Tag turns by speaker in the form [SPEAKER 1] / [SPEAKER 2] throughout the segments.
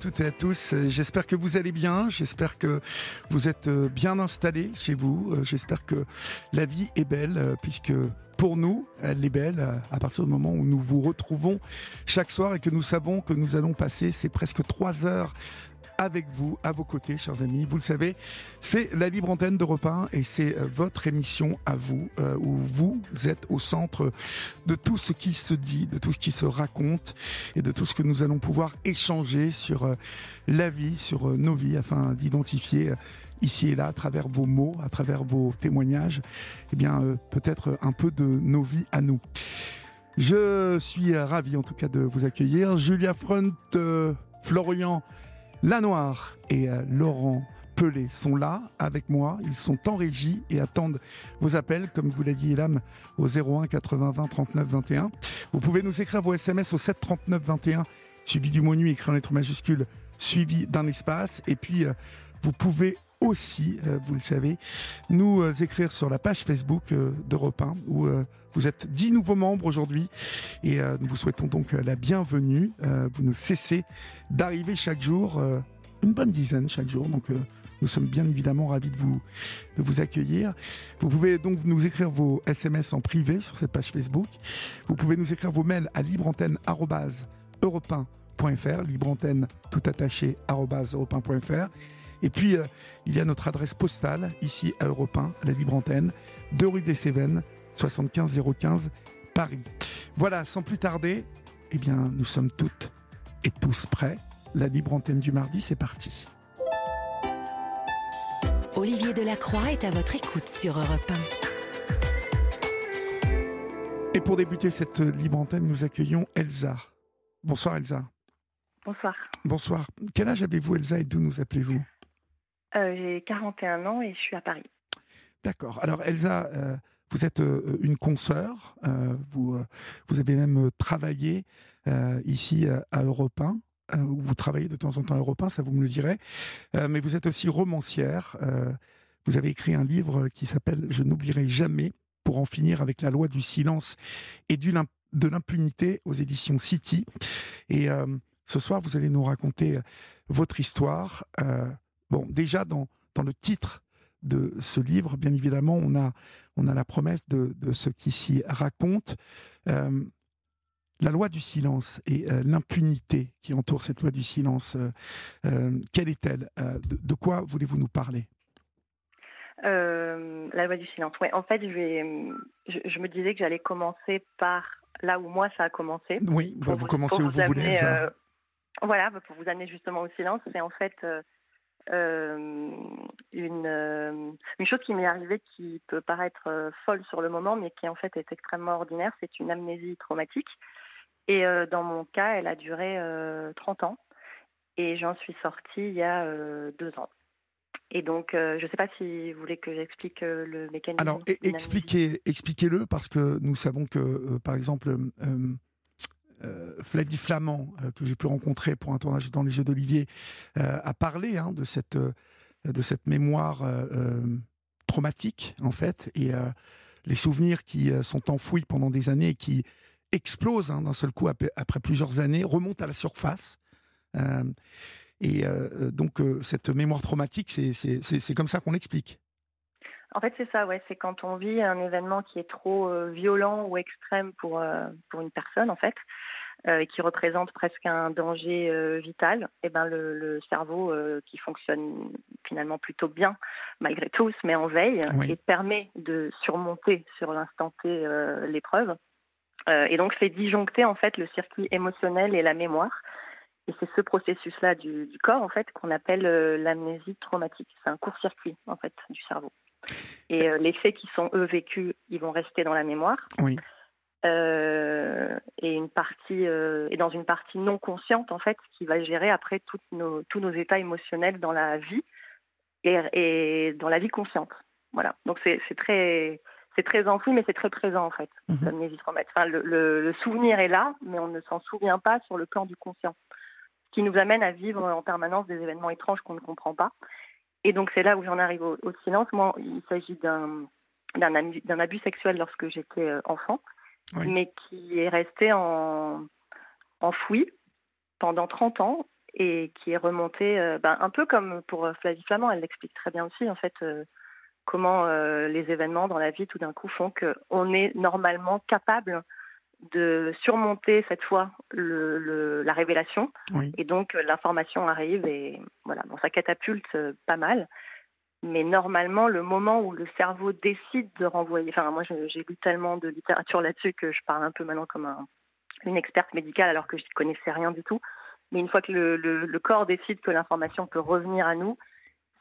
[SPEAKER 1] Toutes et à tous. J'espère que vous allez bien. J'espère que vous êtes euh, bien installés chez vous. Euh, j'espère que la vie est belle, euh, puisque pour nous, elle est belle à partir du moment où nous vous retrouvons chaque soir et que nous savons que nous allons passer ces presque trois heures avec vous, à vos côtés, chers amis. Vous le savez, c'est la libre antenne d'Europe 1 et c'est euh, votre émission à vous, euh, où vous êtes au centre de tout ce qui se dit, de tout ce qui se raconte et de tout ce que nous allons pouvoir échanger sur euh, la vie, sur nos vies, afin d'identifier ici et là, à travers vos mots, à travers vos témoignages, eh bien, peut-être un peu de nos vies à nous. Je suis ravi en tout cas de vous accueillir. Julia Front, Florian la Noire et euh, Laurent Pelé sont là avec moi. Ils sont en régie et attendent vos appels, comme vous l'a dit Elam, au 01 80 20 39 21. Vous pouvez nous écrire vos SMS au 7 39 21, suivi du mot nuit écrit en lettres majuscules, suivi d'un espace. Et puis, euh, vous pouvez aussi, euh, vous le savez, nous euh, écrire sur la page Facebook euh, d'Europe 1 où vous êtes dix nouveaux membres aujourd'hui et nous vous souhaitons donc la bienvenue. vous ne cessez d'arriver chaque jour, une bonne dizaine chaque jour. Donc nous sommes bien évidemment ravis de vous, de vous accueillir. Vous pouvez donc nous écrire vos SMS en privé sur cette page Facebook. Vous pouvez nous écrire vos mails à libreantenne.europe1.fr, libreantenne tout attaché europe1.fr. Et puis, euh, il y a notre adresse postale, ici à Europe 1, la libre antenne, 2 rue des Cévennes, 75 015, Paris. Voilà, sans plus tarder, eh bien, nous sommes toutes et tous prêts. La libre antenne du mardi, c'est parti.
[SPEAKER 2] Olivier Delacroix est à votre écoute sur Europe
[SPEAKER 1] 1. Et pour débuter cette libre antenne, nous accueillons Elsa. Bonsoir Elsa.
[SPEAKER 3] Bonsoir.
[SPEAKER 1] Bonsoir. Quel âge avez-vous Elsa et d'où nous appelez-vous?
[SPEAKER 3] Euh, j'ai 41 ans et je suis à Paris.
[SPEAKER 1] D'accord. Alors Elsa, euh, vous êtes euh, une consoeur, vous, vous avez même travaillé ici à Europe 1, où vous travaillez de temps en temps à Europe 1, ça vous me le direz, mais vous êtes aussi romancière. vous avez écrit un livre qui s'appelle Je n'oublierai jamais pour en finir avec la loi du silence et du, de l'impunité aux éditions City. Et ce soir, vous allez nous raconter votre histoire. Bon, déjà dans, dans le titre de ce livre, bien évidemment, on a, on a la promesse de, de ce qui s'y raconte. Euh, la loi du silence et euh, l'impunité qui entoure cette loi du silence, euh, quelle est-elle? De, quoi voulez-vous nous parler?
[SPEAKER 3] La loi du silence. Ouais, en fait, je, vais, je, me disais que j'allais commencer par là où moi ça a commencé.
[SPEAKER 1] Oui, bah, vous, commencez où vous, voulez.
[SPEAKER 3] voilà, pour vous amener justement au silence. C'est en fait une, euh, une chose qui m'est arrivée qui peut paraître euh, folle sur le moment, mais qui en fait est extrêmement ordinaire, c'est une amnésie traumatique. Et dans mon cas, elle a duré 30 ans. Et j'en suis sortie il y a deux ans. Et donc, je ne sais pas si vous voulez que j'explique le mécanisme.
[SPEAKER 1] Alors, e-, expliquez, expliquez-le parce que nous savons que, par exemple, euh, Flavie Flamand, euh, que j'ai pu rencontrer pour un tournage dans les Jeux d'Olivier, euh, a parlé hein, de, cette, de cette mémoire traumatique, en fait, et les souvenirs qui sont enfouis pendant des années et qui explosent hein, d'un seul coup après, plusieurs années, remontent à la surface. et donc, cette mémoire traumatique, c'est comme ça qu'on l'explique.
[SPEAKER 3] En fait, c'est ça, ouais. C'est quand on vit un événement qui est trop violent ou extrême pour, pour une personne, en fait, euh, qui représente presque un danger euh, vital, et eh ben le, cerveau euh, qui fonctionne finalement plutôt bien malgré tout se met en veille et permet de surmonter sur l'instant T l'épreuve et donc fait disjoncter en fait le circuit émotionnel et la mémoire. Et c'est ce processus-là du, du, corps en fait qu'on appelle l'amnésie traumatique. C'est un court-circuit en fait du cerveau. Et les faits qui sont eux vécus, ils vont rester dans la mémoire.
[SPEAKER 1] Oui.
[SPEAKER 3] et une partie et dans une partie non consciente en fait qui va gérer après nos, tous nos états émotionnels dans la vie et, et dans la vie consciente. Voilà. Donc c'est très c'est très enfoui, mais c'est très présent en fait. Mhm. Enfin, le, le, souvenir est là, mais on ne s'en souvient pas sur le plan du conscient, ce qui nous amène à vivre en permanence des événements étranges qu'on ne comprend pas. Et donc c'est là où j'en arrive au, silence. Moi, il s'agit d'un d'un abus sexuel lorsque j'étais euh, enfant, mais qui est resté en, enfoui pendant 30 ans et qui est remonté euh, ben, un peu comme pour Flavie Flamand, elle l'explique très bien aussi en fait. Euh, comment euh, les événements dans la vie tout d'un coup font qu'on est normalement capable de surmonter cette fois le, la révélation. Et donc euh, l'information arrive et voilà bon ça catapulte euh, pas mal. Mais normalement le moment où le cerveau décide de renvoyer enfin moi j'ai lu tellement de littérature là-dessus que je parle un peu maintenant comme une experte médicale alors que je ne connaissais rien du tout. Mais une fois que le, le corps décide que l'information peut revenir à nous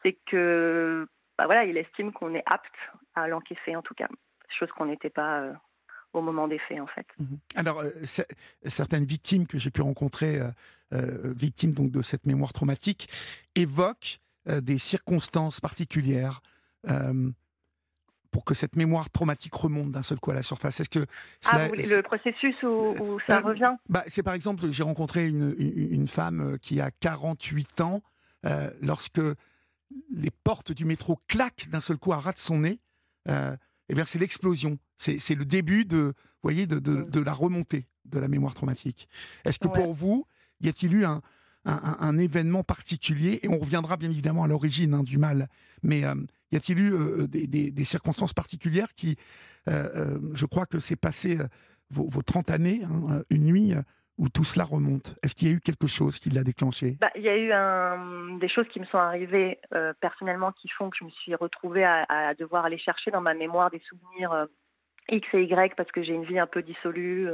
[SPEAKER 3] c'est que bah voilà, il estime qu'on est apte à l'encaisser en tout cas, chose qu'on n'était pas euh, au moment des faits en fait.
[SPEAKER 1] Mhm. Alors euh, certaines victimes que j'ai pu rencontrer, euh, victimes donc de cette mémoire traumatique, évoquent des circonstances particulières pour que cette mémoire traumatique remonte d'un seul coup à la surface Est-ce que
[SPEAKER 3] ah, le processus où, ça revient?
[SPEAKER 1] bah, C'est par exemple, j'ai rencontré une, une, femme qui a 48 ans, lorsque les portes du métro claquent d'un seul coup à ras de son nez, euh, eh bien c'est l'explosion. C'est le début de, voyez, de, de, la remontée de la mémoire traumatique. Est-ce que pour vous, y a-t-il eu un, un, événement particulier? Et on reviendra bien évidemment à l'origine hein, du mal. Mais euh, y a-t-il eu euh, des, des, circonstances particulières qui, je crois que c'est passé vos, vos, 30 années, hein, une nuit où tout cela remonte? Est-ce qu'il y a eu quelque chose qui l'a déclenché?
[SPEAKER 3] Bah, Il y a eu un, des choses qui me sont arrivées euh, personnellement qui font que je me suis retrouvée à, devoir aller chercher dans ma mémoire des souvenirs euh, X et Y parce que j'ai une vie un peu dissolue,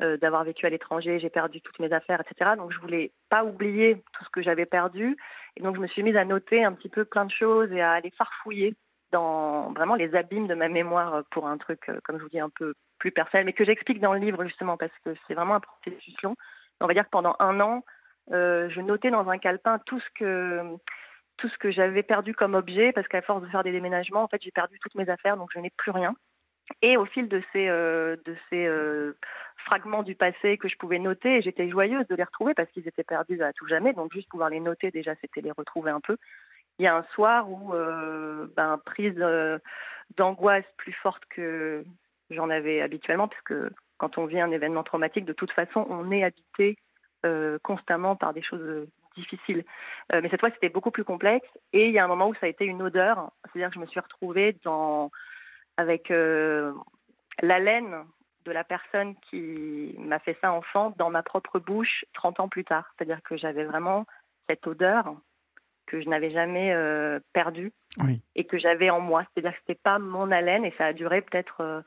[SPEAKER 3] euh, d'avoir vécu à l'étranger, j'ai perdu toutes mes affaires, etc. Donc je voulais pas oublier tout ce que j'avais perdu. Et donc je me suis mise à noter un petit peu plein de choses et à aller farfouiller dans vraiment les abîmes de ma mémoire pour un truc, comme je vous dis, un peu plus personnel, mais que j'explique dans le livre justement parce que c'est vraiment un processus long. On va dire que pendant un an, euh, je notais dans un calepin tout ce que tout ce que j'avais perdu comme objet parce qu'à force de faire des déménagements, en fait, j'ai perdu toutes mes affaires, donc je n'ai plus rien. Et au fil de ces, euh, euh, fragments du passé que je pouvais noter, j'étais joyeuse de les retrouver parce qu'ils étaient perdus à tout jamais. Donc juste pouvoir les noter, déjà, c'était les retrouver un peu. Il y a un soir où, ben, prise d'angoisse plus forte que, j'en avais habituellement, parce que quand on vit un événement traumatique, de toute façon, on est habité euh, constamment par des choses difficiles. Euh, mais cette fois, c'était beaucoup plus complexe. Et il y a un moment où ça a été une odeur, c'est-à-dire que je me suis retrouvée dans, avec euh, l'haleine de la personne qui m'a fait ça enfant dans ma propre bouche 30 ans plus tard. C'est-à-dire que j'avais vraiment cette odeur que je n'avais jamais perdue et que j'avais en moi. C'est-à-dire que c'était pas mon haleine et ça a duré peut-être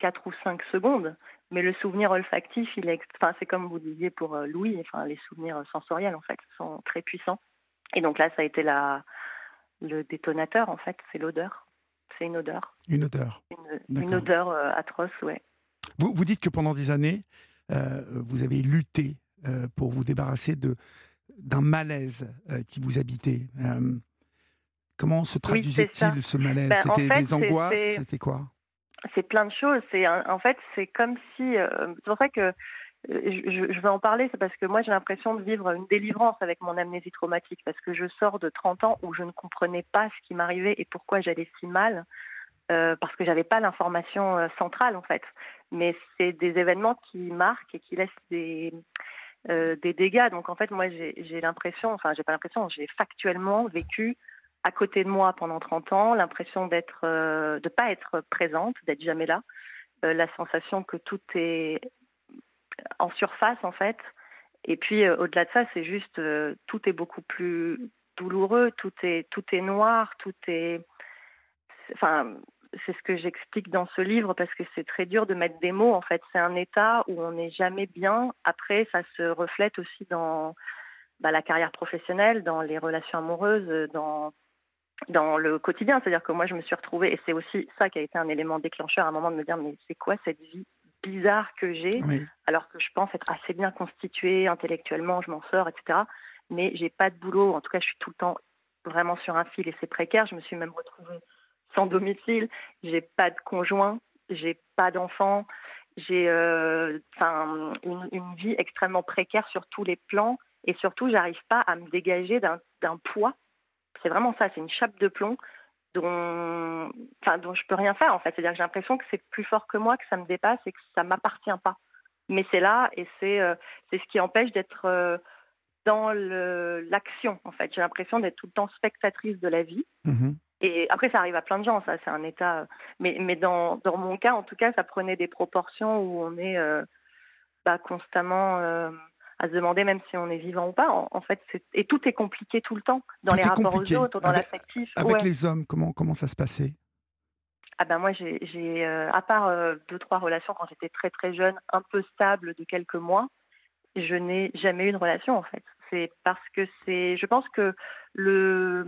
[SPEAKER 3] 4 ou 5 secondes. Mais le souvenir olfactif, il est, enfin, c'est comme vous disiez pour euh, Louis, enfin, les souvenirs sensoriels, en fait, sont très puissants. Et donc là, ça a été la, le détonateur, en fait, c'est l'odeur. C'est une odeur.
[SPEAKER 1] Une odeur.
[SPEAKER 3] Une, odeur euh, atroce, ouais.
[SPEAKER 1] Vous, vous dites que pendant des années, euh, vous avez lutté pour vous débarrasser de, d'un malaise qui vous habitait. comment se traduisait-il ce malaise? Ben, C'était des angoisses? C'était quoi?
[SPEAKER 3] C'est plein de choses. C'est en fait, c'est comme si. Euh, c'est pour ça que euh, je, je, vais en parler, c'est parce que moi j'ai l'impression de vivre une délivrance avec mon amnésie traumatique, parce que je sors de 30 ans où je ne comprenais pas ce qui m'arrivait et pourquoi j'allais si mal, euh, parce que j'avais pas l'information euh, centrale en fait. Mais c'est des événements qui marquent et qui laissent des euh, dégâts. Donc en fait, moi j'ai l'impression, enfin j'ai pas l'impression, j'ai factuellement vécu à côté de moi pendant 30 ans, l'impression d'être, de pas être présente, d'être jamais là, la sensation que tout est en surface en fait. Et puis euh, au-delà de ça, c'est juste tout est beaucoup plus douloureux, tout est tout est noir, tout est, enfin c'est ce que j'explique dans ce livre parce que c'est très dur de mettre des mots. En fait, c'est un état où on n'est jamais bien. Après, ça se reflète aussi dans bah, la carrière professionnelle, dans les relations amoureuses, dans dans le quotidien. C'est-à-dire que moi, je me suis retrouvée, et c'est aussi ça qui a été un élément déclencheur à un moment de me dire, mais c'est quoi cette vie bizarre que j'ai, alors que je pense être assez bien constituée intellectuellement, je m'en sors, etc. Mais j'ai pas de boulot. En tout cas, je suis tout le temps vraiment sur un fil et c'est précaire. Je me suis même retrouvée sans domicile. J'ai pas de conjoint, j'ai pas d'enfant, j'ai euh, une, une, vie extrêmement précaire sur tous les plans et surtout, j'arrive pas à me dégager d'un poids. C'est vraiment ça, c'est une chape de plomb dont, enfin, dont je peux rien faire en fait. C'est-à-dire que j'ai l'impression que c'est plus fort que moi, que ça me dépasse et que ça m'appartient pas. Mais c'est là et c'est euh, c'est ce qui empêche d'être euh, dans l'action en fait. J'ai l'impression d'être tout le temps spectatrice de la vie. Mm-hmm. Et après, ça arrive à plein de gens, ça, c'est un état. Mais, mais dans, dans mon cas, en tout cas, ça prenait des proportions où on est euh, bah, constamment euh, à se demander même si on est vivant ou pas. En, fait, et tout est compliqué tout le temps, dans les rapports aux autres, dans l'affectif.
[SPEAKER 1] Avec les hommes, comment, comment ça se passait?
[SPEAKER 3] Ah ben moi j'ai euh, à part deux trois relations quand j'étais très très jeune un peu stable de quelques mois je n'ai jamais eu de relation en fait c'est parce que c'est je pense que le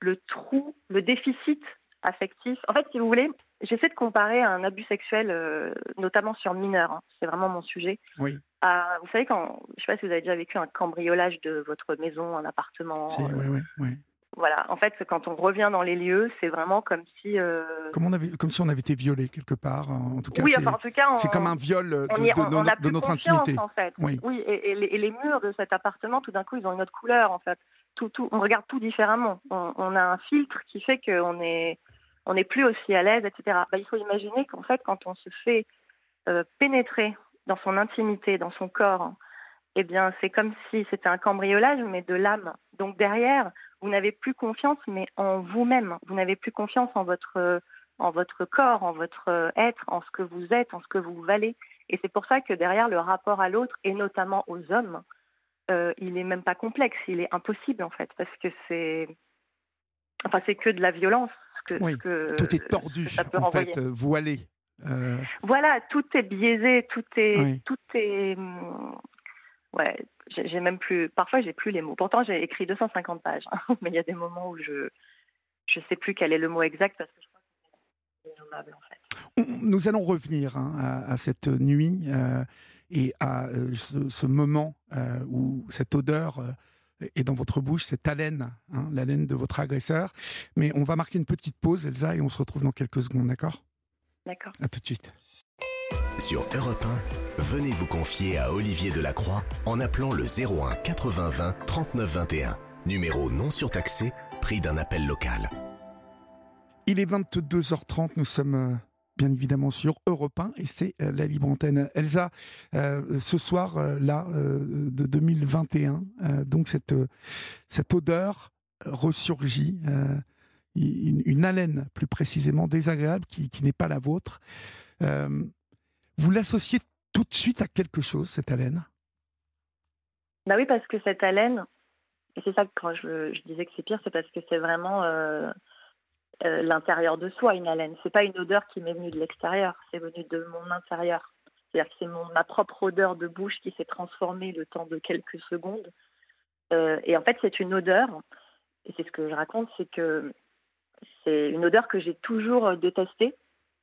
[SPEAKER 3] le trou, le déficit affectif. En fait, si vous voulez, j'essaie de comparer un abus sexuel, euh, notamment sur mineurs. Hein. c'est vraiment mon sujet.
[SPEAKER 1] Oui.
[SPEAKER 3] vous savez, quand, je ne sais pas si vous avez déjà vécu un cambriolage de votre maison, un appartement.
[SPEAKER 1] oui, oui, oui.
[SPEAKER 3] Voilà, en fait, quand on revient dans les lieux, c'est vraiment comme si. Euh,
[SPEAKER 1] comme, on avait, comme si on avait été violé quelque part. En tout cas,
[SPEAKER 3] oui, en tout cas,
[SPEAKER 1] c'est comme un viol de, de, notre intimité.
[SPEAKER 3] En fait. Oui, oui et, les, murs de cet appartement, tout d'un coup, ils ont une autre couleur, en fait. Tout, tout, on regarde tout différemment. On, a un filtre qui fait qu'on est, on n'est plus aussi à l'aise, etc. Bah, il faut imaginer qu'en fait, quand on se fait euh, pénétrer dans son intimité, dans son corps, eh bien, c'est comme si c'était un cambriolage, mais de l'âme. Donc derrière, vous n'avez plus confiance, mais en vous-même. Vous n'avez plus confiance en votre, en votre corps, en votre être, en ce que vous êtes, en ce que vous valez. Et c'est pour ça que derrière le rapport à l'autre, et notamment aux hommes, euh, il n'est même pas complexe, il est impossible en fait, parce que c'est, enfin, c'est que de la violence. Que,
[SPEAKER 1] oui, tout est tordu, en fait, euh, voilé.
[SPEAKER 3] Euh. Voilà, tout est biaisé, tout est, tout est, hum, ouais, j'ai même plus. Parfois, j'ai plus les mots. Pourtant, j'ai écrit 250 pages, hein, mais il y a des moments où je je sais plus quel est le mot exact parce que je crois que c'est innommable en fait.
[SPEAKER 1] Nous allons revenir hein, à, cette nuit euh, et à euh, ce, moment euh, où cette odeur est dans votre bouche, cette haleine, hein, l'haleine de votre agresseur. Mais on va marquer une petite pause, Elsa, et on se retrouve dans quelques secondes, d'accord?
[SPEAKER 3] D'accord.
[SPEAKER 1] À tout de suite.
[SPEAKER 4] Sur Europe 1, venez vous confier à Olivier Delacroix en appelant le 01 80 20 39 21. Numéro non surtaxé, prix d'un appel local.
[SPEAKER 1] Il est 22h30, nous sommes euh, bien évidemment sur Europe 1 et c'est euh, la libre antenne. Elsa, euh, ce soir là de 2021, donc cette, cette odeur ressurgit, une, haleine plus précisément désagréable qui, n'est pas la vôtre. Vous l'associez tout de suite à quelque chose, cette haleine?
[SPEAKER 3] Bah oui, parce que cette haleine, et c'est ça que quand je, disais que c'est pire, c'est parce que c'est vraiment euh, euh, l'intérieur de soi, une haleine. C'est pas une odeur qui m'est venue de l'extérieur, c'est venu de mon intérieur. C'est-à-dire que c'est ma propre odeur de bouche qui s'est transformée le temps de quelques secondes. Euh, et en fait, c'est une odeur, et c'est ce que je raconte, c'est que c'est une odeur que j'ai toujours détestée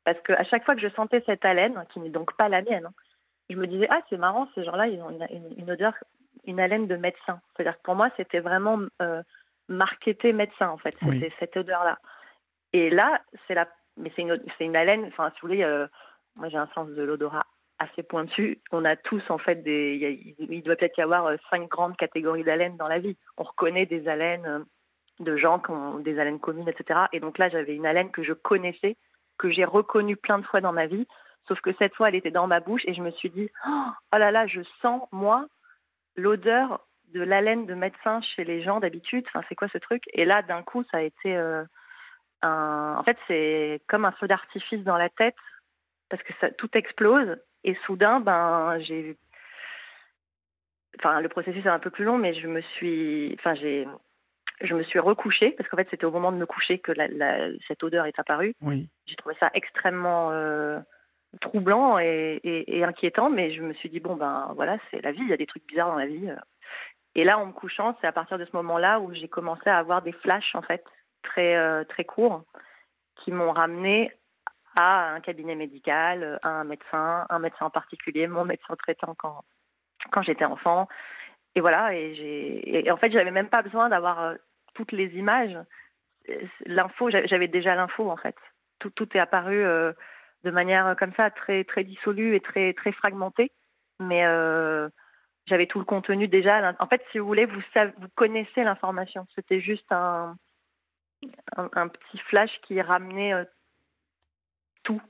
[SPEAKER 3] parce qu'à chaque fois que je sentais cette haleine, qui n'est donc pas la mienne, hein, je me disais, ah, c'est marrant, ces gens-là, ils ont une, odeur, une haleine de médecin. C'est-à-dire que pour moi, c'était vraiment euh, marketé médecin, en fait, c'était cette odeur-là. Et là, c'est la, mais c'est une, c'est une haleine, enfin, si vous voulez, euh, moi j'ai un sens de l'odorat assez pointu. On a tous, en fait, des, il, doit peut-être y avoir euh, cinq grandes catégories d'haleines dans la vie. On reconnaît des haleines euh, de gens qui des haleines communes, etc. Et donc là, j'avais une haleine que je connaissais que j'ai reconnu plein de fois dans ma vie, sauf que cette fois, elle était dans ma bouche et je me suis dit, oh là là, je sens, moi, l'odeur de l'haleine de médecin chez les gens d'habitude. Enfin, c'est quoi ce truc? Et là, d'un coup, ça a été un... En fait, c'est comme un feu d'artifice dans la tête parce que ça, tout explose et soudain, ben, j'ai... Enfin, le processus est un peu plus long, mais je me suis... Enfin, j'ai je me suis recouchée, parce qu'en fait, c'était au moment de me coucher que cette odeur est apparue.
[SPEAKER 1] Oui.
[SPEAKER 3] J'ai trouvé ça extrêmement euh, troublant et, inquiétant, mais je me suis dit, bon, ben voilà, c'est la vie, il y a des trucs bizarres dans la vie. Et là, en me couchant, c'est à partir de ce moment-là où j'ai commencé à avoir des flashs, en fait, très très courts qui m'ont ramené à un cabinet médical, à un médecin, un médecin en particulier, mon médecin traitant quand quand j'étais enfant. Et voilà, et, et en fait, j'avais même pas besoin d'avoir toutes les images. L'info, j'avais déjà l'info en fait. Tout, tout est apparu de manière comme ça très très dissolue et très très fragmentée. Mais j'avais tout le contenu déjà. En fait, si vous voulez, vous, vous connaissez l'information. C'était juste un, un, petit flash qui ramenait euh, tout.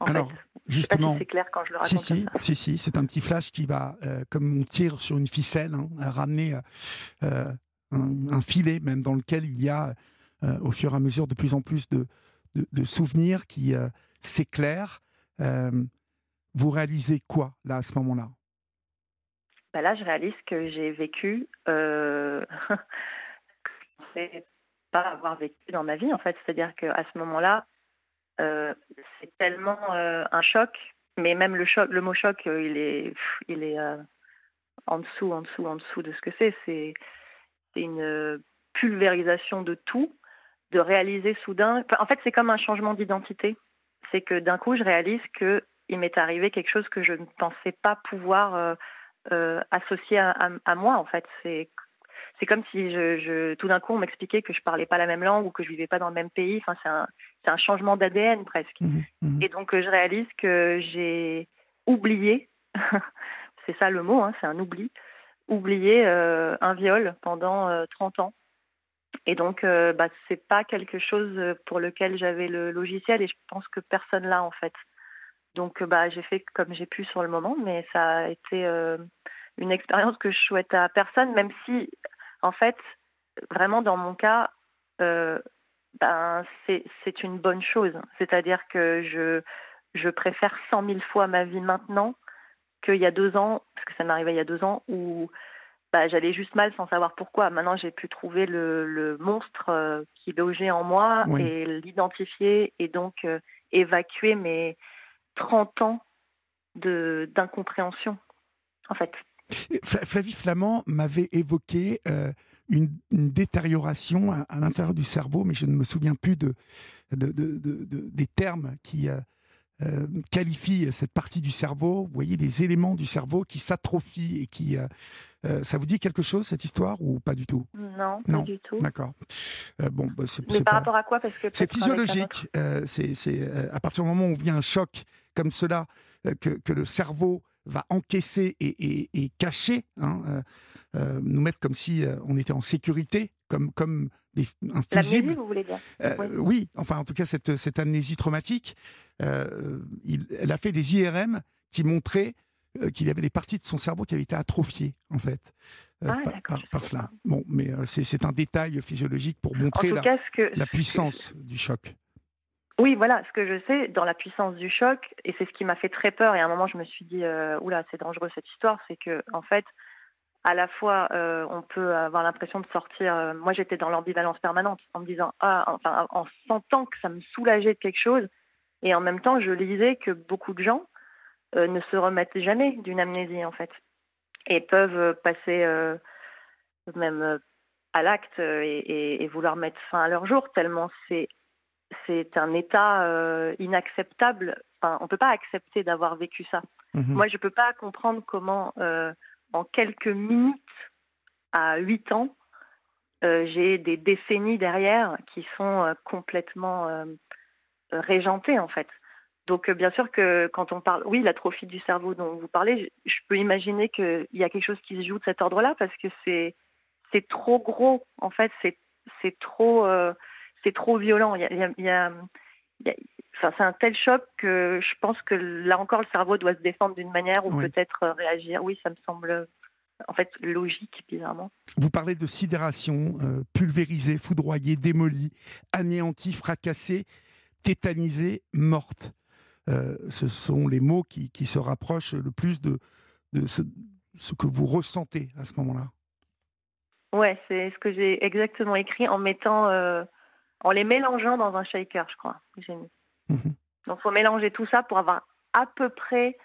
[SPEAKER 1] Alors, justement,
[SPEAKER 3] c'est clair quand je le raconte.
[SPEAKER 1] Si, si, si, si, c'est un petit flash qui va, euh, comme on tire sur une ficelle, hein, ramener euh, un, filet même dans lequel il y a, au fur et à mesure, de plus en plus de, de, souvenirs qui s'éclairent. vous réalisez quoi, là, à ce moment-là?
[SPEAKER 3] Bah là, je réalise que j'ai vécu pas avoir vécu dans ma vie en fait. C'est-à-dire qu'à ce moment-là, euh, c'est tellement euh, un choc, mais même le choc, le mot choc, euh, il est, il est en dessous, en dessous, en dessous de ce que c'est. C'est une pulvérisation de tout, de réaliser soudain. en fait, c'est comme un changement d'identité. C'est que d'un coup, je réalise que il m'est arrivé quelque chose que je ne pensais pas pouvoir euh, associé à, moi en fait. C'est c'est comme si je, je tout d'un coup on m'expliquait que je parlais pas la même langue ou que je vivais pas dans le même pays. Enfin c'est un c'est un changement d'ADN presque. Mmh, mmh. Et donc euh, je réalise que j'ai oublié, c'est ça le mot, hein, c'est un oubli, oublié euh, un viol pendant 30 ans. Et donc, bah, c'est pas quelque chose pour lequel j'avais le logiciel et je pense que personne l'a en fait. Donc, euh, bah, j'ai fait comme j'ai pu sur le moment, mais ça a été euh, une expérience que je souhaite à personne, même si, en fait, vraiment dans mon cas, euh, ben, c'est une bonne chose. C'est-à-dire que je, je préfère cent mille fois ma vie maintenant qu'il y a deux ans, parce que ça m'arrivait il y a deux ans, où bah, j'allais juste mal sans savoir pourquoi. Maintenant, j'ai pu trouver le, le monstre qui logeait en moi et l'identifier et donc évacuer mes, 30 ans d'incompréhension, en fait.
[SPEAKER 1] Flavie Flamand m'avait évoqué euh, une, détérioration à, l'intérieur du cerveau, mais je ne me souviens plus de, des termes qui euh, euh, qualifient cette partie du cerveau. Vous voyez, des éléments du cerveau qui s'atrophient et qui euh, ça vous dit quelque chose cette histoire ou pas du tout?
[SPEAKER 3] Non, pas du tout.
[SPEAKER 1] D'accord.
[SPEAKER 3] Euh, bon, bah, Mais par rapport à quoi? Parce
[SPEAKER 1] que c'est physiologique. Euh, c'est à partir du moment où vient un choc comme cela que, que, le cerveau va encaisser et, et, cacher, hein, nous mettre comme si on était en sécurité, comme comme des, un
[SPEAKER 3] fusible. vous voulez dire
[SPEAKER 1] oui. oui. enfin en tout cas cette, cette amnésie traumatique, il, elle a fait des IRM qui montraient euh, qu'il y avait des parties de son cerveau qui avaient été atrophiées, en fait,
[SPEAKER 3] euh, ah,
[SPEAKER 1] par, cela. Bon, mais euh, c'est un détail physiologique pour montrer la, puissance du choc.
[SPEAKER 3] Oui, voilà, ce que je sais dans la puissance du choc, et c'est ce qui m'a fait très peur, et à un moment je me suis dit, oula, c'est dangereux cette histoire, c'est que, en fait, à la fois, on peut avoir l'impression de sortir. moi, j'étais dans l'ambivalence permanente, en me disant, ah, enfin, en sentant que ça me soulageait de quelque chose, et en même temps, je lisais que beaucoup de gens euh, ne se remettent jamais d'une amnésie en fait et peuvent passer euh, même à l'acte et, vouloir mettre fin à leur jour tellement c'est c'est un état euh, inacceptable. Enfin, on peut pas accepter d'avoir vécu ça. Mhm. Moi, je peux pas comprendre comment, en quelques minutes, à 8 ans, j'ai des décennies derrière qui sont complètement régentées, en fait. Donc euh, bien sûr que quand on parle, oui, l'atrophie du cerveau dont vous parlez, je, peux imaginer qu'il y a quelque chose qui se joue de cet ordre-là parce que c'est trop gros. En fait, c'est c'est trop euh, c'est trop violent. Il y a, il y a, enfin, c'est un tel choc que je pense que là encore le cerveau doit se défendre d'une manière ou peut-être euh, réagir. Oui, ça me semble en fait logique bizarrement.
[SPEAKER 1] Vous parlez de sidération, pulvérisée, foudroyée, démolie, anéantie, fracassée, tétanisée, morte. Euh, ce sont les mots qui, qui, se rapprochent le plus de, de ce, ce, que vous ressentez à ce moment-là.
[SPEAKER 3] Ouais, c'est ce que j'ai exactement écrit en mettant, euh, en les mélangeant dans un shaker, je crois. J'ai mis. Mhm. Donc, faut mélanger tout ça pour avoir à peu près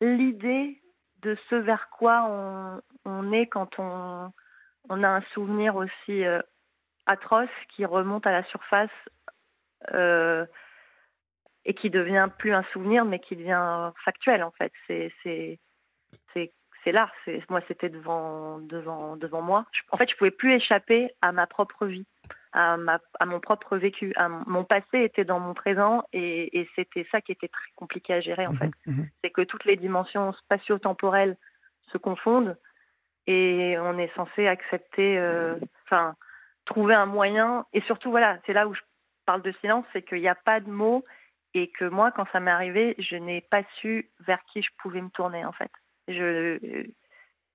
[SPEAKER 3] l'idée de ce vers quoi on, on est quand on, on a un souvenir aussi euh, atroce qui remonte à la surface euh, et qui devient plus un souvenir, mais qui devient factuel en fait. C'est c'est là. Moi, c'était devant devant devant moi. En fait, je pouvais plus échapper à ma propre vie, à ma à mon propre vécu. À mon, passé était dans mon présent et, et c'était ça qui était très compliqué à gérer en mmh fait. Mmh c'est que toutes les dimensions spatio-temporelles se confondent et on est censé accepter, euh, enfin, trouver un moyen. Et surtout, voilà, c'est là où je parle de silence, c'est qu'il n'y a pas de mots et que moi, quand ça m'est arrivé, je n'ai pas su vers qui je pouvais me tourner, en fait. Je,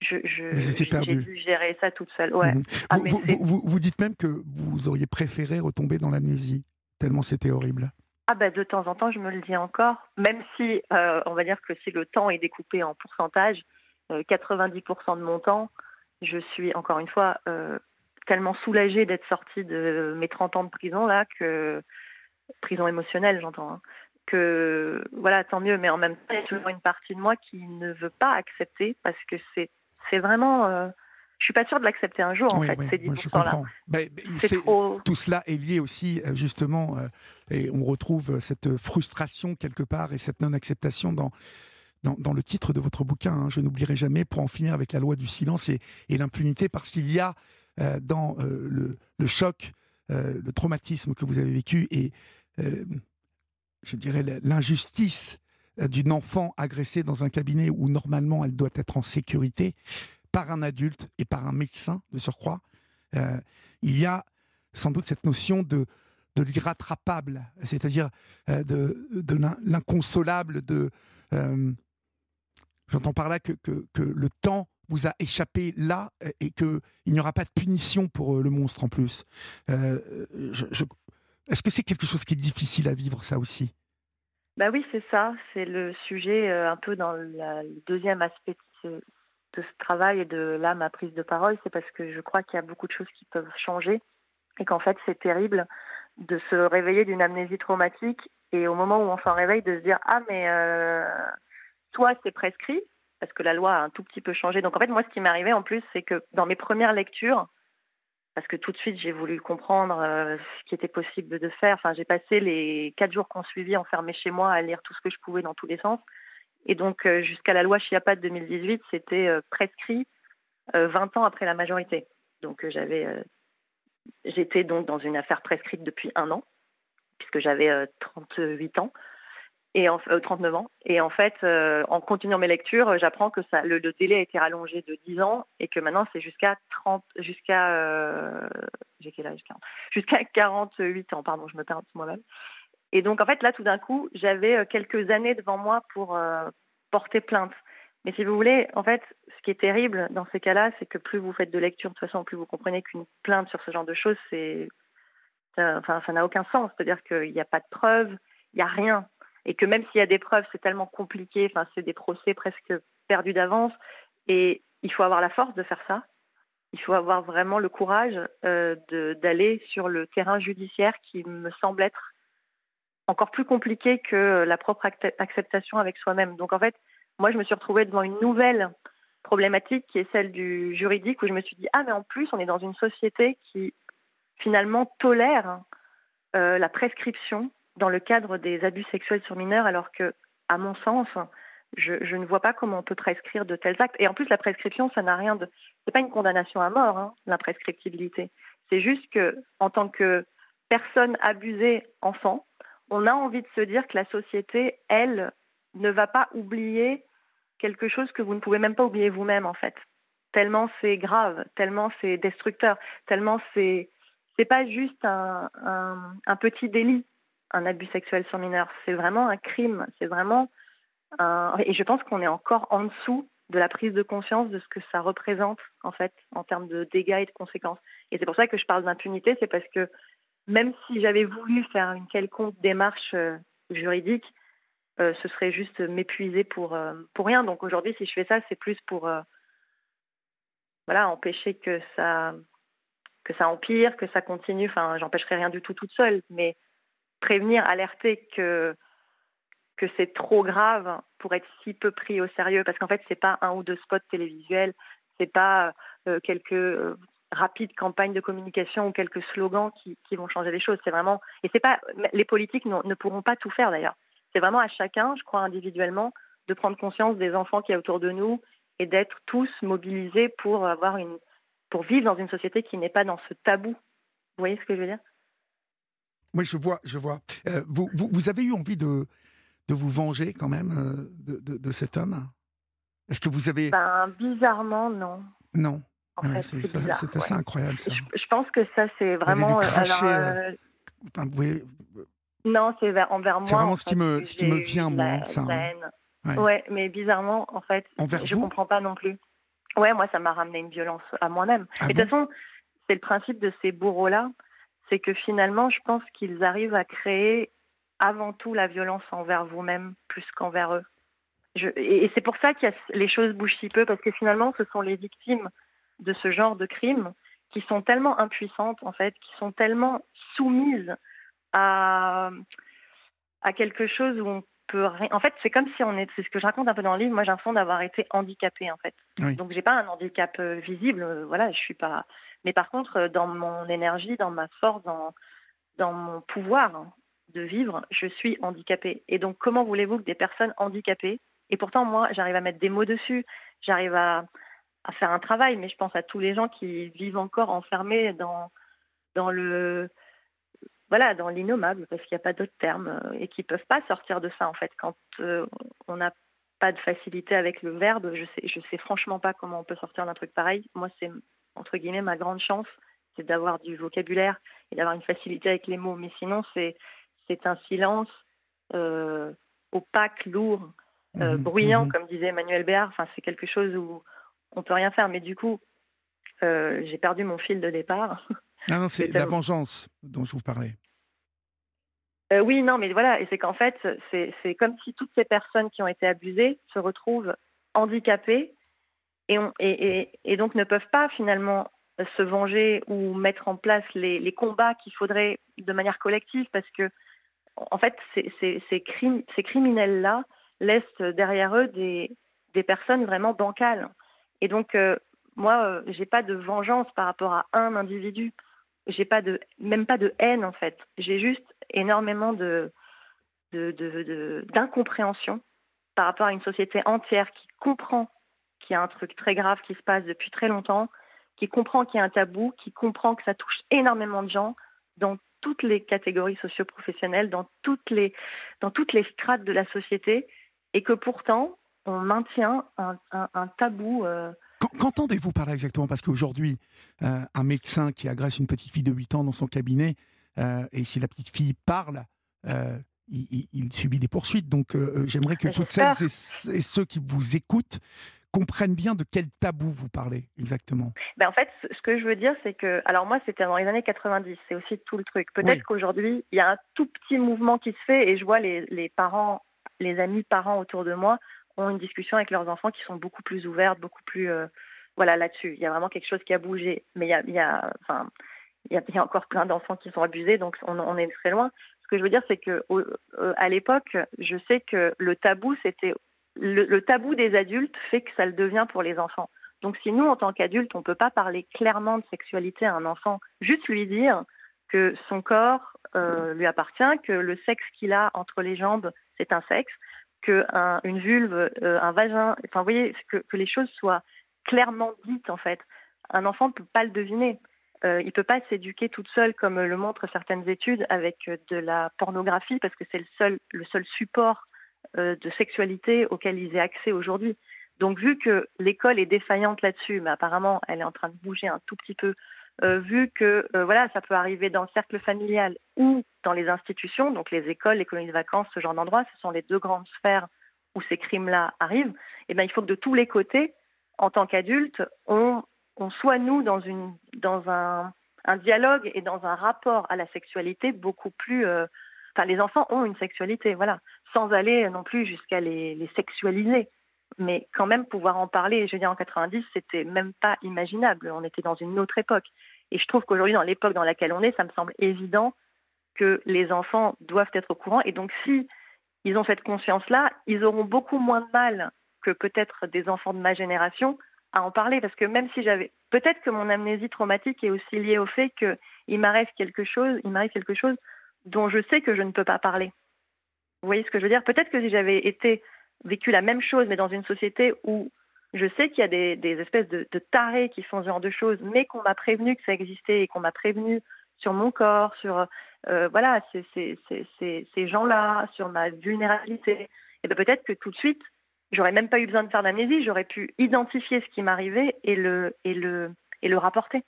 [SPEAKER 3] je, j'ai dû gérer ça toute seule. Ouais.
[SPEAKER 1] Mhm. Ah, vous, vous, vous, dites même que vous auriez préféré retomber dans l'amnésie, tellement c'était horrible.
[SPEAKER 3] Ah ben de temps en temps, je me le dis encore, même si euh, on va dire que si le temps est découpé en pourcentage, 90% euh, de mon temps, je suis encore une fois euh, tellement soulagée d'être sortie de mes 30 ans de prison là que prison émotionnelle j'entends hein, que voilà tant mieux mais en même temps il y a toujours une partie de moi qui ne veut pas accepter parce que c'est c'est vraiment euh, je suis pas sûre de l'accepter un jour en fait ces 10% là.
[SPEAKER 1] Ben, tout cela est lié aussi justement et on retrouve cette frustration quelque part et cette non acceptation dans dans, le titre de votre bouquin, hein, je n'oublierai jamais, pour en finir avec la loi du silence et, l'impunité, parce qu'il y a euh, dans euh, le, choc, euh, le traumatisme que vous avez vécu et, je dirais, l'injustice d'une enfant agressée dans un cabinet où normalement elle doit être en sécurité par un adulte et par un médecin de surcroît, il y a sans doute cette notion de, de l'irrattrapable, c'est-à-dire de, de l'inconsolable, de, J'entends par là que, que, le temps vous a échappé là et qu'il n'y aura pas de punition pour euh, le monstre en plus. Euh, est-ce que c'est quelque chose qui est difficile à vivre, ça aussi?
[SPEAKER 3] Bah oui, c'est ça. C'est le sujet euh, un peu dans le deuxième aspect de ce, travail et de là, ma prise de parole. C'est parce que je crois qu'il y a beaucoup de choses qui peuvent changer et qu'en fait, c'est terrible de se réveiller d'une amnésie traumatique et au moment où on s'en réveille, de se dire Ah, mais soit c'est prescrit, parce que la loi a un tout petit peu changé. Donc en fait, moi, ce qui m'est arrivé en plus, c'est que dans mes premières lectures, parce que tout de suite, j'ai voulu comprendre euh, ce qui était possible de faire. Enfin, j'ai passé les quatre jours qu'on suivit enfermé chez moi à lire tout ce que je pouvais dans tous les sens. Et donc, euh, jusqu'à la loi Chiapas de 2018, c'était euh, prescrit 20 ans après la majorité. Donc, j'avais, j'étais donc dans une affaire prescrite depuis un an, puisque j'avais 38 ans et en, 39 euh, ans. Et en fait, euh, en continuant mes lectures, euh, j'apprends que ça, le, délai a été rallongé de 10 ans et que maintenant c'est jusqu'à 30, jusqu'à, j'ai quel âge Jusqu'à 48 ans, pardon, je me perds moi-même. Et donc en fait là, tout d'un coup, j'avais quelques années devant moi pour porter plainte. Mais si vous voulez, en fait, ce qui est terrible dans ces cas-là, c'est que plus vous faites de lecture, de toute façon, plus vous comprenez qu'une plainte sur ce genre de choses, c'est, enfin, ça n'a aucun sens. C'est-à-dire qu'il n'y a pas de preuves, il n'y a rien et que même s'il y a des preuves, c'est tellement compliqué, enfin, c'est des procès presque perdus d'avance, et il faut avoir la force de faire ça. Il faut avoir vraiment le courage euh, d'aller sur le terrain judiciaire qui me semble être encore plus compliqué que la propre acceptation avec soi-même. Donc en fait, moi, je me suis retrouvée devant une nouvelle problématique qui est celle du juridique où je me suis dit ah mais en plus on est dans une société qui finalement tolère euh, la prescription dans le cadre des abus sexuels sur mineurs, alors que, à mon sens, je, ne vois pas comment on peut prescrire de tels actes. Et en plus, la prescription, ça n'a rien de. C'est pas une condamnation à mort, hein, la prescriptibilité. C'est juste que, en tant que personne abusée enfant, on a envie de se dire que la société, elle, ne va pas oublier quelque chose que vous ne pouvez même pas oublier vous-même, en fait. Tellement c'est grave, tellement c'est destructeur, tellement c'est. C'est pas juste un petit délit, un abus sexuel sur mineur. C'est vraiment un crime. C'est vraiment. Et je pense qu'on est encore en dessous de la prise de conscience de ce que ça représente, en fait, en termes de dégâts et de conséquences. Et c'est pour ça que je parle d'impunité, c'est parce que même si j'avais voulu faire une quelconque démarche euh, juridique, euh, ce serait juste m'épuiser pour, euh, pour rien. Donc aujourd'hui, si je fais ça, c'est plus pour voilà, empêcher que ça, que ça empire, que ça continue. Enfin, j'empêcherai rien du tout toute seule, mais prévenir, alerter que que c'est trop grave pour être si peu pris au sérieux parce qu'en fait c'est pas un ou deux spots télévisuels, c'est pas euh, quelques euh, rapide campagne de communication ou quelques slogans qui, qui vont changer les choses. C'est vraiment et c'est pas les politiques ne pourront pas tout faire d'ailleurs. C'est vraiment à chacun, je crois individuellement, de prendre conscience des enfants qui y a autour de nous et d'être tous mobilisés pour avoir une pour vivre dans une société qui n'est pas dans ce tabou. Vous voyez ce que je veux dire?
[SPEAKER 1] Oui, je vois, je vois. Euh, vous, vous, vous, avez eu envie de, de vous venger quand même euh, de, de, de, cet homme? Est-ce que vous avez...
[SPEAKER 3] Ben, bizarrement, non.
[SPEAKER 1] Non.
[SPEAKER 3] Fait, c'est
[SPEAKER 1] assez incroyable ça.
[SPEAKER 3] Je, je, pense que ça, c'est vraiment...
[SPEAKER 1] Euh...
[SPEAKER 3] Non, c'est envers moi.
[SPEAKER 1] C'est vraiment ce qui, me, ce qui me vient, moi.
[SPEAKER 3] La,
[SPEAKER 1] ça,
[SPEAKER 3] la haine. Ouais. ouais. mais bizarrement, en fait,
[SPEAKER 1] Envers
[SPEAKER 3] je
[SPEAKER 1] vous?
[SPEAKER 3] comprends pas non plus. Ouais, moi, ça m'a ramené une violence à moi-même.
[SPEAKER 1] Ah
[SPEAKER 3] de toute façon, c'est le principe de ces bourreaux-là, c'est que finalement, je pense qu'ils arrivent à créer avant tout la violence envers vous-même plus qu'envers eux. Et c'est pour ça que les choses bougent si peu, parce que finalement, ce sont les victimes de ce genre de crimes qui sont tellement impuissantes, en fait, qui sont tellement soumises à, à quelque chose où on rien. En fait, c'est comme si on est. C'est ce que je raconte un peu dans le livre. Moi, j'ai l'impression d'avoir été handicapée, en fait.
[SPEAKER 1] Oui.
[SPEAKER 3] Donc, j'ai pas un handicap euh, visible. euh, Voilà, je suis pas. Mais par contre, euh, dans mon énergie, dans ma force, dans dans mon pouvoir de vivre, je suis handicapée. Et donc, comment voulez-vous que des personnes handicapées Et pourtant, moi, j'arrive à mettre des mots dessus. J'arrive à à faire un travail. Mais je pense à tous les gens qui vivent encore enfermés dans dans le voilà, dans l'innommable, parce qu'il n'y a pas d'autre terme, euh, et qui peuvent pas sortir de ça en fait. Quand euh, on n'a pas de facilité avec le verbe, je sais, je sais franchement pas comment on peut sortir d'un truc pareil. Moi, c'est entre guillemets ma grande chance, c'est d'avoir du vocabulaire et d'avoir une facilité avec les mots. Mais sinon, c'est c'est un silence euh, opaque, lourd, euh,
[SPEAKER 1] Mhm,
[SPEAKER 3] bruyant,
[SPEAKER 1] mhm.
[SPEAKER 3] comme disait Emmanuel Béard. Enfin, c'est quelque chose où on peut rien faire. Mais du coup, j'ai perdu mon fil de départ.
[SPEAKER 1] Non, non, c'est la vengeance dont je vous parlais.
[SPEAKER 3] Euh, oui, non, mais voilà, et c'est qu'en fait, c'est comme si toutes ces personnes qui ont été abusées se retrouvent handicapées et, on, et, et, et donc ne peuvent pas finalement se venger ou mettre en place les, les combats qu'il faudrait de manière collective parce que, en fait, ces, ces, ces, crimes, ces criminels-là laissent derrière eux des, des personnes vraiment bancales. Et donc, euh, moi, euh, j'ai pas de vengeance par rapport à un individu. J'ai pas de, même pas de haine en fait. J'ai juste énormément de, de, de, de- d'incompréhension par rapport à une société entière qui comprend qu'il y a un truc très grave qui se passe depuis très longtemps, qui comprend qu'il y a un tabou, qui comprend que ça touche énormément de gens dans toutes les catégories socio-professionnelles, dans toutes les, dans toutes les strates de la société, et que pourtant on maintient un, un, tabou. euh,
[SPEAKER 1] Qu'entendez-vous par là exactement? Parce qu'aujourd'hui, euh, un médecin qui agresse une petite fille de 8 ans dans son cabinet, euh, et si la petite fille parle, euh, il, subit des poursuites. Donc j'aimerais que toutes celles et, et ceux qui vous écoutent comprennent bien de quel tabou vous parlez exactement.
[SPEAKER 3] Ben en fait, ce ce que je veux dire, c'est que, alors moi, c'était dans les années 90, c'est aussi tout le truc. Peut-être
[SPEAKER 1] Oui.
[SPEAKER 3] qu'aujourd'hui, il y a un tout petit mouvement qui se fait et je vois les, les parents, les amis parents autour de moi ont une discussion avec leurs enfants qui sont beaucoup plus ouvertes, beaucoup plus, euh, voilà, là-dessus. Il y a vraiment quelque chose qui a bougé. Mais il y a, encore plein d'enfants qui sont abusés, donc on, est très loin. Ce que je veux dire, c'est que euh, à l'époque, je sais que le tabou, c'était le, le tabou des adultes fait que ça le devient pour les enfants. Donc si nous, en tant qu'adultes, on ne peut pas parler clairement de sexualité à un enfant, juste lui dire que son corps euh, lui appartient, que le sexe qu'il a entre les jambes, c'est un sexe, que un, une vulve, euh, un vagin, enfin vous voyez, que, les choses soient clairement dites en fait. Un enfant ne peut pas le deviner. Euh, il peut pas s'éduquer toute seule comme le montrent certaines études avec euh, de la pornographie parce que c'est le seul, le seul support de sexualité auquel ils aient accès aujourd'hui. Donc vu que l'école est défaillante là-dessus, mais apparemment elle est en train de bouger un tout petit peu, euh, vu que euh, voilà ça peut arriver dans le cercle familial ou dans les institutions, donc les écoles, les colonies de vacances, ce genre d'endroits, ce sont les deux grandes sphères où ces crimes-là arrivent. Et ben il faut que de tous les côtés, en tant qu'adultes, on, soit nous dans un, dialogue et dans un rapport à la sexualité beaucoup plus. euh, Enfin, les enfants ont une sexualité, voilà, sans aller non plus jusqu'à les sexualiser mais quand même pouvoir en parler. Je veux dire, en 90, c'était même pas imaginable. On était dans une autre époque. Et je trouve qu'aujourd'hui, dans l'époque dans laquelle on est, ça me semble évident que les enfants doivent être au courant. Et donc, si ils ont cette conscience-là, ils auront beaucoup moins de mal que peut-être des enfants de ma génération à en parler. Parce que même si j'avais peut-être que mon amnésie traumatique est aussi liée au fait qu'il m'arrive quelque chose, il m'arrive quelque chose dont je sais que je ne peux pas parler. Vous voyez ce que je veux dire? Peut-être que si j'avais été vécu la même chose, mais dans une société où je sais qu'il y a des, espèces de, tarés qui font ce genre de choses, mais qu'on m'a prévenu que ça existait et qu'on m'a prévenu sur mon corps, sur euh, voilà ces, ces, ces, ces gens-là, sur ma vulnérabilité. Et bien peut-être que tout de suite, j'aurais même pas eu besoin de faire d'amnésie, j'aurais pu identifier ce qui m'arrivait et le, et, le, et le rapporter.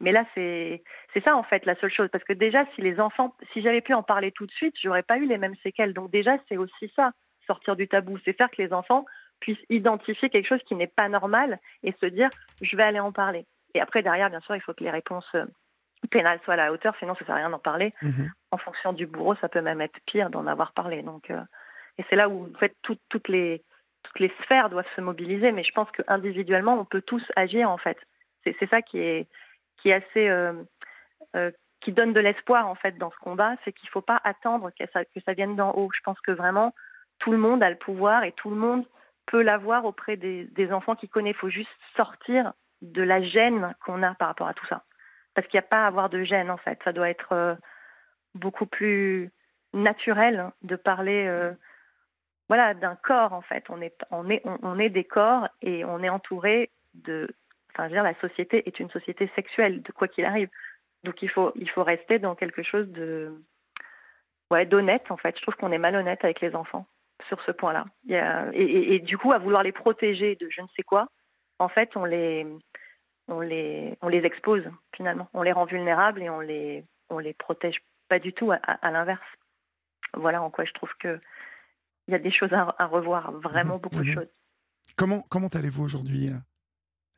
[SPEAKER 3] Mais là, c'est ça en fait la seule chose, parce que déjà, si les enfants, si j'avais pu en parler tout de suite, j'aurais pas eu les mêmes séquelles. Donc déjà, c'est aussi ça, sortir du tabou, c'est faire que les enfants puissent identifier quelque chose qui n'est pas normal et se dire, je vais aller en parler. Et après, derrière, bien sûr, il faut que les réponses euh, pénales soient à la hauteur, sinon ça sert à rien d'en parler. Mhm. En fonction du bourreau, ça peut même être pire d'en avoir parlé. Donc, euh, et c'est là où en fait toutes les toutes les sphères doivent se mobiliser, mais je pense qu'individuellement, on peut tous agir en fait. C'est ça qui est qui est assez euh, euh, qui donne de l'espoir en fait dans ce combat, c'est qu'il ne faut pas attendre que ça, que ça vienne d'en haut. Je pense que vraiment tout le monde a le pouvoir et tout le monde peut l'avoir auprès des, enfants qui connaissent. Il faut juste sortir de la gêne qu'on a par rapport à tout ça. Parce qu'il n'y a pas à avoir de gêne en fait. Ça doit être euh, beaucoup plus naturel de parler voilà d'un corps en fait. On est on est on est des corps et on est entouré de Enfin, dire, la société est une société sexuelle, de quoi qu'il arrive. Donc il faut, il faut rester dans quelque chose de, ouais, d'honnête en fait. Je trouve qu'on est malhonnête avec les enfants sur ce point-là. Et, et, du coup, à vouloir les protéger de je ne sais quoi, en fait, on les, on les, on les expose finalement. On les rend vulnérables et on les, on les protège pas du tout. À, l'inverse. Voilà en quoi je trouve que il y a des choses à, à revoir, vraiment beaucoup de choses.
[SPEAKER 1] Comment, comment allez-vous aujourd'hui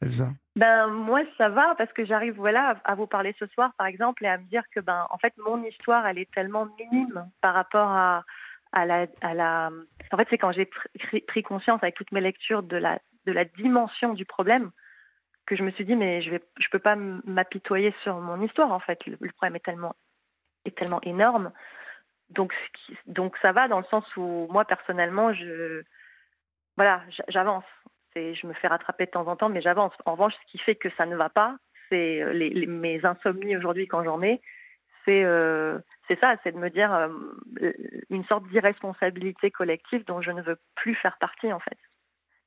[SPEAKER 1] Elsa?
[SPEAKER 3] Ben moi ça va parce que j'arrive voilà à, vous parler ce soir par exemple et à me dire que ben en fait mon histoire elle est tellement minime par rapport à en fait c'est quand j'ai pris conscience avec toutes mes lectures de la dimension du problème que je me suis dit mais je je peux pas m'apitoyer sur mon histoire en fait. Le, problème est tellement énorme. Donc ça va dans le sens où moi personnellement voilà j'avance. Je me fais rattraper de temps en temps, mais j'avance. En revanche, ce qui fait que ça ne va pas, c'est euh, mes insomnies aujourd'hui quand j'en ai, c'est euh, c'est ça, c'est de me dire euh, une sorte d'irresponsabilité collective dont je ne veux plus faire partie en fait.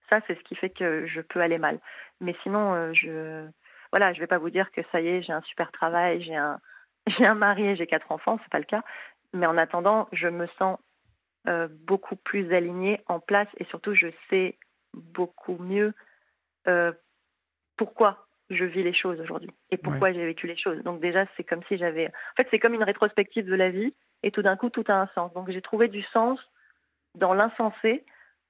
[SPEAKER 3] Ça, c'est ce qui fait que je peux aller mal. Mais sinon, je voilà, je vais pas vous dire que ça y est, j'ai un super travail, j'ai un j'ai un mari et j'ai quatre enfants, c'est pas le cas. Mais en attendant, je me sens beaucoup plus alignée en place et surtout, je sais beaucoup mieux euh, pourquoi je vis les choses aujourd'hui et pourquoi j'ai vécu les choses. Donc déjà, c'est comme si j'avais... En fait, c'est comme une rétrospective de la vie et tout d'un coup, tout a un sens. Donc j'ai trouvé du sens dans l'insensé.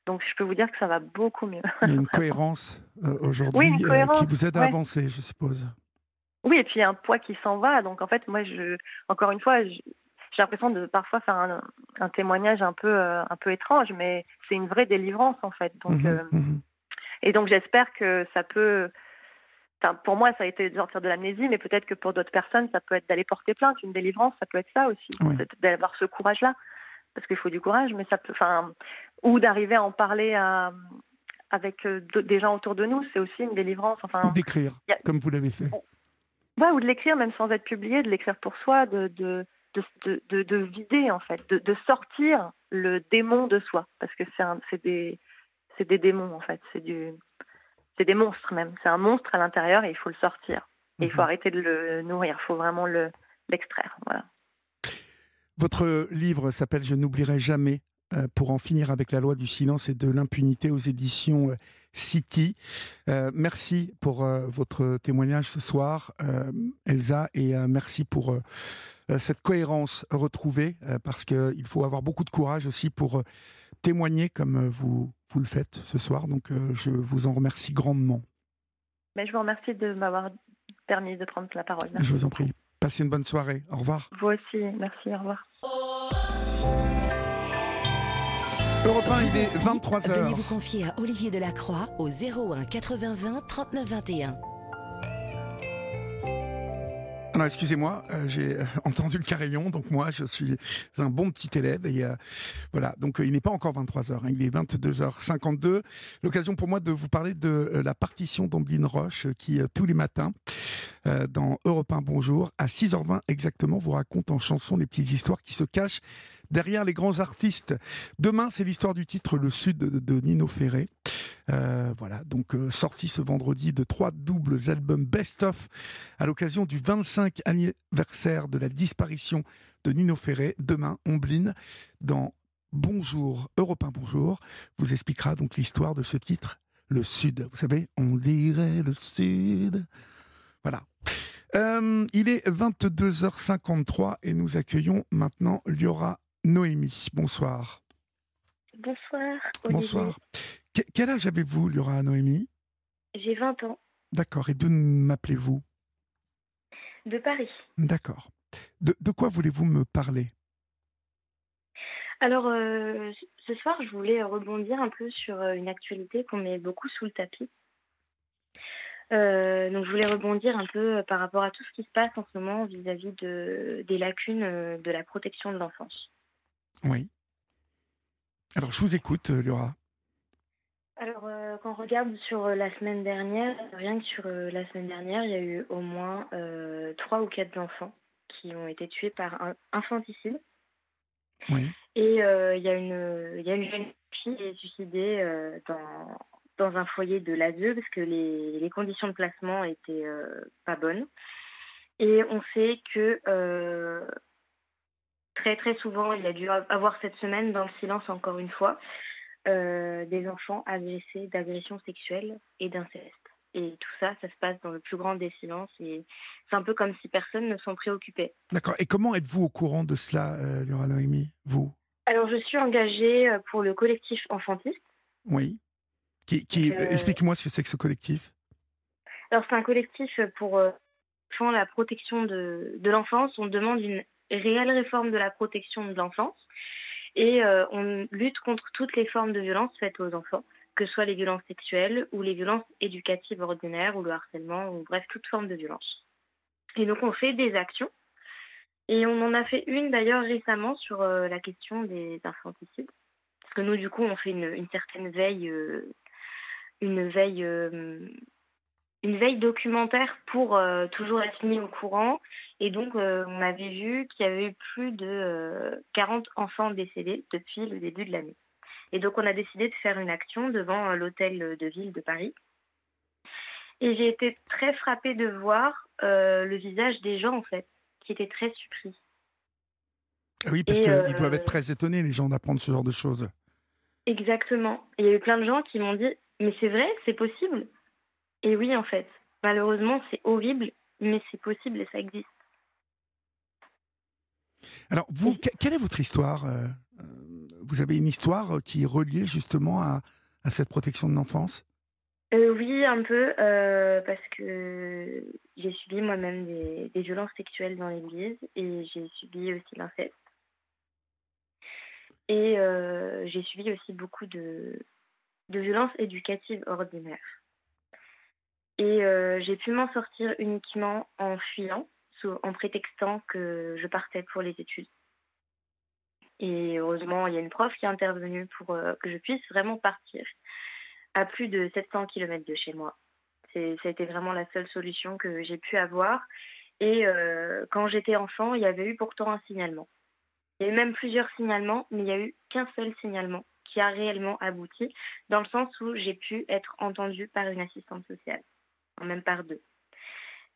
[SPEAKER 3] Donc je peux vous dire que ça va beaucoup mieux.
[SPEAKER 1] Il y a une cohérence euh, aujourd'hui euh, qui vous aide à avancer, je suppose.
[SPEAKER 3] Oui, et puis il y a un poids qui s'en va. Donc en fait, moi, je, encore une fois, j'ai l'impression de parfois faire un, témoignage un peu, euh, un peu étrange, mais c'est une vraie délivrance en fait. Donc, mhm, euh, mhm. Et donc j'espère que ça peut. Pour moi, ça a été de sortir de l'amnésie, mais peut-être que pour d'autres personnes, ça peut être d'aller porter plainte. Une délivrance, ça peut être ça aussi, d'avoir ce courage-là, parce qu'il faut du courage, mais ça peut, enfin, ou d'arriver à en parler à, avec euh, des gens autour de nous, c'est aussi une délivrance. Enfin,
[SPEAKER 1] ou d'écrire, comme vous l'avez fait.
[SPEAKER 3] Ouais, ou de l'écrire même sans être publié, de l'écrire pour soi, de, de de, de, de, vider en fait, de, de, sortir le démon de soi, parce que c'est des, des démons en fait, c'est du, c'est des monstres même, c'est un monstre à l'intérieur et il faut le sortir. Et il faut mhm. arrêter de le nourrir, il faut vraiment le, l'extraire. Voilà.
[SPEAKER 1] Votre livre s'appelle Je n'oublierai jamais euh, pour en finir avec la loi du silence et de l'impunité aux éditions euh, City. Euh, merci pour votre témoignage ce soir, Elsa, et merci pour cette cohérence retrouvée, parce qu'il faut avoir beaucoup de courage aussi pour témoigner comme vous, vous le faites ce soir. Donc je vous en remercie grandement.
[SPEAKER 3] Mais je vous remercie de m'avoir permis de prendre la parole.
[SPEAKER 1] Je vous en prie. Passez une bonne soirée. Au revoir.
[SPEAKER 3] Vous aussi. Merci. Au revoir.
[SPEAKER 1] Europe 1, il est 23h.
[SPEAKER 2] Venez vous confier à Olivier Delacroix au 01 80 20 39 21.
[SPEAKER 1] Excusez-moi, euh, j'ai euh, entendu le carillon, donc moi je suis un bon petit élève et euh, voilà. Donc il n'est pas encore 23 h hein, il est 22h52. L'occasion pour moi de vous parler de la partition d'Amblin Roche qui tous les matins dans Europe 1 Bonjour à 6h20 exactement vous raconte en chanson les petites histoires qui se cachent derrière les grands artistes. Demain, c'est l'histoire du titre Le Sud de, Nino Ferré. Euh, voilà, donc euh, sorti ce vendredi de trois doubles albums best-of à l'occasion du 25 anniversaire de la disparition de Nino Ferré. Demain, Ombline, dans Bonjour, Europe Bonjour, vous expliquera donc l'histoire de ce titre, Le Sud. Vous savez, on dirait le Sud. Voilà. Euh, il est 22h53 et nous accueillons maintenant Liora Noémie. Bonsoir.
[SPEAKER 5] Bonsoir.
[SPEAKER 1] Bonsoir. Quel âge avez-vous, Laura Noémie?
[SPEAKER 5] J'ai 20 ans.
[SPEAKER 1] D'accord. Et d'où m'appelez-vous?
[SPEAKER 5] De Paris.
[SPEAKER 1] D'accord. De, quoi voulez-vous me parler?
[SPEAKER 5] Alors, euh, ce soir, je voulais rebondir un peu sur euh, une actualité qu'on met beaucoup sous le tapis. Euh, donc, je voulais rebondir un peu par rapport à tout ce qui se passe en ce moment vis-à-vis de, des lacunes de la protection de l'enfance.
[SPEAKER 1] Oui. Alors, je vous écoute, Laura.
[SPEAKER 5] Alors, euh, quand on regarde sur euh, la semaine dernière, rien que sur la semaine dernière, il y a eu au moins trois ou quatre enfants qui ont été tués par un infanticide.
[SPEAKER 1] Oui.
[SPEAKER 5] Et il y, a une, y a une jeune fille qui est suicidée dans, dans un foyer de l'ASE parce que les, les, conditions de placement étaient pas bonnes. Et on sait que très très souvent, il y a dû avoir cette semaine dans le silence encore une fois, euh, des enfants agressés d'agressions sexuelles et d'inceste. Et tout ça, ça se passe dans le plus grand des silences et c'est un peu comme si personne ne s'en préoccupait.
[SPEAKER 1] D'accord. Et comment êtes-vous au courant de cela, euh, Laura Noémie, vous?
[SPEAKER 5] Alors, je suis engagée euh, pour le collectif Enfantiste.
[SPEAKER 1] Oui. Qui, qui euh, Explique-moi ce que c'est que ce collectif.
[SPEAKER 5] Alors, c'est un collectif pour la protection de, de l'enfance. On demande une réelle réforme de la protection de l'enfance et euh, on lutte contre toutes les formes de violence faites aux enfants, que ce soit les violences sexuelles ou les violences éducatives ordinaires ou le harcèlement ou bref toute forme de violence. Et donc on fait des actions et on en a fait une d'ailleurs récemment sur euh, la question des infanticides parce que nous du coup on fait une, certaine veille euh, une veille une veille documentaire pour toujours être mis au courant. Et donc, euh, on avait vu qu'il y avait eu plus de 40 euh, enfants décédés depuis le début de l'année. Et donc, on a décidé de faire une action devant l'hôtel de ville de Paris. Et j'ai été très frappée de voir le visage des gens, en fait, qui étaient très surpris.
[SPEAKER 1] Ah oui, parce qu'ils doivent être très étonnés, les gens, d'apprendre ce genre de choses.
[SPEAKER 5] Exactement. il y a eu plein de gens qui m'ont dit Mais c'est vrai, c'est possible et oui, en fait, malheureusement, c'est horrible, mais c'est possible et ça existe.
[SPEAKER 1] Alors, vous, quelle est votre histoire euh, euh, Vous avez une histoire qui est reliée justement à, cette protection de l'enfance?
[SPEAKER 5] Euh, Oui, un peu, parce que j'ai subi moi-même des, violences sexuelles dans l'église et j'ai subi aussi l'inceste. Et j'ai subi aussi beaucoup de, de violences éducatives ordinaires. Et euh, j'ai pu m'en sortir uniquement en fuyant, en prétextant que je partais pour les études. Et heureusement, il y a une prof qui est intervenue pour euh, que je puisse vraiment partir à plus de 700 km de chez moi. Ça a été vraiment la seule solution que j'ai pu avoir. Et euh, quand j'étais enfant, il y avait eu pourtant un signalement. Il y a eu même plusieurs signalements, mais il n'y a eu qu'un seul signalement qui a réellement abouti, dans le sens où j'ai pu être entendue par une assistante sociale même par deux.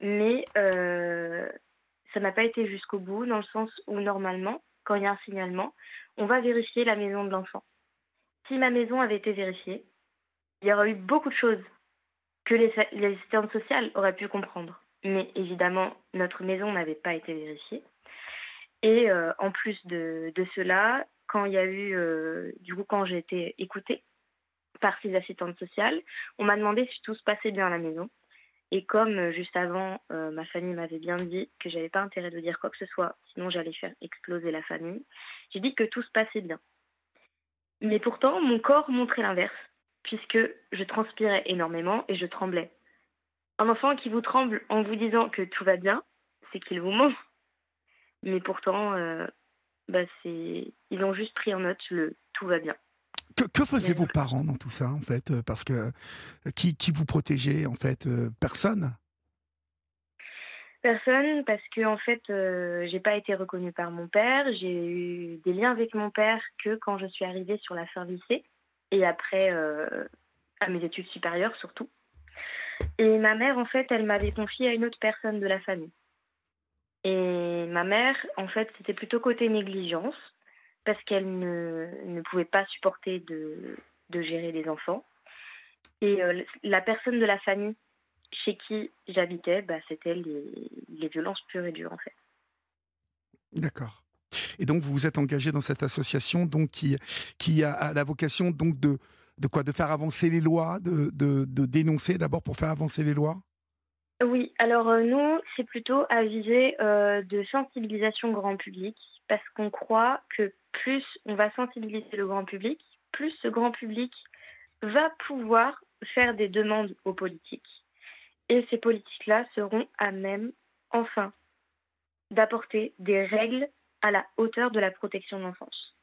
[SPEAKER 5] Mais euh, ça n'a pas été jusqu'au bout, dans le sens où normalement, quand il y a un signalement, on va vérifier la maison de l'enfant. Si ma maison avait été vérifiée, il y aurait eu beaucoup de choses que les, assistantes sociales auraient pu comprendre. Mais évidemment, notre maison n'avait pas été vérifiée. Et euh, en plus de, cela, quand il y a eu, euh, du coup, quand j'ai été écoutée par ces assistantes sociales, on m'a demandé si tout se passait bien à la maison. Et comme euh, juste avant, euh, ma famille m'avait bien dit que j'avais pas intérêt de dire quoi que ce soit, sinon j'allais faire exploser la famille, j'ai dit que tout se passait bien. Mais pourtant, mon corps montrait l'inverse, puisque je transpirais énormément et je tremblais. Un enfant qui vous tremble en vous disant que tout va bien, c'est qu'il vous ment. Mais pourtant, bah, c'est ils ont juste pris en note le tout va bien.
[SPEAKER 1] Que, faisaient vos parents dans tout ça, en fait Parce que qui, qui vous protégeait, en fait Personne?
[SPEAKER 5] Personne, parce que en fait, euh, j'ai pas été reconnue par mon père. J'ai eu des liens avec mon père que quand je suis arrivée sur la fin lycée et après euh, à mes études supérieures surtout. Et ma mère, en fait, elle m'avait confié à une autre personne de la famille. Et ma mère, en fait, c'était plutôt côté négligence parce qu'elle ne, ne, pouvait pas supporter de, de gérer les enfants. Et euh, la personne de la famille chez qui j'habitais, bah, c'était les, les, violences pures et dures en fait.
[SPEAKER 1] D'accord. Et donc vous vous êtes engagé dans cette association donc qui, qui a la vocation donc de, de quoi? De faire avancer les lois, de, de, de dénoncer d'abord pour faire avancer les lois?
[SPEAKER 5] Oui, alors euh, nous, c'est plutôt à viser euh, de sensibilisation grand public parce qu'on croit que plus on va sensibiliser le grand public, plus ce grand public va pouvoir faire des demandes aux politiques. Et ces politiques-là seront à même, enfin, d'apporter des règles à la hauteur de la protection de l'enfance.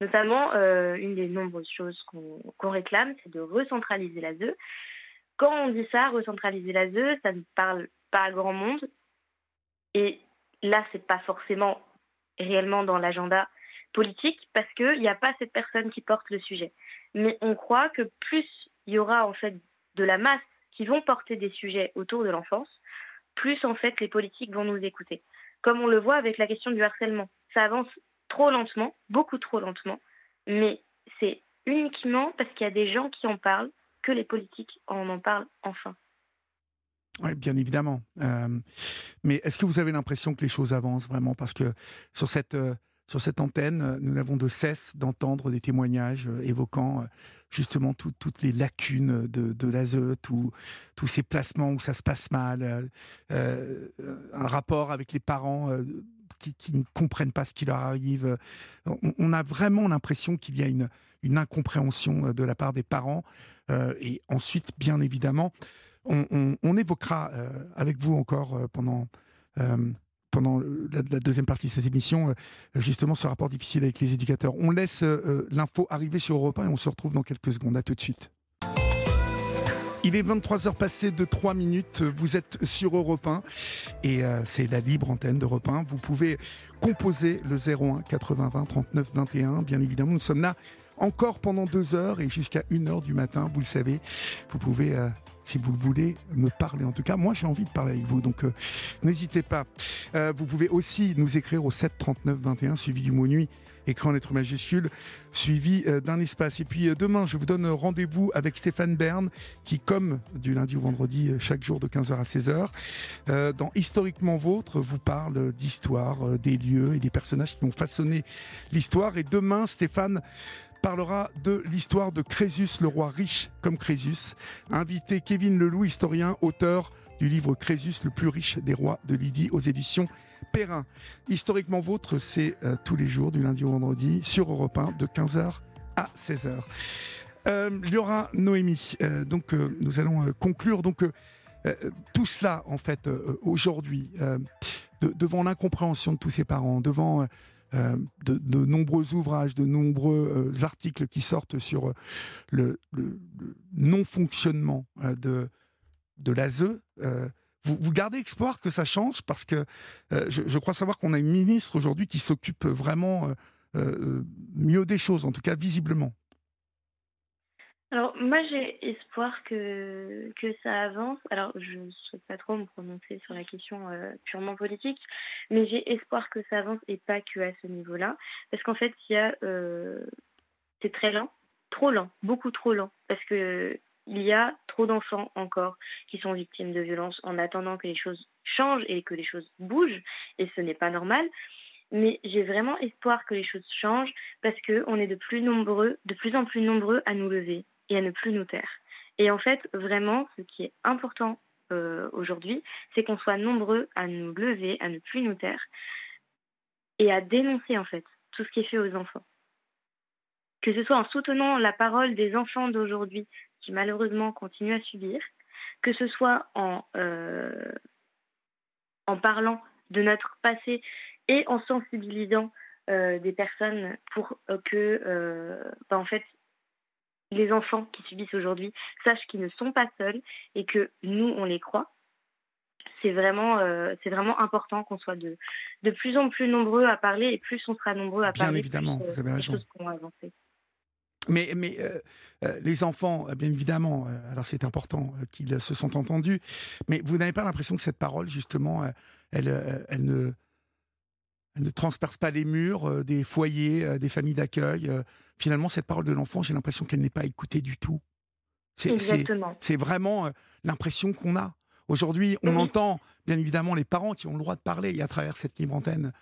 [SPEAKER 5] Notamment, euh, une des nombreuses choses qu'on réclame, c'est de recentraliser l'ASE. Quand on dit ça, recentraliser l'ASE, ça ne parle pas à grand monde. Et là, c'est pas forcément réellement dans l'agenda politique parce qu'il n'y a pas cette personne qui porte le sujet. Mais on croit que plus il y aura en fait de la masse qui vont porter des sujets autour de l'enfance, plus en fait les politiques vont nous écouter. Comme on le voit avec la question du harcèlement. Ça avance trop lentement, beaucoup trop lentement, mais c'est uniquement parce qu'il y a des gens qui en parlent que les politiques en en parlent enfin.
[SPEAKER 1] Oui, bien évidemment. Euh, mais est-ce que vous avez l'impression que les choses avancent vraiment? Parce que sur cette, euh, sur cette antenne, nous n'avons de cesse d'entendre des témoignages euh, évoquant justement toutes les lacunes de, de l'ASE, tous ces placements où ça se passe mal, euh, euh, un rapport avec les parents euh, qui, ne comprennent pas ce qui leur arrive. On, a vraiment l'impression qu'il y a une, incompréhension de la part des parents. et ensuite, bien évidemment, on, évoquera avec vous encore pendant pendant la, deuxième partie de cette émission, euh, justement ce rapport difficile avec les éducateurs. On laisse euh, euh, l'info arriver sur Europe 1 et on se retrouve dans quelques secondes. À tout de suite. Il est 23h passé de 3 minutes, vous êtes sur Europe 1 et c'est la libre antenne d'Europe 1. Vous pouvez composer le 01 80 20 39 21. Bien évidemment, nous sommes là encore pendant deux heures et jusqu'à 1 heure du matin, vous le savez. Vous pouvez si vous voulez me parler. En tout cas, moi j'ai envie de parler avec vous, donc euh, n'hésitez pas. Euh, vous pouvez aussi nous écrire au 7 39 21 suivi du mot nuit écrit en lettres majuscules, suivi euh, d'un espace. Et puis demain, je vous donne rendez-vous avec Stéphane Bern, qui, comme du lundi au vendredi, chaque jour de 15h à 16h, dans Historiquement Vôtre, vous parle d'histoire, des lieux et des personnages qui ont façonné l'histoire. Et demain, Stéphane parlera de l'histoire de Crésus, le roi riche comme Crésus. Invité Kevin Leloup, historien, auteur du livre Crésus, le plus riche des rois de Lydie aux éditions Perrin. Historiquement vôtre, c'est euh, tous les jours du lundi au vendredi sur Europe 1 de 15h à 16h. Euh, il y aura Noémie. Euh, donc nous allons conclure donc tout cela en fait aujourd'hui devant l'incompréhension de tous ces parents, devant euh, de, nombreux ouvrages, de nombreux euh, articles qui sortent sur euh, le, non-fonctionnement de, de l'ASE. Vous, vous, gardez espoir que ça change parce que je, crois savoir qu'on a une ministre aujourd'hui qui s'occupe vraiment mieux des choses, en tout cas visiblement.
[SPEAKER 5] Alors, moi, j'ai espoir que, que ça avance. Alors, je ne souhaite pas trop me prononcer sur la question euh, purement politique, mais j'ai espoir que ça avance et pas que à ce niveau-là. Parce qu'en fait, il y a. Euh, c'est très lent, trop lent, beaucoup trop lent. Parce que il y a trop d'enfants encore qui sont victimes de violences en attendant que les choses changent et que les choses bougent, et ce n'est pas normal. Mais j'ai vraiment espoir que les choses changent parce qu'on est de plus nombreux, de plus en plus nombreux à nous lever et à ne plus nous taire. Et en fait, vraiment, ce qui est important euh, aujourd'hui, c'est qu'on soit nombreux à nous lever, à ne plus nous taire et à dénoncer en fait tout ce qui est fait aux enfants. Que ce soit en soutenant la parole des enfants d'aujourd'hui qui malheureusement continuent à subir, que ce soit en, euh, en parlant de notre passé et en sensibilisant des personnes pour que, bah, en fait, les enfants qui subissent aujourd'hui sachent qu'ils ne sont pas seuls et que nous, on les croit. C'est vraiment, c'est vraiment important qu'on soit de, de plus en plus nombreux à parler et plus on sera nombreux à
[SPEAKER 1] Bien
[SPEAKER 5] parler.
[SPEAKER 1] évidemment,
[SPEAKER 5] plus,
[SPEAKER 1] vous avez raison.
[SPEAKER 5] avancer.
[SPEAKER 1] Mais, mais euh, euh, les enfants, euh, bien évidemment, euh, alors c'est important euh, qu'ils se sont entendus, mais vous n'avez pas l'impression que cette parole, justement, euh, elle, euh, elle, ne, elle ne transperce pas les murs euh, des foyers, euh, des familles d'accueil. Finalement, cette parole de l'enfant, j'ai l'impression qu'elle n'est pas écoutée du tout. C'est- vraiment euh, l'impression qu'on a. Aujourd'hui, on
[SPEAKER 5] Oui.
[SPEAKER 1] entend, bien évidemment, les parents qui ont le droit de parler, et à travers cette libre antenne,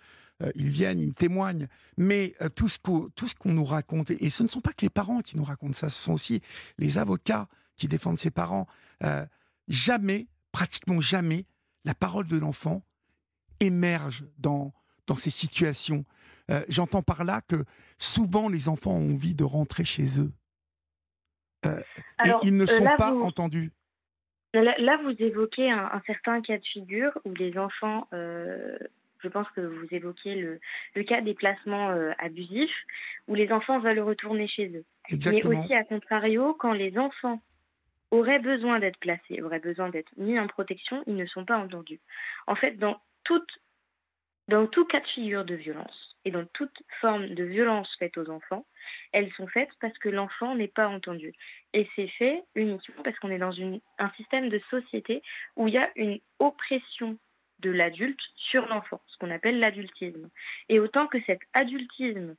[SPEAKER 1] euh, ils viennent, ils témoignent. Mais euh, tout ce qu'on nous raconte, et ce ne sont pas que les parents qui nous racontent ça, ce sont aussi les avocats qui défendent ces parents. Euh, jamais, pratiquement jamais, la parole de l'enfant émerge dans, dans ces situations. J'entends par là que souvent les enfants ont envie de rentrer chez eux. Euh,
[SPEAKER 5] Alors,
[SPEAKER 1] et ils ne
[SPEAKER 5] euh,
[SPEAKER 1] sont
[SPEAKER 5] là,
[SPEAKER 1] pas
[SPEAKER 5] vous-
[SPEAKER 1] entendus.
[SPEAKER 5] Là, là, vous évoquez un, un certain cas de figure où les enfants, euh, je pense que vous évoquez le, le cas des placements euh, abusifs, où les enfants veulent retourner chez eux.
[SPEAKER 1] Exactement.
[SPEAKER 5] Mais aussi, à contrario, quand les enfants auraient besoin d'être placés, auraient besoin d'être mis en protection, ils ne sont pas entendus. En fait, dans, toute, dans tout cas de figure de violence et dans toute forme de violence faite aux enfants, elles sont faites parce que l'enfant n'est pas entendu. Et c'est fait uniquement parce qu'on est dans un système de société où il y a une oppression de l'adulte sur l'enfant, ce qu'on appelle l'adultisme. Et autant que cet adultisme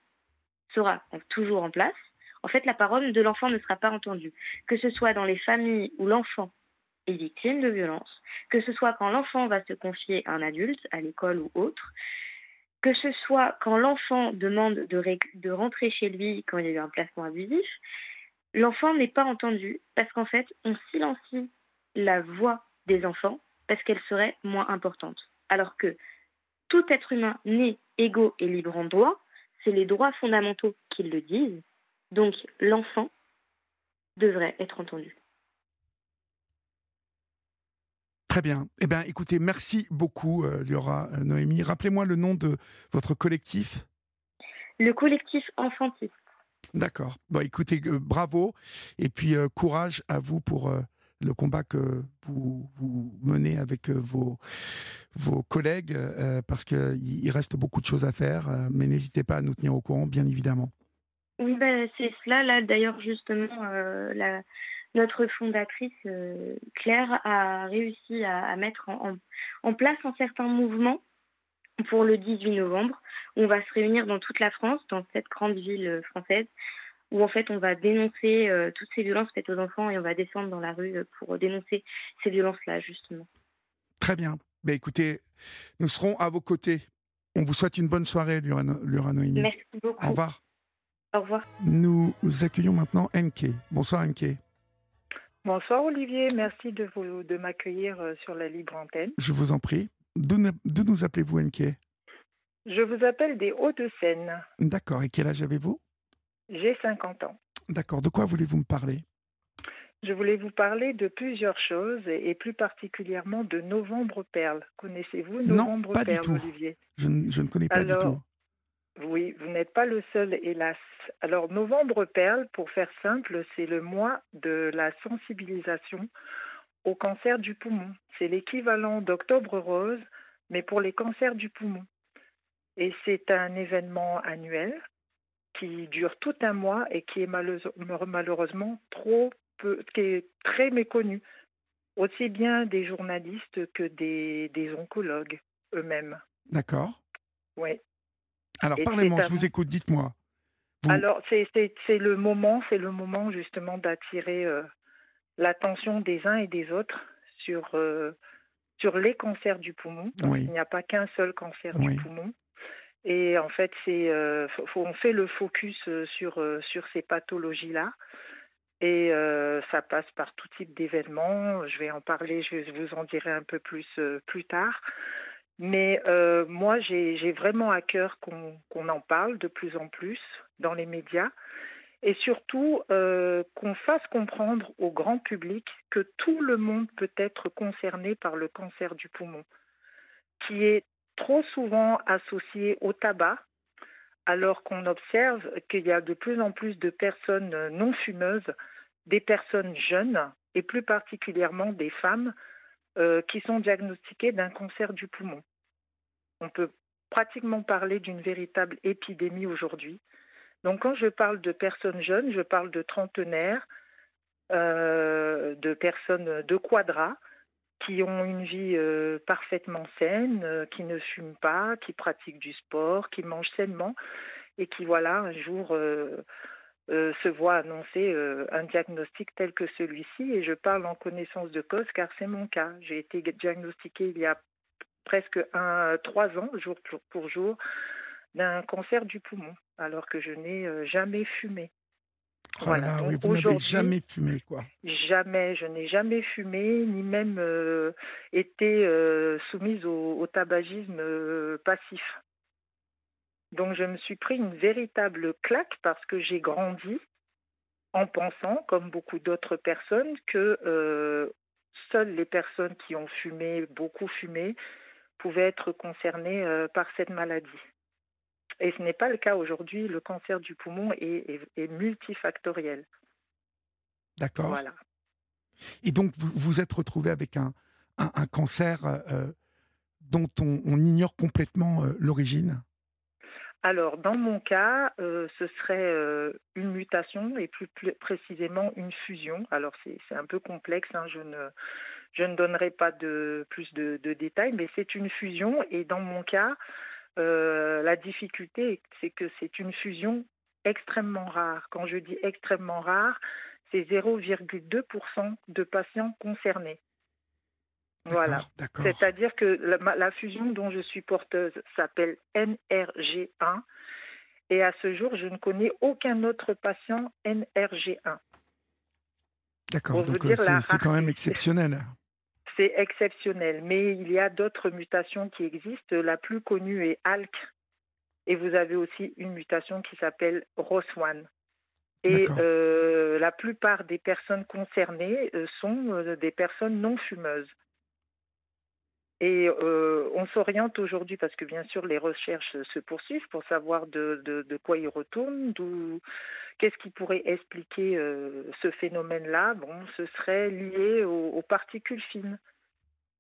[SPEAKER 5] sera toujours en place, en fait, la parole de l'enfant ne sera pas entendue. Que ce soit dans les familles où l'enfant est victime de violence, que ce soit quand l'enfant va se confier à un adulte, à l'école ou autre, que ce soit quand l'enfant demande de, rentrer chez lui quand il y a eu un placement abusif, l'enfant n'est pas entendu parce qu'en fait, on silencie la voix des enfants parce qu'elle serait moins importante. Alors que tout être humain né égaux et libre en droit, c'est les droits fondamentaux qui le disent. Donc l'enfant devrait être entendu.
[SPEAKER 1] Très bien. Eh bien, écoutez, merci beaucoup, euh, Liora euh, Noémie. Rappelez-moi le nom de votre collectif.
[SPEAKER 5] Le collectif Enfantis.
[SPEAKER 1] D'accord. Bon, écoutez, euh, bravo. Et puis, euh, courage à vous pour le combat que vous, vous menez avec vos, vos collègues, parce qu'il il reste beaucoup de choses à faire. mais n'hésitez pas à nous tenir au courant, bien évidemment.
[SPEAKER 5] Oui, ben, c'est cela. Là, d'ailleurs, justement, la, notre fondatrice, euh, Claire, a réussi à, à mettre en, en, en place un certain mouvement pour le 18 novembre. On va se réunir dans toute la France, dans cette grande ville euh, française, où en fait on va dénoncer euh, toutes ces violences faites aux enfants et on va descendre dans la rue pour dénoncer ces violences-là, justement.
[SPEAKER 1] Très bien. Ben, écoutez, nous serons à vos côtés. On vous souhaite une bonne soirée, Liora No- Liora Noémie.
[SPEAKER 5] Merci beaucoup.
[SPEAKER 1] Au revoir.
[SPEAKER 5] Au revoir.
[SPEAKER 1] Nous accueillons maintenant NK. Bonsoir NK.
[SPEAKER 6] Bonsoir Olivier, merci de, vous, de m'accueillir euh, sur la libre antenne.
[SPEAKER 1] Je vous en prie. D'où nous appelez-vous NK
[SPEAKER 6] Je vous appelle des Hauts-de-Seine.
[SPEAKER 1] D'accord. Et quel âge avez-vous?
[SPEAKER 6] J'ai 50 ans.
[SPEAKER 1] D'accord. De quoi voulez-vous me parler?
[SPEAKER 6] Je voulais vous parler de plusieurs choses et plus particulièrement de Novembre Perle. Connaissez-vous
[SPEAKER 1] Non,
[SPEAKER 6] Novembre
[SPEAKER 1] pas du
[SPEAKER 6] Perle,
[SPEAKER 1] tout.
[SPEAKER 6] Olivier?
[SPEAKER 1] Je, ne- je ne connais pas
[SPEAKER 6] Alors,
[SPEAKER 1] du tout.
[SPEAKER 6] Oui, vous n'êtes pas le seul, hélas. Alors, Novembre Perle, pour faire simple, c'est le mois de la sensibilisation au cancer du poumon. C'est l'équivalent d'Octobre Rose, mais pour les cancers du poumon. Et c'est un événement annuel qui dure tout un mois et qui est malheureusement trop peu, qui est très méconnu, aussi bien des journalistes que des, des oncologues eux-mêmes.
[SPEAKER 1] D'accord.
[SPEAKER 6] Oui.
[SPEAKER 1] Alors, parlez-moi, je vous écoute, dites-moi. Vous-
[SPEAKER 6] Alors, c'est le moment, c'est le moment justement d'attirer euh, l'attention des uns et des autres sur, euh, sur les cancers du poumon.
[SPEAKER 1] Oui.
[SPEAKER 6] Il n'y a pas qu'un seul cancer
[SPEAKER 1] Oui.
[SPEAKER 6] du poumon. Et en fait, c'est euh, on fait le focus sur, sur ces pathologies-là. Et euh, ça passe par tout type d'événements. Je vais en parler, je vous en dirai un peu plus euh, plus tard. Mais euh, moi, j'ai vraiment à cœur qu'on qu'on en parle de plus en plus dans les médias et surtout euh, qu'on fasse comprendre au grand public que tout le monde peut être concerné par le cancer du poumon, qui est trop souvent associé au tabac, alors qu'on observe qu'il y a de plus en plus de personnes non fumeuses, des personnes jeunes et plus particulièrement des femmes euh, qui sont diagnostiquées d'un cancer du poumon. On peut pratiquement parler d'une véritable épidémie aujourd'hui. Donc quand je parle de personnes jeunes, je parle de trentenaires, euh, de personnes de quadra, qui ont une vie euh, parfaitement saine, qui ne fument pas, qui pratiquent du sport, qui mangent sainement et qui, voilà, un jour euh, se voient annoncer un diagnostic tel que celui-ci. Et je parle en connaissance de cause car c'est mon cas. J'ai été diagnostiquée il y a presque un, trois ans, jour pour jour, d'un cancer du poumon, alors que je n'ai jamais fumé.
[SPEAKER 1] Oh voilà. vous n'avez jamais fumé, quoi.
[SPEAKER 6] Jamais, je n'ai jamais fumé, ni même euh, été euh, soumise au, tabagisme euh, passif. Donc je me suis pris une véritable claque parce que j'ai grandi en pensant, comme beaucoup d'autres personnes, que seules les personnes qui ont fumé, beaucoup fumé, pouvaient être concernées par cette maladie. Et ce n'est pas le cas aujourd'hui. Le cancer du poumon est, multifactoriel.
[SPEAKER 1] D'accord. Voilà. Et donc, vous vous êtes retrouvé avec un, un, cancer euh, euh, dont on, ignore complètement euh, l'origine?
[SPEAKER 6] Alors, dans mon cas, ce serait une mutation et plus, précisément une fusion. Alors, c'est un peu complexe, hein, je, ne, je ne donnerai pas de, plus de, de détails, mais c'est une fusion et dans mon cas, euh, la difficulté, c'est que c'est une fusion extrêmement rare. Quand je dis extrêmement rare, c'est 0,2% de patients concernés. Voilà. C'est-à-dire que la, fusion dont je suis porteuse s'appelle NRG1 et à ce jour, je ne connais aucun autre patient NRG1.
[SPEAKER 1] D'accord, donc euh, c'est quand même exceptionnel
[SPEAKER 6] c'est exceptionnel. Mais il y a d'autres mutations qui existent. La plus connue est ALK. Et vous avez aussi une mutation qui s'appelle ROS1. Et euh, la plupart des personnes concernées euh, sont des personnes non fumeuses. Et on s'oriente aujourd'hui, parce que bien sûr les recherches se poursuivent pour savoir de, de, quoi ils retournent, d'où, qu'est-ce qui pourrait expliquer ce phénomène-là. Bon, ce serait lié aux particules fines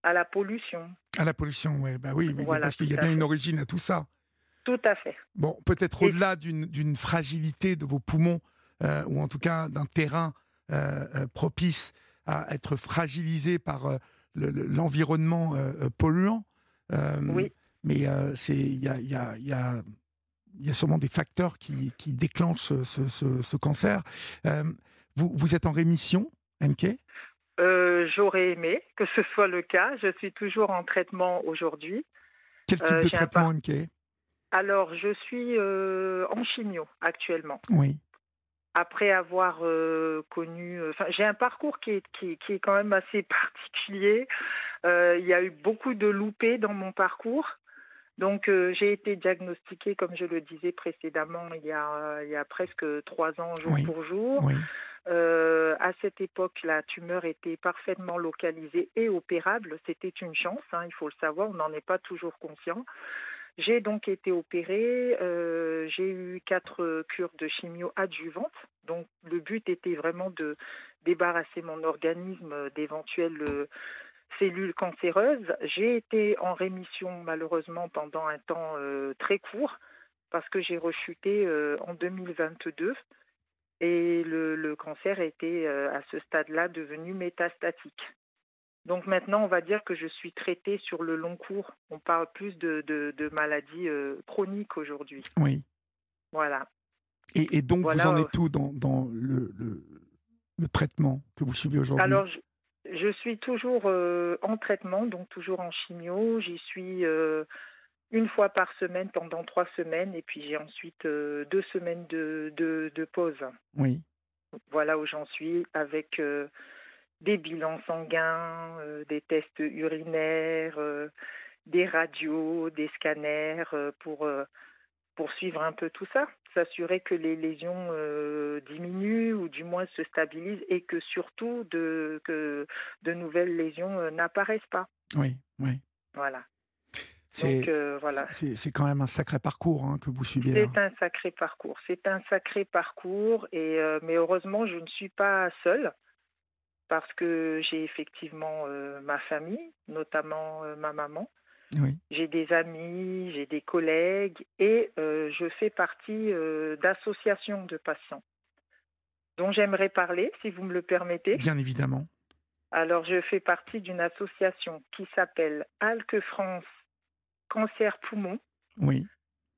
[SPEAKER 6] à la pollution.
[SPEAKER 1] À la pollution, ouais, bah oui, parce qu'il y a bien une origine à tout ça.
[SPEAKER 6] Tout à fait.
[SPEAKER 1] Bon, peut-être au-delà d'une fragilité de vos poumons, euh, ou en tout cas d'un terrain euh, euh, propice à être fragilisé par l'environnement polluant.
[SPEAKER 6] oui.
[SPEAKER 1] Mais il y a, y, a, y, a, y a, sûrement des facteurs qui, qui déclenchent ce, ce, ce cancer. vous, vous êtes en rémission, MK
[SPEAKER 6] euh, j'aurais aimé que ce soit le cas. Je suis toujours en traitement aujourd'hui.
[SPEAKER 1] Quel type euh, de traitement, MK
[SPEAKER 6] Alors, je suis euh, en chimio actuellement.
[SPEAKER 1] Oui.
[SPEAKER 6] Après avoir connu, enfin, j'ai un parcours qui est, qui, qui, est quand même assez particulier. il y a eu beaucoup de loupés dans mon parcours. Donc, j'ai été diagnostiquée, comme je le disais précédemment, il y a, il y a presque trois ans, jour pour jour. Oui. Euh, à cette époque, la tumeur était parfaitement localisée et opérable. C'était une chance, hein, il faut le savoir, on n'en est pas toujours conscient. J'ai donc été opérée, euh, j'ai eu quatre cures de chimio adjuvantes. Donc le but était vraiment de débarrasser mon organisme d'éventuelles euh, cellules cancéreuses. J'ai été en rémission malheureusement pendant un temps très court parce que j'ai rechuté en 2022 et le, cancer était euh, à ce stade-là devenu métastatique. Donc maintenant, on va dire que je suis traitée sur le long cours. On parle plus de, de, maladies euh, chroniques aujourd'hui.
[SPEAKER 1] Oui.
[SPEAKER 6] Voilà.
[SPEAKER 1] Et, donc, vous en êtes où dans, dans le, le, traitement que vous suivez aujourd'hui?
[SPEAKER 6] Alors, je, suis toujours euh, en traitement, donc toujours en chimio. J'y suis une fois par semaine pendant trois semaines et puis j'ai ensuite euh, deux semaines de, de, pause.
[SPEAKER 1] Oui.
[SPEAKER 6] Voilà où j'en suis avec euh, des bilans sanguins, euh, des tests urinaires, des radios, des scanners pour, pour suivre un peu tout ça, s'assurer que les lésions diminuent ou du moins se stabilisent et que surtout de, que de nouvelles lésions n'apparaissent pas.
[SPEAKER 1] Oui, oui.
[SPEAKER 6] Voilà.
[SPEAKER 1] C'est voilà. C'est quand même un sacré parcours hein, que vous suivez.
[SPEAKER 6] C'est un sacré parcours. C'est un sacré parcours. Et mais heureusement, je ne suis pas seule parce que j'ai effectivement ma famille, notamment ma maman. J'ai des amis, j'ai des collègues et je fais partie d'associations de patients dont j'aimerais parler, si vous me le permettez.
[SPEAKER 1] Bien évidemment.
[SPEAKER 6] Alors, je fais partie d'une association qui s'appelle Alque France Cancer Poumon,
[SPEAKER 1] oui.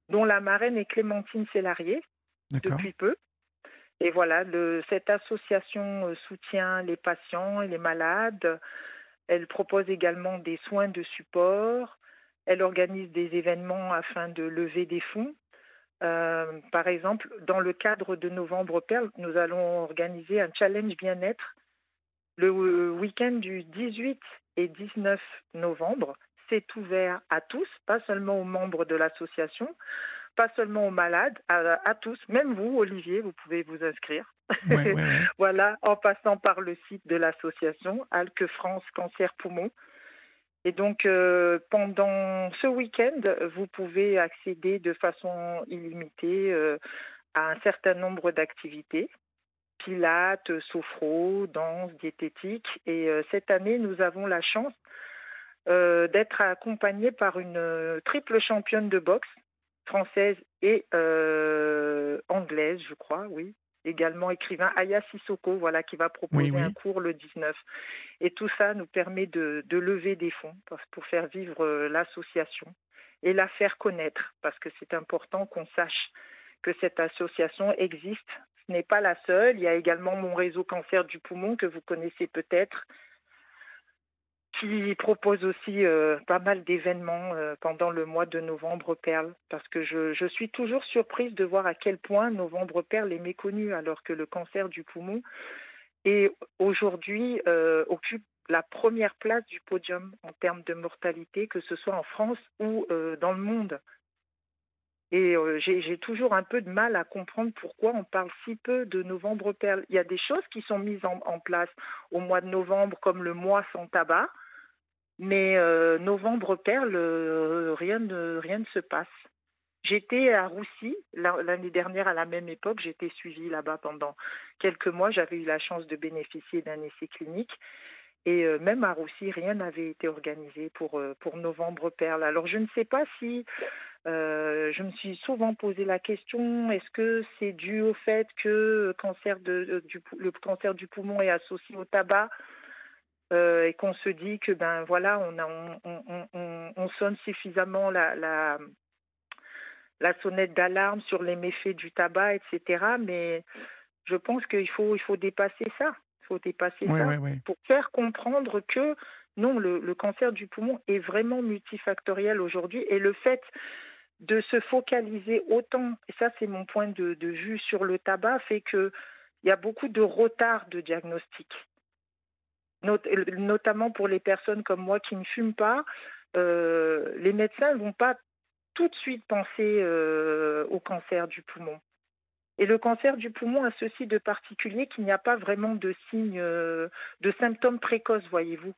[SPEAKER 6] dont la marraine est Clémentine Célarier, depuis peu. Et voilà, cette association euh, soutient les patients et les malades. Elle propose également des soins de support. Elle organise des événements afin de lever des fonds. Euh, par exemple, dans le cadre de Novembre Perle, nous allons organiser un challenge bien-être le euh, week-end du 18 et 19 novembre. C'est ouvert à tous, pas seulement aux membres de l'association, pas seulement aux malades, à, tous, même vous, Olivier, vous pouvez vous inscrire. voilà, en passant par le site de l'association Alque France Cancer Poumon. Et donc, euh, pendant ce week-end, vous pouvez accéder de façon illimitée euh, à un certain nombre d'activités. Pilates, sophro, danse, diététique. Et euh, cette année, nous avons la chance d'être accompagnés par une triple championne de boxe, française et anglaise, je crois, oui, également écrivain Aya Sissoko, voilà, qui va proposer un cours le 19. Et tout ça nous permet de, lever des fonds pour faire vivre euh, l'association et la faire connaître, parce que c'est important qu'on sache que cette association existe. Ce n'est pas la seule. Il y a également mon réseau cancer du poumon que vous connaissez peut-être, qui propose aussi euh, pas mal d'événements euh, pendant le mois de novembre Perle, parce que je, suis toujours surprise de voir à quel point novembre Perle est méconnu, alors que le cancer du poumon est aujourd'hui euh, occupe la première place du podium en termes de mortalité, que ce soit en France ou dans le monde. Et j'ai toujours un peu de mal à comprendre pourquoi on parle si peu de novembre perle. Il y a des choses qui sont mises en place au mois de novembre, comme le mois sans tabac, mais euh, novembre perle, euh, rien, ne, rien ne se passe. J'étais à Roussy l'année dernière à la même époque. J'étais suivie là-bas pendant quelques mois. J'avais eu la chance de bénéficier d'un essai clinique. Et euh, même à Roussy, rien n'avait été organisé pour, pour Novembre Perle. Alors je ne sais pas si je me suis souvent posé la question est-ce que c'est dû au fait que le cancer du poumon est associé au tabac euh, et qu'on se dit que ben voilà on, on, on, on sonne suffisamment la, la, la sonnette d'alarme sur les méfaits du tabac etc mais je pense qu'il faut il faut dépasser ça. Il faut dépasser ça pour faire comprendre que non le, le cancer du poumon est vraiment multifactoriel aujourd'hui et le fait de se focaliser autant et ça c'est mon point de, de vue sur le tabac fait que il y a beaucoup de retard de diagnostic notamment pour les personnes comme moi qui ne fument pas, euh, les médecins ne vont pas tout de suite penser euh, au cancer du poumon. Et le cancer du poumon a ceci de particulier qu'il n'y a pas vraiment de signes, euh, de symptômes précoces, voyez-vous.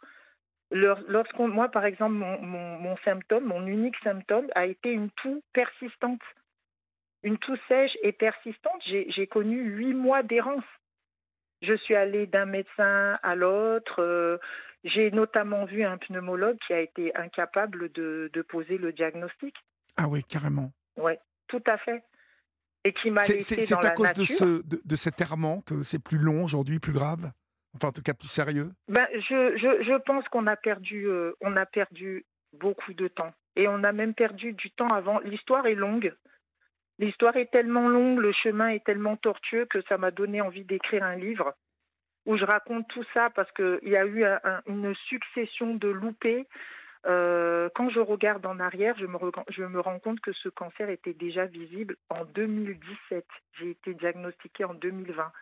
[SPEAKER 6] Moi, par exemple, mon, mon, symptôme, mon unique symptôme a été une toux persistante. Une toux sèche et persistante. J'ai connu huit mois d'errance. Je suis allée d'un médecin à l'autre. Euh, j'ai notamment vu un pneumologue qui a été incapable de, de poser le diagnostic.
[SPEAKER 1] Ah oui, carrément.
[SPEAKER 6] Oui, tout à fait. Et qui m'a laissé C'est
[SPEAKER 1] à cause de, ce, de, de, cet errement que c'est plus long aujourd'hui, plus grave? Enfin, en tout cas, plus sérieux?
[SPEAKER 6] Ben, je, je, je pense qu'on a, perdu, euh, on a perdu beaucoup de temps. Et on a même perdu du temps avant. L'histoire est longue. L'histoire est tellement longue, le chemin est tellement tortueux que ça m'a donné envie d'écrire un livre où je raconte tout ça parce qu'il y a eu une succession de loupés. Euh, quand je regarde en arrière, je me, je me rends compte que ce cancer était déjà visible en 2017. J'ai été diagnostiquée en 2020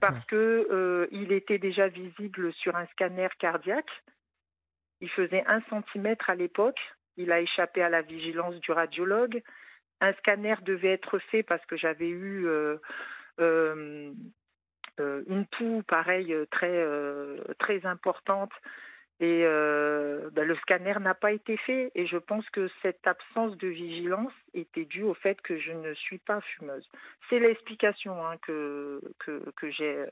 [SPEAKER 6] parce que euh, il était déjà visible sur un scanner cardiaque. Il faisait un centimètre à l'époque. Il a échappé à la vigilance du radiologue un scanner devait être fait parce que j'avais eu euh, euh, euh, une toux pareille très très importante Et ben, le scanner n'a pas été fait. Et je pense que cette absence de vigilance était due au fait que je ne suis pas fumeuse. C'est l'explication hein, que, que j'ai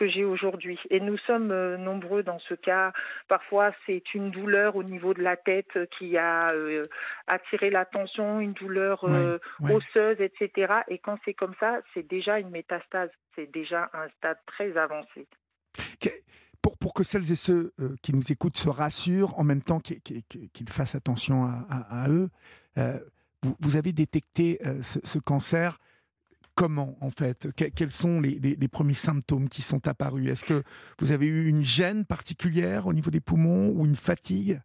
[SPEAKER 6] que j'ai aujourd'hui. Et nous sommes euh, nombreux dans ce cas. Parfois, c'est une douleur au niveau de la tête qui a euh, attiré l'attention, une douleur osseuse, etc. Et quand c'est comme ça, c'est déjà une métastase. C'est déjà un stade très avancé
[SPEAKER 1] pour, pour que celles et ceux euh, qui nous écoutent se rassurent, en même temps qu'ils fassent attention à, eux, euh, vous, avez détecté euh, ce, cancer comment en fait Quels sont les, premiers symptômes qui sont apparus? Est-ce que vous avez eu une gêne particulière au niveau des poumons ou une fatigue?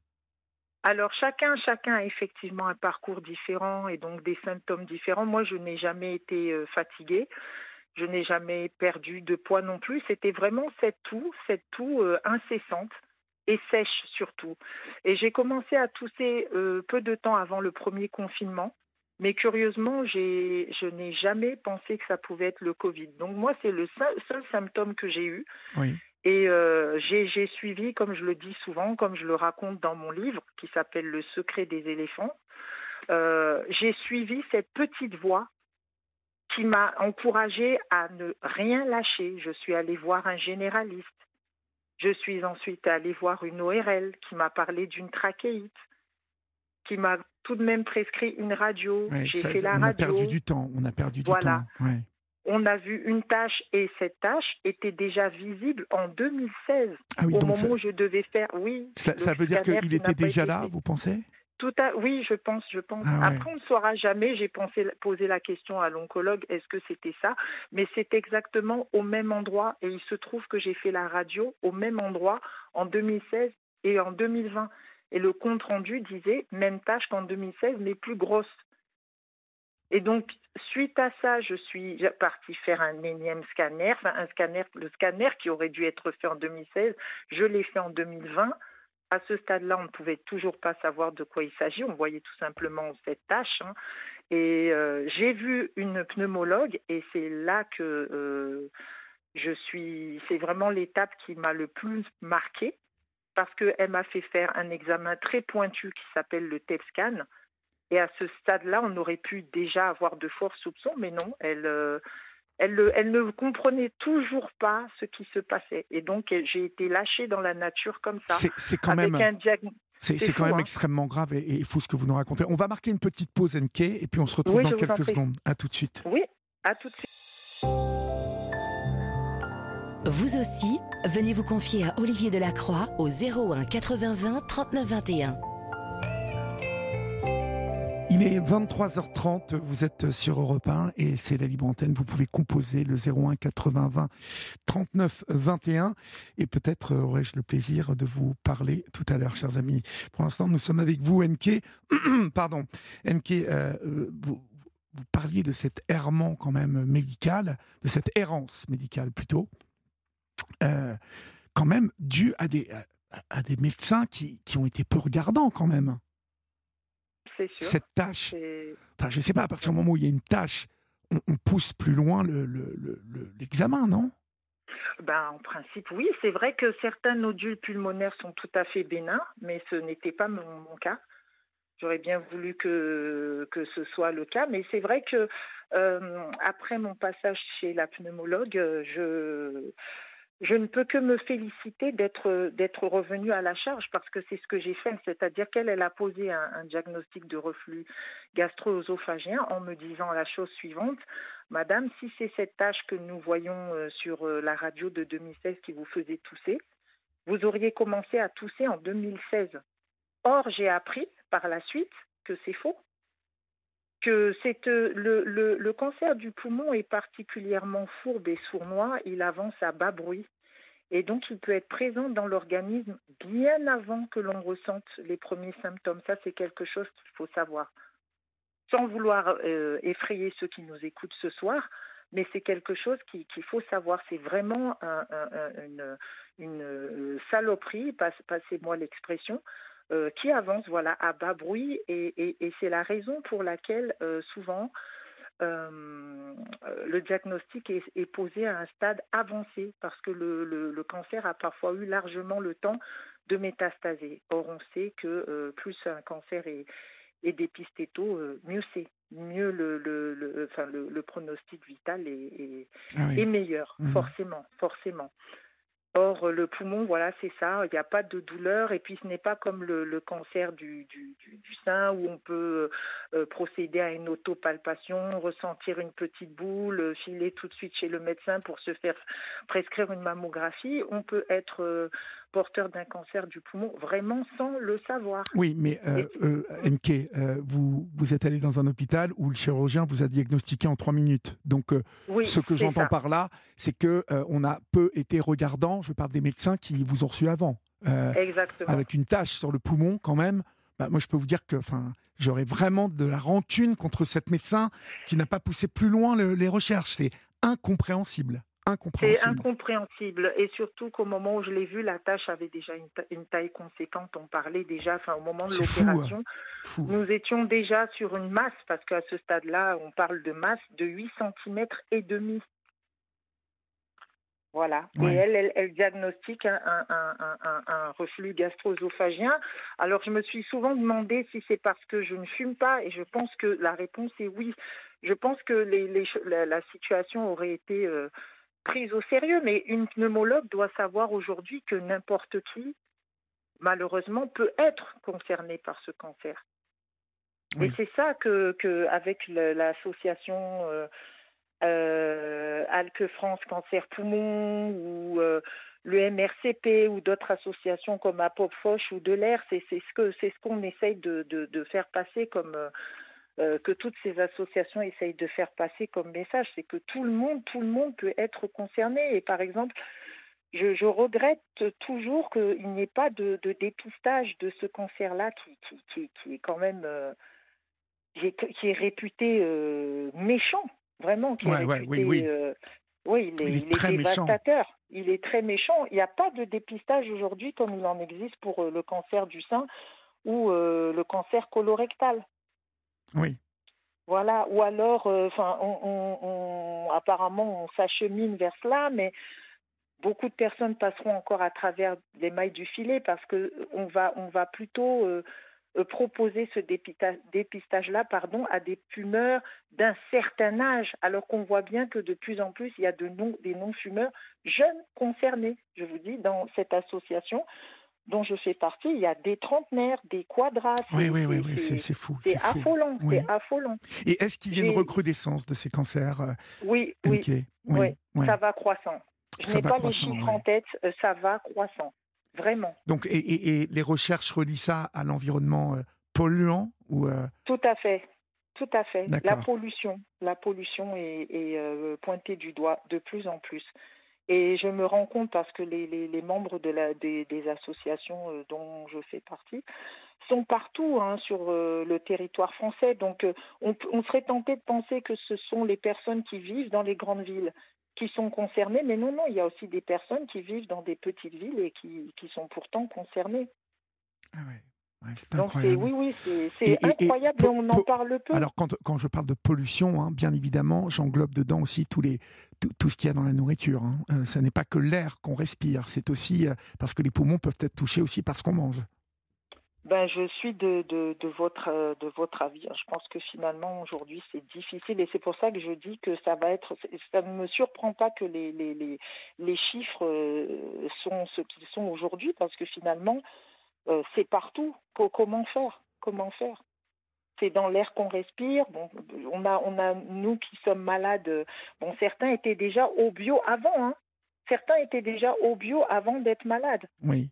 [SPEAKER 6] Alors chacun, chacun a effectivement un parcours différent et donc des symptômes différents. Moi, je n'ai jamais été fatiguée. Je n'ai jamais perdu de poids non plus. C'était vraiment cette toux, cette toux euh, incessante et sèche surtout. Et j'ai commencé à tousser euh, peu de temps avant le premier confinement. Mais curieusement, je n'ai jamais pensé que ça pouvait être le Covid. Donc moi, c'est le seul, symptôme que j'ai eu. Et euh, j'ai suivi, comme je le dis souvent, comme je le raconte dans mon livre qui s'appelle Le secret des éléphants, j'ai suivi cette petite voix qui m'a encouragée à ne rien lâcher. Je suis allée voir un généraliste. Je suis ensuite allée voir une ORL qui m'a parlé d'une trachéite, qui m'a tout de même prescrit une radio. J'ai fait la
[SPEAKER 1] on
[SPEAKER 6] radio.
[SPEAKER 1] On a perdu du temps. On a perdu du temps.
[SPEAKER 6] On a vu une tâche et cette tâche était déjà visible en 2016, ah au moment où je devais faire. Oui.
[SPEAKER 1] Ça, veut dire qu'il était déjà là, vous pensez?
[SPEAKER 6] Tout à, oui, je pense, je pense. Ah Après, on ne saura jamais. J'ai pensé poser la question à l'oncologue, est-ce que c'était ça? Mais c'est exactement au même endroit. Et il se trouve que j'ai fait la radio au même endroit en 2016 et en 2020. Et le compte rendu disait même tâche qu'en 2016, mais plus grosse. Et donc, suite à ça, je suis partie faire un énième scanner, enfin un scanner, le scanner qui aurait dû être fait en 2016, je l'ai fait en 2020 à ce stade-là, on ne pouvait toujours pas savoir de quoi il s'agit. On voyait tout simplement cette tâche. Hein. Et euh, j'ai vu une pneumologue et c'est là que euh, je suis. C'est vraiment l'étape qui m'a le plus marqué parce qu'elle m'a fait faire un examen très pointu qui s'appelle le TEP scan. Et à ce stade-là, on aurait pu déjà avoir de forts soupçons, mais non, elle, euh, elle, elle, ne comprenait toujours pas ce qui se passait. Et donc, j'ai été lâchée dans la nature comme ça.
[SPEAKER 1] C'est quand même. C'est quand même hein. extrêmement grave et il faut ce que vous nous racontez. On va marquer une petite pause, NK, et puis on se retrouve dans quelques secondes. À tout de suite.
[SPEAKER 6] Oui, à tout de suite.
[SPEAKER 2] Vous aussi, venez vous confier à Olivier Delacroix au 01 80 20 39 21.
[SPEAKER 1] Il est 23h30, vous êtes sur Europe 1 et c'est la libre antenne. Vous pouvez composer le 01 80 20 39 21 et peut-être aurai-je le plaisir de vous parler tout à l'heure, chers amis. Pour l'instant, nous sommes avec vous, NK. Pardon, NK, euh, vous, parliez de cet errement quand même médical, de cette errance médicale plutôt, euh, quand même dû à des, à, des médecins qui, qui ont été peu regardants quand même cette tâche, enfin, je ne sais pas, à partir du moment où il y a une tâche, on, pousse plus loin l'examen, le, non?
[SPEAKER 6] Ben, en principe, oui. C'est vrai que certains nodules pulmonaires sont tout à fait bénins, mais ce n'était pas mon, cas. J'aurais bien voulu que, que ce soit le cas, mais c'est vrai que euh, après mon passage chez la pneumologue, je, je ne peux que me féliciter d'être d'être revenue à la charge parce que c'est ce que j'ai fait, c'est-à-dire qu'elle elle a posé un, diagnostic de reflux gastro-œsophagien en me disant la chose suivante Madame, si c'est cette tâche que nous voyons euh, sur euh, la radio de 2016 qui vous faisait tousser, vous auriez commencé à tousser en 2016. Or, j'ai appris par la suite que c'est faux que le, cancer du poumon est particulièrement fourbe et sournois, il avance à bas bruit. Et donc, il peut être présent dans l'organisme bien avant que l'on ressente les premiers symptômes. Ça, c'est quelque chose qu'il faut savoir. Sans vouloir euh, effrayer ceux qui nous écoutent ce soir, mais c'est quelque chose qu'il faut savoir. C'est vraiment un, une, une, euh, saloperie, passez-moi l'expression, euh, qui avance voilà à bas bruit et, c'est la raison pour laquelle euh, souvent euh, le diagnostic est, posé à un stade avancé parce que le, cancer a parfois eu largement le temps de métastaser. Or, on sait que plus un cancer est, est dépisté tôt, mieux c'est mieux le, le, le, enfin, le, le pronostic vital est, est,
[SPEAKER 1] Ah oui.
[SPEAKER 6] est meilleur,
[SPEAKER 1] Mhm.
[SPEAKER 6] forcément, forcément. Or, le poumon, voilà, c'est ça, il n'y a pas de douleur, et puis ce n'est pas comme le, cancer du, du, sein où on peut euh, procéder à une autopalpation, ressentir une petite boule, euh, filer tout de suite chez le médecin pour se faire prescrire une mammographie. On peut être euh, porteur d'un cancer du poumon vraiment sans le savoir.
[SPEAKER 1] Oui, mais euh, euh, MK, euh, vous, vous êtes allé dans un hôpital où le chirurgien vous a diagnostiqué en trois minutes. Donc, euh,
[SPEAKER 6] Oui,
[SPEAKER 1] ce que j'entends par là, c'est que euh, on a peu été regardant. Je parle des médecins qui vous ont reçu avant,
[SPEAKER 6] Exactement.
[SPEAKER 1] avec une tache sur le poumon quand même. Bah, moi, je peux vous dire que, enfin, j'aurais vraiment de la rancune contre cette médecin qui n'a pas poussé plus loin le- les recherches. C'est incompréhensible,
[SPEAKER 6] C'est
[SPEAKER 1] incompréhensible.
[SPEAKER 6] et surtout qu'au moment où je l'ai vu, la tâche avait déjà une, ta- une taille conséquente. On parlait déjà, enfin au moment de
[SPEAKER 1] hein.
[SPEAKER 6] l'opération, nous étions déjà sur une masse parce qu'à ce stade-là, on parle de masse de 8 cm et demi. Voilà.
[SPEAKER 1] Ouais.
[SPEAKER 6] Et elle, elle, elle diagnostique un, un, un, un, un- un reflux gastro-œsophagien. Alors, je me suis souvent demandé si c'est parce que je ne fume pas, et je pense que la réponse est oui. Je pense que les, les, ch- la, la situation aurait été euh, prise au sérieux, mais une pneumologue doit savoir aujourd'hui que n'importe qui, malheureusement, peut être concerné par ce cancer.
[SPEAKER 1] Oui.
[SPEAKER 6] Et c'est ça que, que avec l'association euh, euh, Alque France Cancer Poumon ou euh, le MRCP ou d'autres associations comme Apop Foch ou de l'air, c'est c'est ce que c'est ce qu'on essaye de, de, de faire passer comme euh, que toutes ces associations essayent de faire passer comme message, c'est que tout le monde, tout le monde peut être concerné. Et par exemple, je, je regrette toujours qu'il n'y ait pas de, de dépistage de ce cancer-là qui, qui, qui, qui est quand même euh, qui, est, réputé euh, méchant, vraiment. Qui est
[SPEAKER 1] Ouais, ouais,
[SPEAKER 6] réputé,
[SPEAKER 1] oui, oui.
[SPEAKER 6] oui, il est,
[SPEAKER 1] Il est
[SPEAKER 6] il est
[SPEAKER 1] très méchant.
[SPEAKER 6] dévastateur. Il est très méchant. Il n'y a pas de dépistage aujourd'hui comme il en existe pour le cancer du sein ou euh, le cancer colorectal.
[SPEAKER 1] Oui.
[SPEAKER 6] Voilà, ou alors, euh, enfin, apparemment, on s'achemine vers cela, mais beaucoup de personnes passeront encore à travers les mailles du filet parce que on va, on va plutôt euh, euh, proposer ce dépistage-là, pardon, à des fumeurs d'un certain âge, alors qu'on voit bien que de plus en plus, il y a de non, des non-fumeurs jeunes concernés. Je vous dis, dans cette association dont je fais partie, il y a des trentenaires, des quadras.
[SPEAKER 1] Oui, oui, oui,
[SPEAKER 6] c'est-
[SPEAKER 1] oui, c'est fou.
[SPEAKER 6] c'est affolant,
[SPEAKER 1] Oui.
[SPEAKER 6] c'est affolant.
[SPEAKER 1] Et est-ce qu'il y a une recrudescence de ces cancers euh,
[SPEAKER 6] Oui, oui, oui,
[SPEAKER 1] ouais.
[SPEAKER 6] ça va croissant. Je n'ai pas les chiffres
[SPEAKER 1] ouais.
[SPEAKER 6] en tête, euh, ça va croissant, vraiment.
[SPEAKER 1] Donc, et, et- et les recherches relient ça à l'environnement euh, polluant ou euh,
[SPEAKER 6] Tout à fait, tout à fait. La pollution, la pollution est, est, euh, pointée du doigt de plus en plus. Et je me rends compte parce que les, les, membres de la, des, associations euh, dont je fais partie sont partout hein, sur euh, le territoire français. Donc euh, on, on serait tenté de penser que ce sont les personnes qui vivent dans les grandes villes qui sont concernées, mais non, non, il y a aussi des personnes qui vivent dans des petites villes et qui, qui sont pourtant concernées.
[SPEAKER 1] ah. Ouais, c'est
[SPEAKER 6] Donc c'est
[SPEAKER 1] incroyable.
[SPEAKER 6] oui, oui, c'est
[SPEAKER 1] et- et
[SPEAKER 6] incroyable et on en parle peu.
[SPEAKER 1] Alors, quand, quand je parle de pollution, hein, bien évidemment, j'englobe dedans aussi tous les, tout, tout ce qu'il y a dans la nourriture. Hein. Euh, ça n'est pas que l'air qu'on respire, c'est aussi euh, parce que les poumons peuvent être touchés aussi par ce qu'on mange.
[SPEAKER 6] Ben, je suis de, de, de, votre, de votre avis. Je pense que finalement, aujourd'hui, c'est difficile et c'est pour ça que je dis que ça va être. Ça ne me surprend pas que les, les, les, les chiffres euh, sont ce qu'ils sont aujourd'hui parce que finalement, euh, c'est partout. Co- comment faire? Comment faire? C'est dans l'air qu'on respire. Bon, on a, on a, nous qui sommes malades, euh, bon, certains étaient déjà au bio avant. Hein. Certains étaient déjà au bio avant d'être malades
[SPEAKER 1] Oui.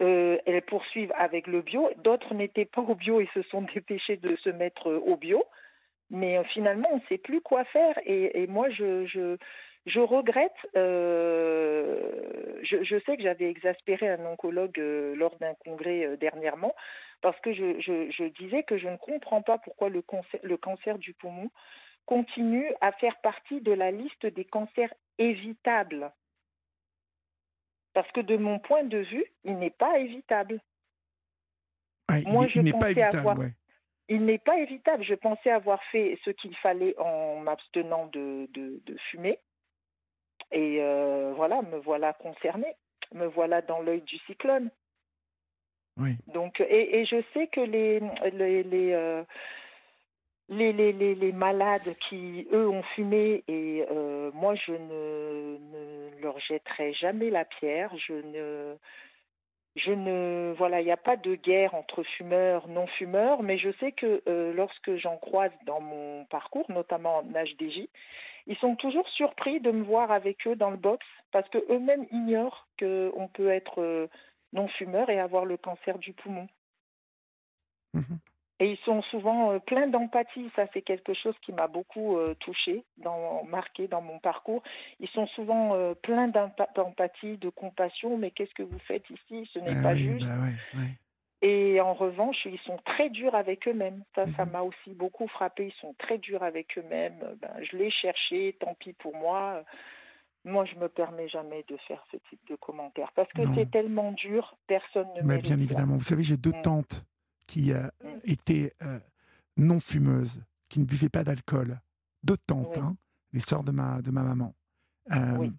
[SPEAKER 6] euh, elles poursuivent avec le bio. D'autres n'étaient pas au bio et se sont dépêchés de se mettre au bio. Mais finalement, on ne sait plus quoi faire. Et, et moi, je, je, je regrette. euh, je, je sais que j'avais exaspéré un oncologue euh, lors d'un congrès euh, dernièrement parce que je, je, je disais que je ne comprends pas pourquoi le cancer, le cancer du poumon continue à faire partie de la liste des cancers évitables. Parce que de mon point de vue, il n'est pas évitable.
[SPEAKER 1] Il
[SPEAKER 6] Moi,
[SPEAKER 1] il n'est pas évitable.
[SPEAKER 6] avoir-
[SPEAKER 1] ouais.
[SPEAKER 6] Il n'est pas évitable. Je pensais avoir fait ce qu'il fallait en m'abstenant de, de, de fumer. Et euh, voilà, me voilà concernée. Me voilà dans l'œil du cyclone.
[SPEAKER 1] Oui.
[SPEAKER 6] Donc, et, et je sais que les, les, les, euh, les, les, les, les malades qui, eux, ont fumé, et euh, moi, je ne, ne leur jetterai jamais la pierre. Je ne, je ne, voilà, il n'y a pas de guerre entre fumeurs, non-fumeurs, mais je sais que euh, lorsque j'en croise dans mon parcours, notamment en HDJ, ils sont toujours surpris de me voir avec eux dans le box parce que eux-mêmes ignorent qu'on peut être euh, non-fumeur et avoir le cancer du poumon.
[SPEAKER 1] Mhm.
[SPEAKER 6] Et ils sont souvent euh, pleins d'empathie. Ça, c'est quelque chose qui m'a beaucoup euh, touchée, dans, marqué dans mon parcours. Ils sont souvent euh, pleins d'empa- d'empathie, de compassion. Mais qu'est-ce que vous faites ici? Ce n'est
[SPEAKER 1] Ah
[SPEAKER 6] pas
[SPEAKER 1] oui,
[SPEAKER 6] juste.
[SPEAKER 1] bah ouais, ouais.
[SPEAKER 6] Et en revanche, ils sont très durs avec eux-mêmes. Ça, ça
[SPEAKER 1] Mhm.
[SPEAKER 6] m'a aussi beaucoup frappé. Ils sont très durs avec eux-mêmes. Euh, Ben, je l'ai cherché, tant pis pour moi. Moi, je me permets jamais de faire ce type de commentaires parce que c'est tellement dur, personne ne
[SPEAKER 1] Mais bien
[SPEAKER 6] ça.
[SPEAKER 1] évidemment. Vous savez, j'ai deux
[SPEAKER 6] Mm.
[SPEAKER 1] tantes qui euh,
[SPEAKER 6] Mm.
[SPEAKER 1] étaient euh, non fumeuses, qui ne buvaient pas d'alcool. Deux tantes,
[SPEAKER 6] Oui.
[SPEAKER 1] hein, les sœurs de ma, de ma maman, euh,
[SPEAKER 6] Oui.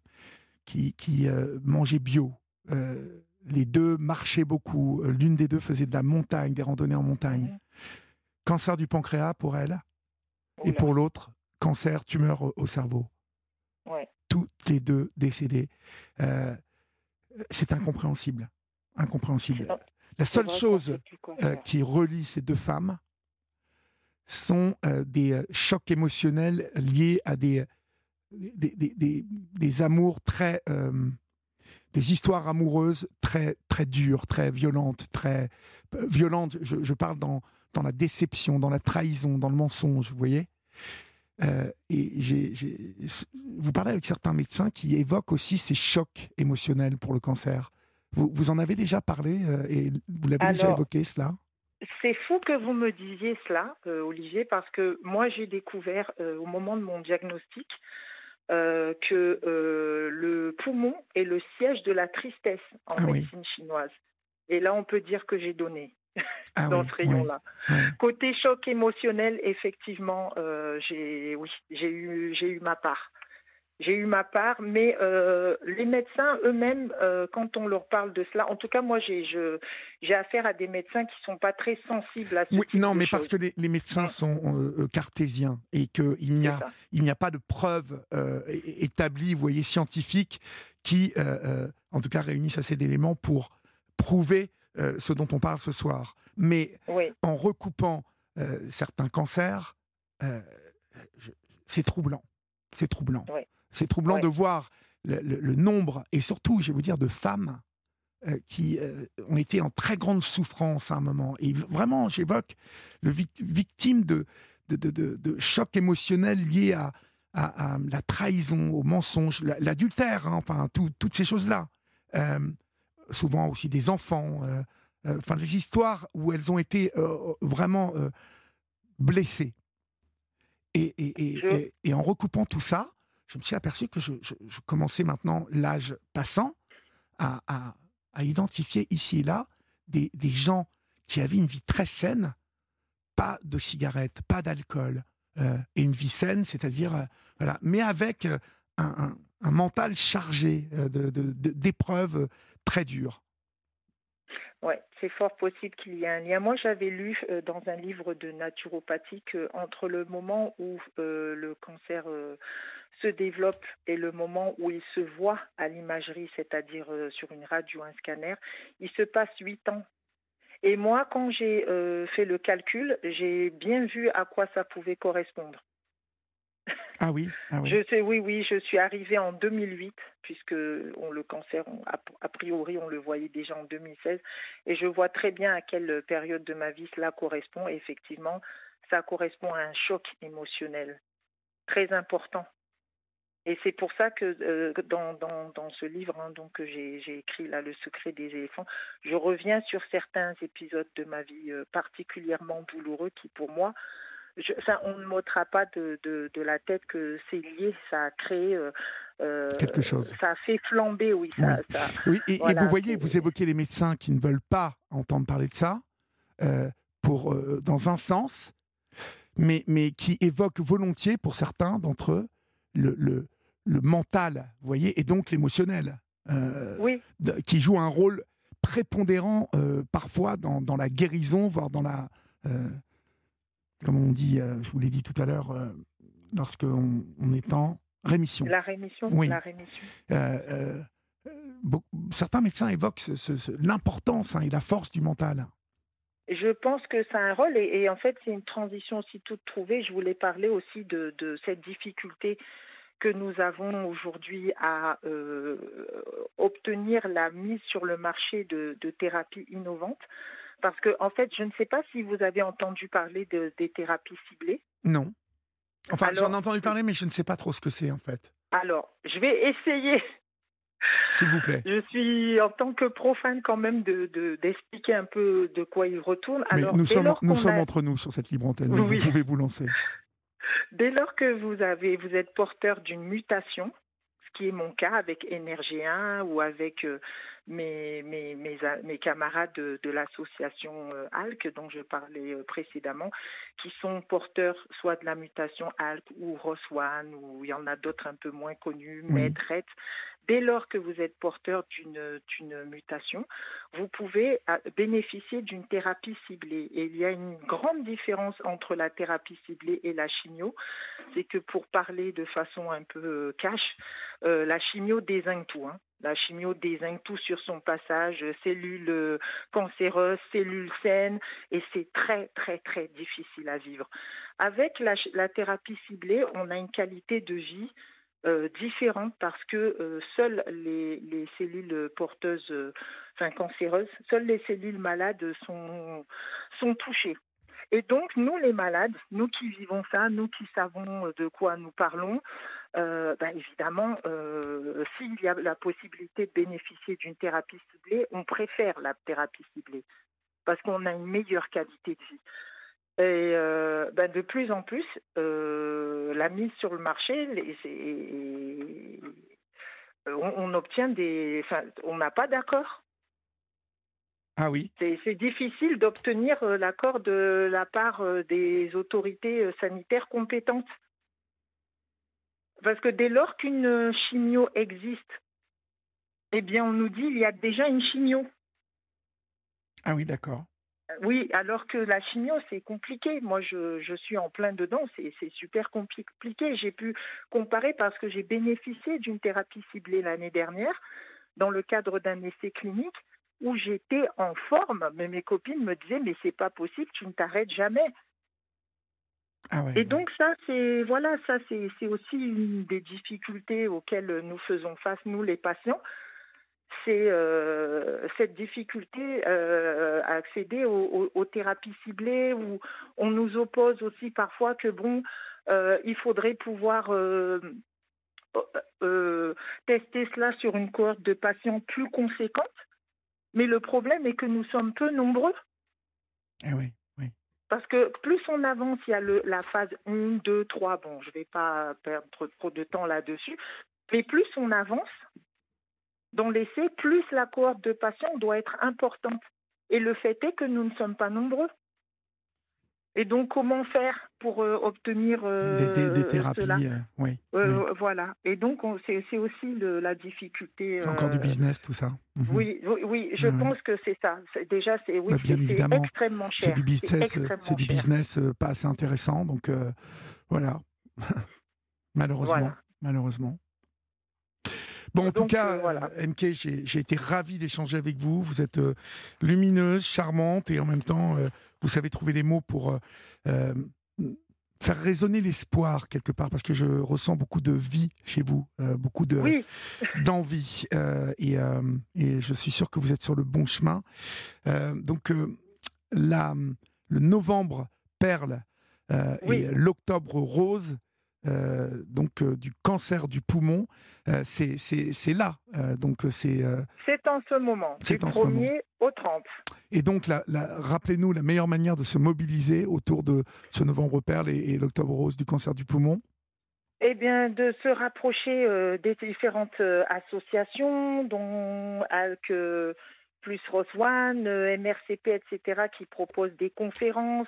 [SPEAKER 1] qui, qui mangeaient bio. Euh, les deux marchaient beaucoup. Euh, L'une des deux faisait de la montagne, des randonnées en montagne. Cancer du pancréas pour elle, et pour l'autre, cancer, tumeur au, au cerveau.
[SPEAKER 6] Ouais.
[SPEAKER 1] Toutes les deux décédées. Euh, c'est incompréhensible. Incompréhensible. La seule chose euh, qui relie ces deux femmes sont euh, des chocs émotionnels liés à des, des, des, des- des amours très. Des histoires amoureuses très, très dures, très violentes, très. euh, violentes, je, je parle dans, dans la déception, dans la trahison, dans le mensonge, vous voyez? Euh, et j'ai, j'ai- vous parlez avec certains médecins qui évoquent aussi ces chocs émotionnels pour le cancer. Vous, vous en avez déjà parlé euh, et vous l'avez déjà évoqué cela?
[SPEAKER 6] C'est fou que vous me disiez cela, euh, Olivier, parce que moi j'ai découvert au moment de mon diagnostic euh, que euh, le poumon est le siège de la tristesse en
[SPEAKER 1] Ah oui.
[SPEAKER 6] médecine chinoise. Et là, on peut dire que j'ai donné
[SPEAKER 1] Ah
[SPEAKER 6] dans
[SPEAKER 1] oui,
[SPEAKER 6] ce rayon-là. Côté choc émotionnel, effectivement, euh, j'ai oui, j'ai eu j'ai eu ma part. J'ai eu ma part, mais euh, les médecins eux-mêmes, euh, quand on leur parle de cela, en tout cas moi j'ai affaire à des médecins qui sont pas très sensibles à ce
[SPEAKER 1] Oui,
[SPEAKER 6] type
[SPEAKER 1] non,
[SPEAKER 6] de
[SPEAKER 1] mais parce que les, les médecins sont euh, cartésiens et qu'il n'y a, il n'y a pas de preuves établies, vous voyez, scientifiques, qui, en tout cas, réunissent assez d'éléments pour prouver ce dont on parle ce soir. Mais
[SPEAKER 6] Oui,
[SPEAKER 1] en recoupant certains cancers, c'est troublant. C'est troublant.
[SPEAKER 6] Ouais.
[SPEAKER 1] C'est troublant
[SPEAKER 6] Ouais.
[SPEAKER 1] de voir le, le- le nombre, et surtout, je vais vous dire, de femmes euh, qui euh, ont été en très grande souffrance à un moment. Et vraiment, j'évoque le vic- victime de, de, de, de- de chocs émotionnels liés à, à- à la trahison, au mensonge, la- l'adultère, hein, enfin, tout- toutes ces choses-là. Euh, souvent aussi des enfants, enfin, des histoires où elles ont été vraiment blessées. Et, et, et,
[SPEAKER 6] Je-
[SPEAKER 1] et- et en recoupant tout ça, je me suis aperçu que je, commençais maintenant, l'âge passant, à, à- identifier ici et là des, des gens qui avaient une vie très saine, pas de cigarettes, pas d'alcool, euh, et une vie saine, c'est-à-dire, euh, voilà, mais avec euh, un, un- mental chargé euh, de- de- d'épreuves très dures.
[SPEAKER 6] ouais, c'est fort possible qu'il y ait un lien. Moi, j'avais lu dans un livre de naturopathie que entre le moment où le cancer se développe et le moment où il se voit à l'imagerie, c'est-à-dire euh, sur une radio, un scanner, il se passe huit ans. Et moi, quand j'ai euh, fait le calcul, j'ai bien vu à quoi ça pouvait correspondre.
[SPEAKER 1] Ah oui, ah oui.
[SPEAKER 6] Je sais, oui, oui, je suis arrivée en 2008, puisque on, le cancer, on- a, a priori, on le voyait déjà en 2016, et je vois très bien à quelle période de ma vie cela correspond. Et effectivement, ça correspond à un choc émotionnel très important. Et c'est pour ça que euh, dans, dans, dans ce livre hein, donc, que j'ai écrit, là, Le secret des éléphants, je reviens sur certains épisodes de ma vie euh, particulièrement douloureux qui, pour moi, je, ça, on ne m'ôtera pas de, de, de la tête que c'est lié, ça a créé euh,
[SPEAKER 1] Quelque chose.
[SPEAKER 6] Ça a fait flamber, oui. Ça, ça,
[SPEAKER 1] Oui, et, vous voyez, vous évoquez les médecins qui ne veulent pas entendre parler de ça, pour, dans un sens, mais, mais qui évoquent volontiers, pour certains d'entre eux, le, le, le mental, vous voyez, et donc l'émotionnel, euh,
[SPEAKER 6] oui,
[SPEAKER 1] qui joue un rôle prépondérant parfois dans, dans, la guérison, voire dans la, comme on dit, je vous l'ai dit tout à l'heure, lorsqu'on on est en rémission.
[SPEAKER 6] La rémission,
[SPEAKER 1] oui.
[SPEAKER 6] la rémission.
[SPEAKER 1] certains médecins évoquent l'importance hein, et la force du mental.
[SPEAKER 6] Je pense que ça a un rôle et, en fait c'est une transition aussi toute trouvée. Je voulais parler aussi de, de cette difficulté que nous avons aujourd'hui à euh, obtenir la mise sur le marché de, de thérapies innovantes. Parce que, en fait, je ne sais pas si vous avez entendu parler de, des thérapies ciblées.
[SPEAKER 1] Non. Enfin, j'en ai entendu parler, mais je ne sais pas trop ce que c'est, en fait.
[SPEAKER 6] Alors, je vais essayer
[SPEAKER 1] s'il vous plaît.
[SPEAKER 6] Je suis en tant que profane quand même de, d'expliquer un peu de quoi il retourne.
[SPEAKER 1] Alors, nous sommes, nous sommes entre nous sur cette libre antenne, vous pouvez vous lancer.
[SPEAKER 6] Dès lors que vous, avez, vous êtes porteur d'une mutation, ce qui est mon cas avec Énergie 1 ou avec euh, mes, mes, mes, mes, camarades de, de l'association euh, ALC dont je parlais euh, précédemment, qui sont porteurs soit de la mutation ALC ou ROS1, ou il y en a d'autres un peu moins connus, oui. Dès lors que vous êtes porteur d'une mutation, vous pouvez euh, bénéficier d'une thérapie ciblée. Et il y a une grande différence entre la thérapie ciblée et la chimio. C'est que pour parler de façon un peu cash, euh, la chimio désigne tout. Hein. La chimio désigne tout sur son passage, cellules cancéreuses, cellules saines, et c'est très, très, très difficile à vivre. Avec la, thérapie ciblée, on a une qualité de vie euh, différentes parce que euh, seules les, les, cellules porteuses, euh, enfin cancéreuses, seules les cellules malades sont, sont touchées. Et donc, nous, les malades, nous qui vivons ça, nous qui savons de quoi nous parlons, euh, ben évidemment, euh, s'il y a la possibilité de bénéficier d'une thérapie ciblée, on préfère la thérapie ciblée parce qu'on a une meilleure qualité de vie. Et euh, ben de plus en plus, euh, la mise sur le marché, les, et, on, on, obtient des. Enfin, on n'a pas d'accord.
[SPEAKER 1] Ah oui.
[SPEAKER 6] C'est difficile d'obtenir l'accord de la part des autorités sanitaires compétentes. Parce que dès lors qu'une chimio existe, eh bien, on nous dit il y a déjà une chimio.
[SPEAKER 1] Ah oui, d'accord.
[SPEAKER 6] Oui, alors que la chimio, c'est compliqué. Moi, je, je, suis en plein dedans, c'est super compliqué. J'ai pu comparer parce que j'ai bénéficié d'une thérapie ciblée l'année dernière dans le cadre d'un essai clinique où j'étais en forme, mais mes copines me disaient mais c'est pas possible, tu ne t'arrêtes jamais.
[SPEAKER 1] Ah ouais,
[SPEAKER 6] Et donc ça, c'est voilà, ça c'est aussi une des difficultés auxquelles nous faisons face nous les patients c'est euh, cette difficulté euh, à accéder aux, thérapies ciblées où on nous oppose aussi parfois que bon, euh, il faudrait pouvoir tester cela sur une cohorte de patients plus conséquente. Mais le problème est que nous sommes peu nombreux.
[SPEAKER 1] Oui, oui.
[SPEAKER 6] Parce que plus on avance, il y a la phase 1, 2, 3. Bon, je ne vais pas perdre trop de temps là-dessus. Mais plus on avance, dans l'essai, plus la cohorte de patients doit être importante. Et le fait est que nous ne sommes pas nombreux. Et donc, comment faire pour euh, obtenir euh,
[SPEAKER 1] des, des, des, thérapies
[SPEAKER 6] cela
[SPEAKER 1] euh, oui, oui.
[SPEAKER 6] Voilà. Et donc, c'est aussi le, la difficulté.
[SPEAKER 1] C'est encore du business, tout ça.
[SPEAKER 6] -hmm. Oui, oui, oui, je pense que c'est ça. Déjà, c'est oui,
[SPEAKER 1] bah, bien évidemment.
[SPEAKER 6] extrêmement cher.
[SPEAKER 1] C'est du business, c'est du business pas assez intéressant. Donc, voilà. malheureusement. Voilà. Malheureusement. Bon, en Donc, tout cas, euh, voilà. NK, j'ai été ravi d'échanger avec vous. Vous êtes euh, lumineuse, charmante et en même temps, euh, vous savez trouver les mots pour euh, faire résonner l'espoir quelque part, parce que je ressens beaucoup de vie chez vous, beaucoup de
[SPEAKER 6] oui.
[SPEAKER 1] d'envie, et, et, je suis sûr que vous êtes sur le bon chemin. donc, la, le novembre perle
[SPEAKER 6] oui.
[SPEAKER 1] et l'octobre rose. Euh, donc euh, du cancer du poumon, euh, c'est là. donc c'est.
[SPEAKER 6] c'est en ce moment.
[SPEAKER 1] C'est
[SPEAKER 6] du
[SPEAKER 1] en
[SPEAKER 6] 1er
[SPEAKER 1] ce moment.
[SPEAKER 6] au 30.
[SPEAKER 1] Et donc, la, la, rappelez-nous la meilleure manière de se mobiliser autour de ce novembre perle et, et l'octobre rose du cancer du poumon.
[SPEAKER 6] Eh bien, de se rapprocher des différentes associations, dont ALC plus Roswan, euh, MRCP, etc., qui proposent des conférences.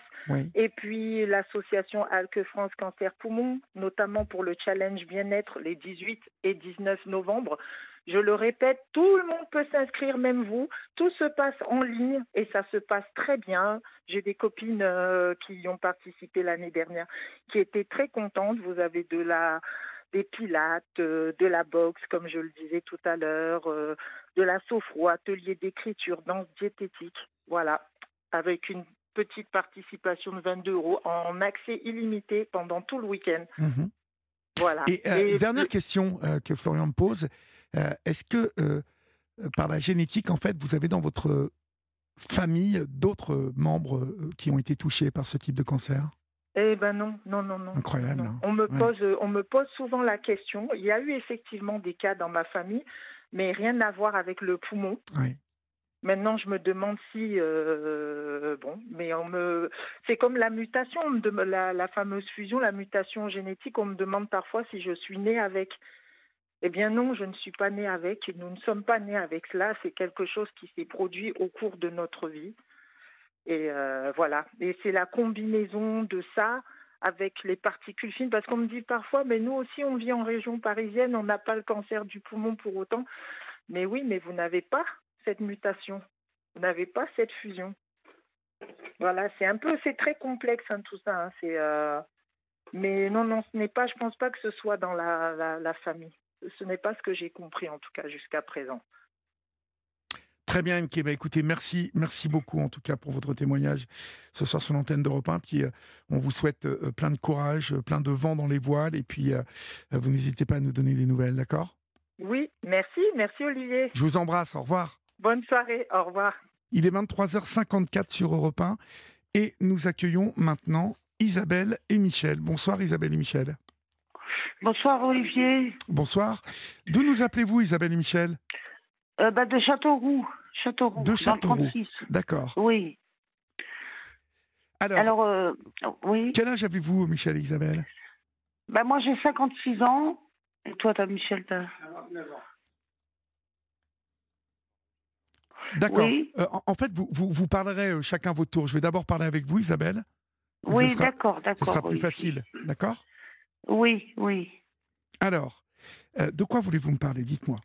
[SPEAKER 6] Et puis l'association Alque France Cancer Poumon, notamment pour le challenge bien-être les 18 et 19 novembre. Je le répète, tout le monde peut s'inscrire, même vous. Tout se passe en ligne et ça se passe très bien. J'ai des copines euh, qui y ont participé l'année dernière qui étaient très contentes. Vous avez de la des pilates, euh, de la boxe, comme je le disais tout à l'heure, euh, de la sophro, atelier d'écriture, danse diététique. Voilà, avec une petite participation de 22 euros en accès illimité pendant tout le week-end. Mhm.
[SPEAKER 1] Voilà. Et, euh, dernière question que Florian me pose, est-ce que par la génétique, en fait, vous avez dans votre famille d'autres membres qui ont été touchés par ce type de cancer?
[SPEAKER 6] Eh ben non, non, non, non.
[SPEAKER 1] Incroyable.
[SPEAKER 6] Hein. On me pose, on me pose souvent la question. Il y a eu effectivement des cas dans ma famille, mais rien à voir avec le poumon. Oui. Maintenant, je me demande si euh, bon, mais on me, c'est comme la mutation, la, la, fameuse fusion, la mutation génétique. On me demande parfois si je suis née avec. Eh bien non, je ne suis pas née avec. Nous ne sommes pas nés avec cela. C'est quelque chose qui s'est produit au cours de notre vie. Et euh, voilà. Et c'est la combinaison de ça avec les particules fines, parce qu'on me dit parfois, mais nous aussi, on vit en région parisienne, on n'a pas le cancer du poumon pour autant. Mais oui, mais vous n'avez pas cette mutation, vous n'avez pas cette fusion. Voilà, c'est un peu, c'est très complexe hein, tout ça. Hein. c'est, euh, mais non, non, ce n'est pas, je pense pas que ce soit dans la, la famille. Ce n'est pas ce que j'ai compris en tout cas jusqu'à présent.
[SPEAKER 1] Très bien, MK. Bah, écoutez, merci, merci beaucoup en tout cas pour votre témoignage ce soir sur l'antenne d'Europe 1. Puis euh, on vous souhaite euh, plein de courage, euh, plein de vent dans les voiles. Et puis vous n'hésitez pas à nous donner des nouvelles, d'accord?
[SPEAKER 6] Oui, merci, merci Olivier.
[SPEAKER 1] Je vous embrasse, au revoir.
[SPEAKER 6] Bonne soirée, au revoir.
[SPEAKER 1] Il est 23h54 sur Europe 1 et nous accueillons maintenant Isabelle et Michel. Bonsoir Isabelle et Michel.
[SPEAKER 7] Bonsoir Olivier.
[SPEAKER 1] Bonsoir. D'où nous appelez-vous Isabelle et Michel?
[SPEAKER 7] Euh, bah, de Châteauroux. Châteauroux.
[SPEAKER 1] De Châteauroux. D'accord.
[SPEAKER 7] Oui.
[SPEAKER 1] Alors, euh, oui. Quel âge avez-vous, Michel et Isabelle?
[SPEAKER 7] Bah, Moi, j'ai 56 ans. Et toi, as, Michel, t'as
[SPEAKER 1] 49 ans. D'accord. Oui. Euh, en, fait, vous, vous, vous parlerez chacun votre tour. Je vais d'abord parler avec vous, Isabelle.
[SPEAKER 7] Oui, d'accord, d'accord.
[SPEAKER 1] Ce sera plus facile, d'accord?
[SPEAKER 7] Oui, oui.
[SPEAKER 1] Alors, de quoi voulez-vous me parler? Dites-moi.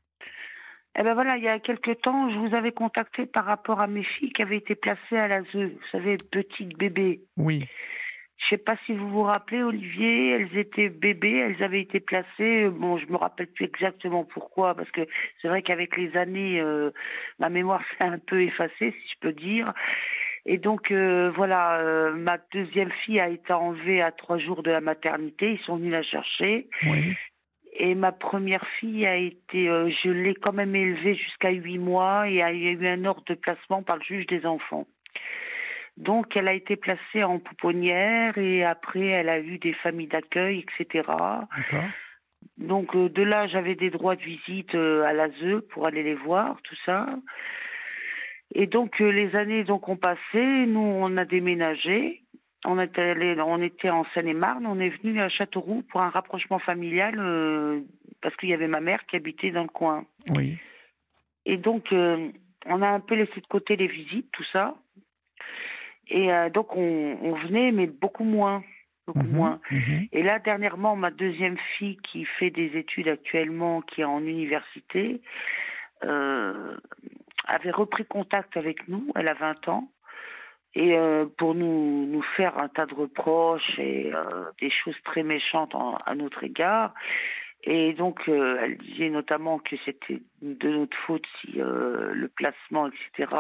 [SPEAKER 7] Eh ben voilà, il y a quelque temps, je vous avais contacté par rapport à mes filles qui avaient été placées à l'ASE, vous savez, petites bébés.
[SPEAKER 1] Oui.
[SPEAKER 7] Je sais pas si vous vous rappelez, Olivier, elles étaient bébés, elles avaient été placées. Bon, je me rappelle plus exactement pourquoi, parce que c'est vrai qu'avec les années, euh, ma mémoire s'est un peu effacée, si je peux dire. Et donc euh, voilà, euh, ma deuxième fille a été enlevée à trois jours de la maternité. Ils sont venus la chercher.
[SPEAKER 1] Oui.
[SPEAKER 7] Et ma première fille a été, euh, je l'ai quand même élevée jusqu'à huit mois et il y a eu un ordre de placement par le juge des enfants. Donc elle a été placée en pouponnière et après elle a eu des familles d'accueil, etc. Donc euh, de là j'avais des droits de visite euh, à l'ASE pour aller les voir, tout ça. Et donc les années donc ont passé, nous on a déménagé on était allé, on était en Seine-et-Marne, on est venu à Châteauroux pour un rapprochement familial euh, parce qu'il y avait ma mère qui habitait dans le coin.
[SPEAKER 1] Oui.
[SPEAKER 7] Et donc euh, on a un peu laissé de côté les visites, tout ça. Et euh, donc on, venait, mais beaucoup moins, beaucoup mhm, moins. Mhm. Et là dernièrement, ma deuxième fille qui fait des études actuellement, qui est en université, avait repris contact avec nous. Elle a 20 ans et euh, pour nous, nous faire un tas de reproches et euh, des choses très méchantes à notre égard. Et donc, euh, elle disait notamment que c'était de notre faute si le placement, etc.,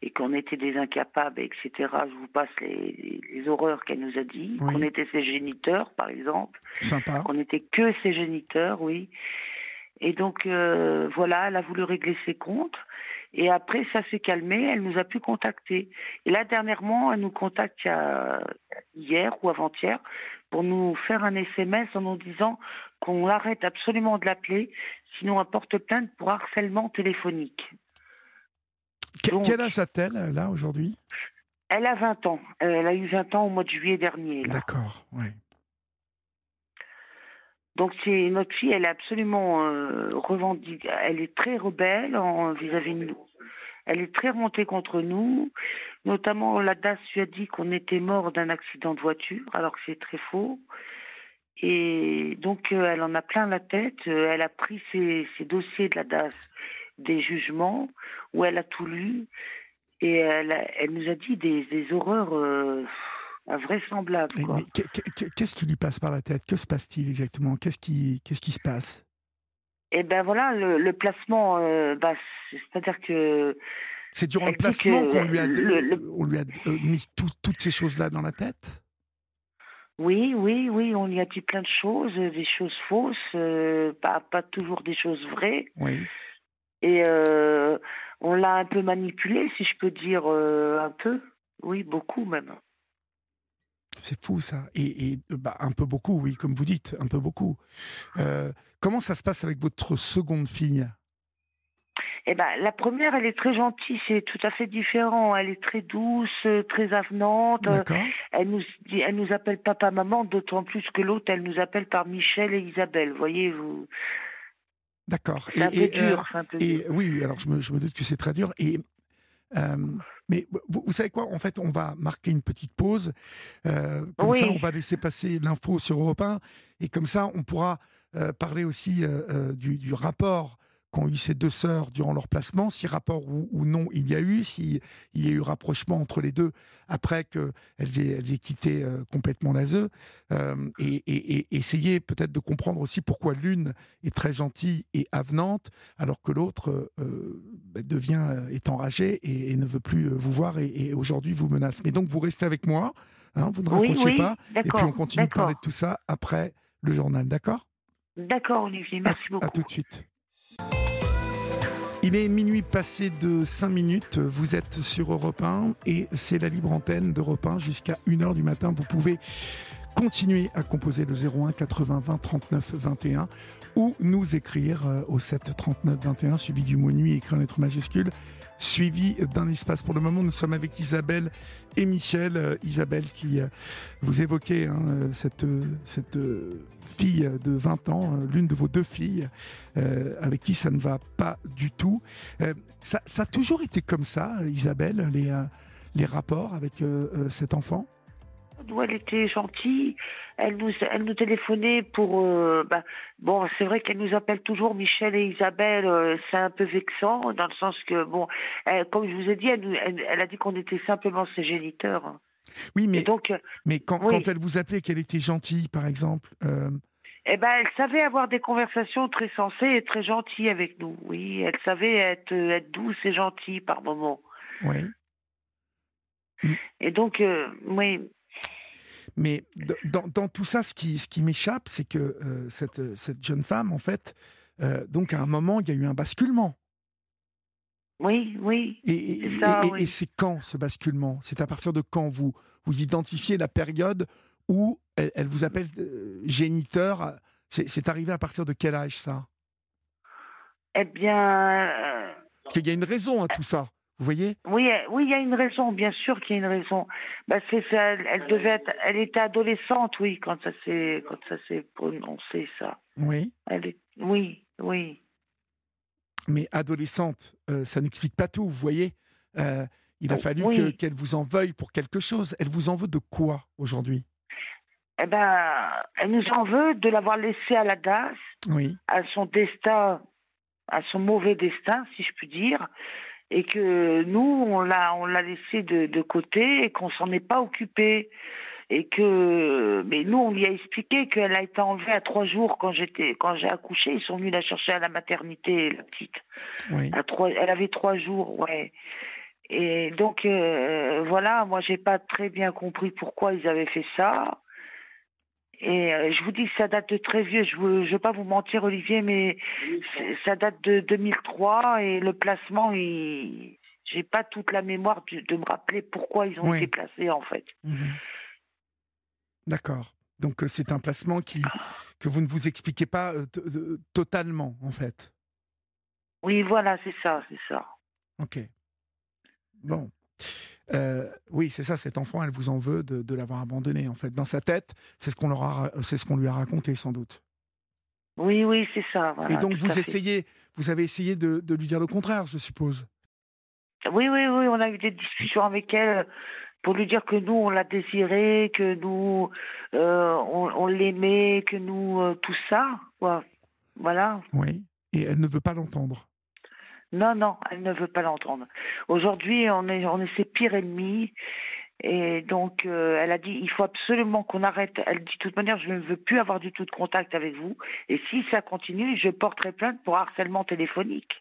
[SPEAKER 7] et qu'on était des incapables, etc. Je vous passe les, les, horreurs qu'elle nous a dit. Qu'on était ses géniteurs, par exemple.
[SPEAKER 1] Sympa.
[SPEAKER 7] Qu'on n'était que ses géniteurs, oui. Et donc, voilà, elle a voulu régler ses comptes. Et après, ça s'est calmé, elle nous a pu contacter. Et là, dernièrement, elle nous contacte hier ou avant-hier pour nous faire un SMS en nous disant qu'on arrête absolument de l'appeler, sinon elle porte plainte pour harcèlement téléphonique.
[SPEAKER 1] quel âge a-t-elle, là, aujourd'hui?
[SPEAKER 7] Elle a 20 ans. Elle a eu 20 ans au mois de juillet dernier.
[SPEAKER 1] D'accord, oui.
[SPEAKER 7] Donc c'est notre fille, elle est absolument euh, revendique, elle est très rebelle vis-à-vis de nous. Elle est très remontée contre nous. Notamment, la DAS lui a dit qu'on était mort d'un accident de voiture, alors que c'est très faux. Et donc, euh, elle en a plein la tête. Euh, elle a pris ses, dossiers de la DAS, des jugements, où elle a tout lu. Et elle, elle nous a dit des, des horreurs euh, invraisemblables.
[SPEAKER 1] Qu'est-ce qui lui passe par la tête? Que se passe-t-il exactement? Qu'est-ce qui, qu'est-ce qui se passe?
[SPEAKER 7] Eh ben voilà, le, placement, bah, c'est-à-dire que.
[SPEAKER 1] C'est durant le placement qu'on lui a, on lui a mis toutes ces choses-là dans la tête?
[SPEAKER 7] Oui, oui, oui, on y a dit plein de choses, des choses fausses, euh, pas, pas toujours des choses vraies.
[SPEAKER 1] Oui.
[SPEAKER 7] Et euh, on l'a un peu manipulé, si je peux dire euh, un peu. Oui, beaucoup même.
[SPEAKER 1] C'est fou ça. Et, bah, un peu beaucoup, oui, comme vous dites, un peu beaucoup. comment ça se passe avec votre seconde fille?
[SPEAKER 7] Eh ben, la première, elle est très gentille, c'est tout à fait différent. Elle est très douce, euh, très avenante. Elle nous dit, elle nous appelle papa, maman, d'autant plus que l'autre, elle nous appelle par Michel et Isabelle. Voyez vous.
[SPEAKER 1] D'accord.
[SPEAKER 7] Un, peu dur.
[SPEAKER 1] et oui, alors je me, je me doute que c'est très dur. Et euh, mais vous, savez quoi? En fait, on va marquer une petite pause. Euh, comme ça, on va laisser passer l'info sur Europe 1. Et comme ça, on pourra parler aussi du, du, rapport qu'ont eu ces deux sœurs durant leur placement, si rapport ou, non il y a eu, s'il y a eu rapprochement entre les deux après qu'elles aient, elles aient quitté euh, complètement l'ASE, euh, et, essayer peut-être de comprendre aussi pourquoi l'une est très gentille et avenante, alors que l'autre euh, bah, devient, est enragée et, ne veut plus vous voir et, aujourd'hui vous menace. Mais donc vous restez avec moi, hein, vous ne raccrochez pas, et puis on continue de parler de tout ça après le journal, d'accord?
[SPEAKER 7] D'accord Olivier, merci beaucoup.
[SPEAKER 1] À tout de suite. Il est minuit passé de 5 minutes, vous êtes sur Europe 1 et c'est la libre antenne d'Europe 1 jusqu'à 1h du matin. Vous pouvez continuer à composer le 01 80 20 39 21 ou nous écrire euh, au 7 39 21 suivi du mot nuit écrit en lettres majuscules suivi d'un espace. Pour le moment, nous sommes avec Isabelle et Michel. Euh, Isabelle qui euh, vous évoquait hein, euh, cette, cette fille de 20 ans, l'une de vos deux filles, avec qui ça ne va pas du tout. Ça, ça, a toujours été comme ça, Isabelle, les, les rapports avec cet enfant?
[SPEAKER 7] Elle était gentille. Elle nous, elle nous téléphonait pour. Euh, bah, bon, c'est vrai qu'elle nous appelle toujours Michel et Isabelle. Euh, c'est un peu vexant dans le sens que, bon, comme je vous ai dit, elle, elle, a dit qu'on était simplement ses géniteurs.
[SPEAKER 1] Oui, mais, donc, mais quand, quand, elle vous appelait qu'elle était gentille, par exemple. Euh,
[SPEAKER 7] eh ben, elle savait avoir des conversations très sensées et très gentilles avec nous. Oui, elle savait être, être douce et gentille par moments.
[SPEAKER 1] Oui.
[SPEAKER 7] Et donc, oui,
[SPEAKER 1] mais dans, tout ça, ce qui, ce qui m'échappe, c'est que euh, cette, cette, jeune femme, en fait, euh, donc à un moment, il y a eu un basculement.
[SPEAKER 7] Oui, oui.
[SPEAKER 1] Et, et, c'est quand ce basculement? C'est à partir de quand vous, vous identifiez la période où elle, vous appelle euh, géniteur? C'est arrivé à partir de quel âge ça?
[SPEAKER 7] Eh bien.
[SPEAKER 1] Parce qu'il y a une raison à tout ça. Vous voyez
[SPEAKER 7] Oui, euh, oui, il y a une raison, bien sûr qu'il y a une raison. Bah, c'est elle, elle devait être, elle était adolescente, oui, quand ça s'est, quand ça s'est prononcé ça.
[SPEAKER 1] Oui.
[SPEAKER 7] Elle est, oui, oui.
[SPEAKER 1] Mais adolescente, euh, ça n'explique pas tout, vous voyez. Euh, il a fallu que, qu'elle vous en veuille pour quelque chose. Elle vous en veut de quoi aujourd'hui?
[SPEAKER 7] Eh ben, elle nous en veut de l'avoir laissée à la DAS,
[SPEAKER 1] oui.
[SPEAKER 7] à son destin, à son mauvais destin, si je puis dire et que nous, on l'a, on l'a laissé de, de côté et qu'on s'en est pas occupé. Et que, mais nous, on lui a expliqué qu'elle a été enlevée à trois jours quand j'étais, quand j'ai accouché. Ils sont venus la chercher à la maternité, la petite.
[SPEAKER 1] Oui.
[SPEAKER 7] À trois, elle avait trois jours, ouais. Et donc, euh, voilà, moi, j'ai pas très bien compris pourquoi ils avaient fait ça. Et euh, je vous dis que ça date de très vieux. Je ne veux pas vous mentir, Olivier, mais ça date de 2003 et le placement, il... j'ai pas toute la mémoire de, me rappeler pourquoi ils ont été placés en fait. Mhm.
[SPEAKER 1] D'accord. Donc euh, c'est un placement qui que vous ne vous expliquez pas euh, totalement en fait.
[SPEAKER 7] Oui, voilà, c'est ça, c'est ça.
[SPEAKER 1] Ok. Bon. Euh, oui, c'est ça, cet enfant, elle vous en veut de, l'avoir abandonné, en fait. Dans sa tête, c'est ce qu'on ce qu'on lui a raconté, sans doute.
[SPEAKER 7] Oui, oui, c'est ça.
[SPEAKER 1] Et donc, vous essayez, vous avez essayé de, lui dire le contraire, je suppose.
[SPEAKER 7] Oui, oui, oui, on a eu des discussions avec elle pour lui dire que nous, on l'a désiré, que nous, euh, on, l'aimait, que nous, euh, tout ça, quoi. Voilà.
[SPEAKER 1] Oui, et elle ne veut pas l'entendre.
[SPEAKER 7] Non, non, elle ne veut pas l'entendre. Aujourd'hui, on est, on est ses pires ennemis. Et donc, euh, elle a dit, il faut absolument qu'on arrête. Elle dit, de toute manière, je ne veux plus avoir du tout de contact avec vous. Et si ça continue, je porterai plainte pour harcèlement téléphonique.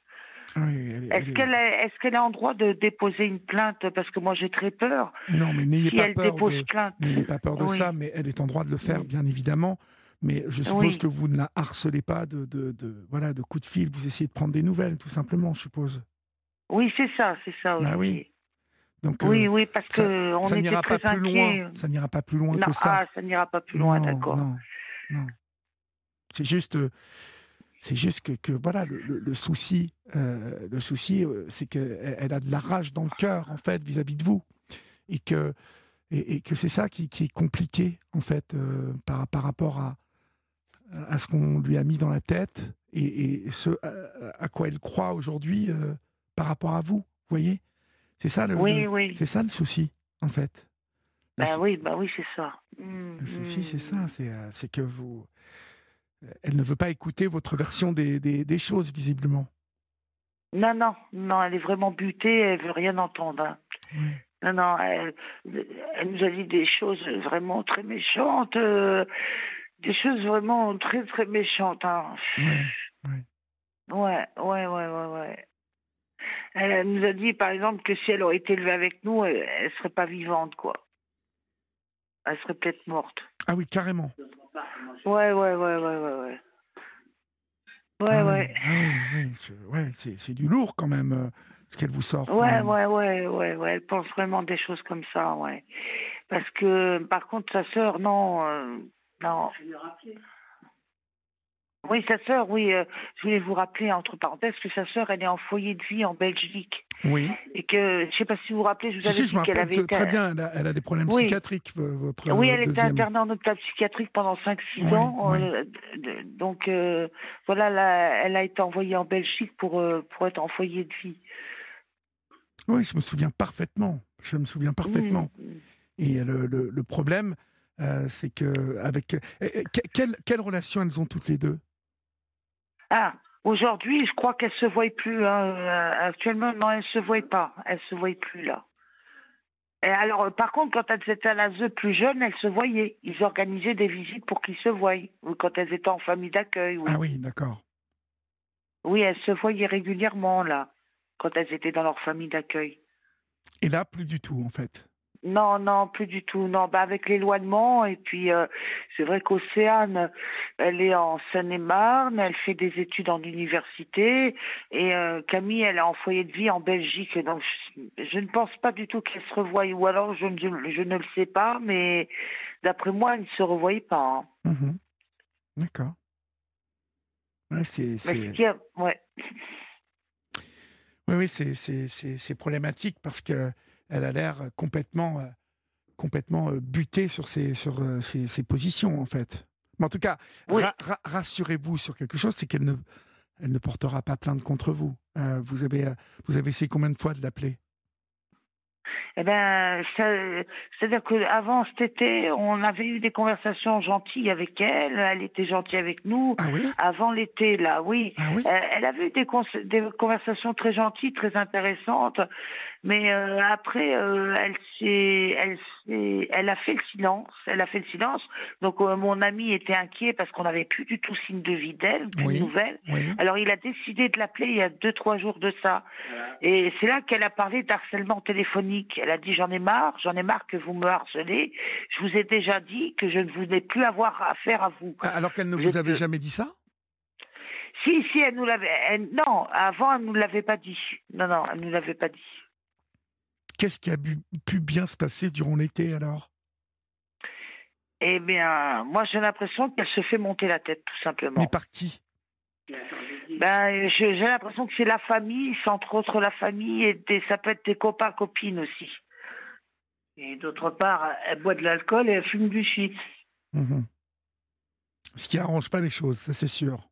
[SPEAKER 7] est-ce qu'elle est, est, qu'elle est en droit de déposer une plainte? Parce que moi, j'ai très peur.
[SPEAKER 1] Non, mais n'ayez pas, peur de, n'ayez pas peur de ça, mais elle est en droit de le faire, bien évidemment. Mais je suppose que vous ne la harcelez pas de, de, de, voilà, de coups de fil. Vous essayez de prendre des nouvelles, tout simplement, je suppose.
[SPEAKER 7] Oui, c'est ça, c'est ça
[SPEAKER 1] bah
[SPEAKER 7] oui.
[SPEAKER 1] Donc,
[SPEAKER 7] oui, euh, oui, parce que on était très
[SPEAKER 1] pas plus loin. Ça n'ira pas plus loin que ça.
[SPEAKER 7] Ah, ça n'ira pas plus loin, d'accord.
[SPEAKER 1] Non, non. C'est juste, euh, c'est juste que, que, voilà, le, le, souci, euh, le souci, c'est qu'elle elle a de la rage dans le cœur, en fait, vis-à-vis de vous, et que, et, que c'est ça qui, qui, est compliqué, en fait, par, par rapport à, à ce qu'on lui a mis dans la tête et, ce à, quoi elle croit aujourd'hui par rapport à vous, vous voyez? C'est ça le,
[SPEAKER 7] oui, oui.
[SPEAKER 1] c'est ça le souci, en fait.
[SPEAKER 7] Bah oui, bah oui, c'est ça.
[SPEAKER 1] le souci, c'est ça, c'est, euh, c'est que vous, euh, elle ne veut pas écouter votre version des, des, des, choses, visiblement.
[SPEAKER 7] Non, non, non, elle est vraiment butée, elle veut rien entendre. Hein. Non, non, elle, elle, nous a dit des choses vraiment très méchantes, euh, des choses vraiment très, très méchantes. Hein.
[SPEAKER 1] Ouais,
[SPEAKER 7] ouais, ouais, ouais, ouais, ouais. Elle nous a dit, par exemple, que si elle aurait été élevée avec nous, elle, ne serait pas vivante, quoi. Elle serait peut-être morte.
[SPEAKER 1] Ah oui, carrément.
[SPEAKER 7] Ouais, ouais, ouais, ouais, ouais, ouais. Ouais, ah ouais.
[SPEAKER 1] Ah oui, oui, ouais, c'est du lourd quand même, euh, ce qu'elle vous sort.
[SPEAKER 7] Ouais, ouais, ouais, ouais, ouais. Elle pense vraiment des choses comme ça, ouais. Parce que, par contre, sa sœur, non, euh, non. Oui, sa sœur, oui. Euh, je voulais vous rappeler, entre parenthèses, que sa sœur, elle est en foyer de vie en Belgique.
[SPEAKER 1] Oui.
[SPEAKER 7] Et que, je ne sais pas si vous vous rappelez, je vous avais
[SPEAKER 1] dit
[SPEAKER 7] qu'elle avait
[SPEAKER 1] Très bien, elle a, des problèmes psychiatriques, votre
[SPEAKER 7] Oui, elle était internée en hôpital psychiatrique pendant 5-6 ans. Euh, donc, euh, voilà, là, elle a été envoyée en Belgique pour, pour être en foyer de vie.
[SPEAKER 1] Oui, je me souviens parfaitement. Je me souviens parfaitement. Mmh. Et le, le, le problème, c'est que avec quelle, quelle relation elles ont toutes les deux?
[SPEAKER 7] Ah, aujourd'hui, je crois qu'elle se voit plus. Hein. Euh, actuellement, non, elle se voit pas. Elle se voit plus là. Et alors, par contre, quand elles étaient à la ZE plus jeunes, elles se voyaient. Ils organisaient des visites pour qu'ils se voient. Quand elles étaient en famille d'accueil.
[SPEAKER 1] Ah oui, d'accord.
[SPEAKER 7] Oui, elles se voyaient régulièrement là, quand elles étaient dans leur famille d'accueil.
[SPEAKER 1] Et là, plus du tout, en fait.
[SPEAKER 7] Non, non, plus du tout. Non, bah avec l'éloignement et puis euh, c'est vrai qu'Océane, elle est en Seine-et-Marne, elle fait des études en université et euh, Camille, elle est en foyer de vie en Belgique. Donc je, ne pense pas du tout qu'elle se revoient ou alors je, je, ne le sais pas, mais d'après moi, elle ne se revoient pas.
[SPEAKER 1] Hein. Mhm. D'accord. Ouais, c'est. Oui, oui, c'est problématique parce que elle a l'air complètement, euh, complètement euh, butée sur ses, sur euh, ses, positions, en fait. Mais en tout cas, rassurez-vous sur quelque chose, c'est qu'elle ne, elle ne portera pas plainte contre vous. vous, avez, vous avez essayé combien de fois de l'appeler?
[SPEAKER 7] Eh ben, c'est-à-dire qu'avant cet été, on avait eu des conversations gentilles avec elle. Elle était gentille avec nous.
[SPEAKER 1] Ah oui?
[SPEAKER 7] Avant l'été, là, oui.
[SPEAKER 1] Ah oui?
[SPEAKER 7] Elle avait eu des, des conversations très gentilles, très intéressantes. Mais euh, après, euh, elle s'est, elle s'est, elle a fait le silence. Elle a fait le silence. Donc euh, mon ami était inquiet parce qu'on n'avait plus du tout signe de vie d'elle, de nouvelles. Alors il a décidé de l'appeler il y a deux trois jours de ça. Et c'est là qu'elle a parlé d'harcèlement téléphonique. Elle a dit j'en ai marre, j'en ai marre que vous me harcelez. Je vous ai déjà dit que je ne voulais plus avoir affaire à vous.
[SPEAKER 1] Ah, alors qu'elle ne vous, avait jamais dit ça?
[SPEAKER 7] Si, si, elle nous l'avait. Non, avant, elle ne nous l'avait pas dit. Non, non, elle ne nous l'avait pas dit.
[SPEAKER 1] Qu'est-ce qui a pu bien se passer durant l'été alors?
[SPEAKER 7] Eh bien, moi j'ai l'impression qu'elle se fait monter la tête tout simplement.
[SPEAKER 1] Mais par qui?
[SPEAKER 7] Ben, j'ai l'impression que c'est la famille, c'est entre autres la famille, et des, ça peut être des copains, copines aussi. Et d'autre part, elle boit de l'alcool et elle fume du shit.
[SPEAKER 1] Mhm. Ce qui arrange pas les choses, ça c'est sûr.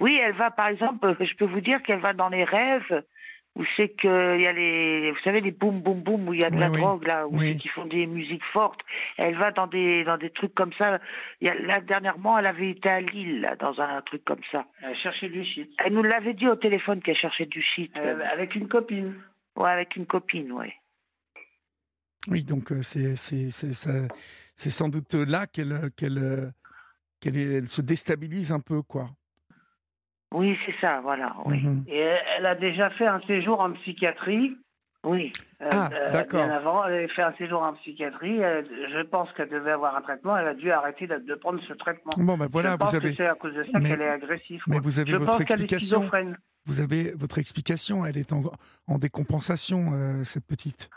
[SPEAKER 7] Oui, elle va, par exemple, je peux vous dire qu'elle va dans les rêves où c'est que il y a les, vous savez, les boum boum boum où il y a de
[SPEAKER 1] Oui,
[SPEAKER 7] la
[SPEAKER 1] oui.
[SPEAKER 7] drogue là, où
[SPEAKER 1] Oui.
[SPEAKER 7] qu'ils font des musiques fortes. Elle va dans des dans des trucs comme ça. Il y a, là dernièrement, elle avait été à Lille là, dans un truc comme ça.
[SPEAKER 8] Elle cherchait du shit.
[SPEAKER 7] Elle nous l'avait dit au téléphone qu'elle cherchait du shit.
[SPEAKER 8] Euh, avec une copine.
[SPEAKER 7] Ouais, avec une copine, ouais.
[SPEAKER 1] Oui, donc euh, c'est c'est c'est ça- c'est sans doute là qu'elle qu'elle euh, qu'elle est- elle se déstabilise un peu, quoi.
[SPEAKER 7] Oui, c'est ça, voilà. Oui.
[SPEAKER 1] Mhm.
[SPEAKER 8] Et elle, elle a déjà fait un séjour en psychiatrie.
[SPEAKER 7] Oui.
[SPEAKER 8] euh,
[SPEAKER 1] Ah,
[SPEAKER 8] euh,
[SPEAKER 1] d'accord.
[SPEAKER 8] Bien avant, elle avait fait un séjour en psychiatrie. Elle- je pense qu'elle devait avoir un traitement. Elle a dû arrêter de, de prendre ce traitement.
[SPEAKER 1] Bon, ben voilà,
[SPEAKER 8] je pense
[SPEAKER 1] vous avez
[SPEAKER 8] que c'est à cause de ça qu'elle est agressive.
[SPEAKER 1] mais
[SPEAKER 8] quoi.
[SPEAKER 1] vous avez
[SPEAKER 8] je
[SPEAKER 1] votre
[SPEAKER 8] pense qu'elle est
[SPEAKER 1] explication.
[SPEAKER 8] schizophrène.
[SPEAKER 1] vous avez votre explication, elle est en, en décompensation, euh, cette petite.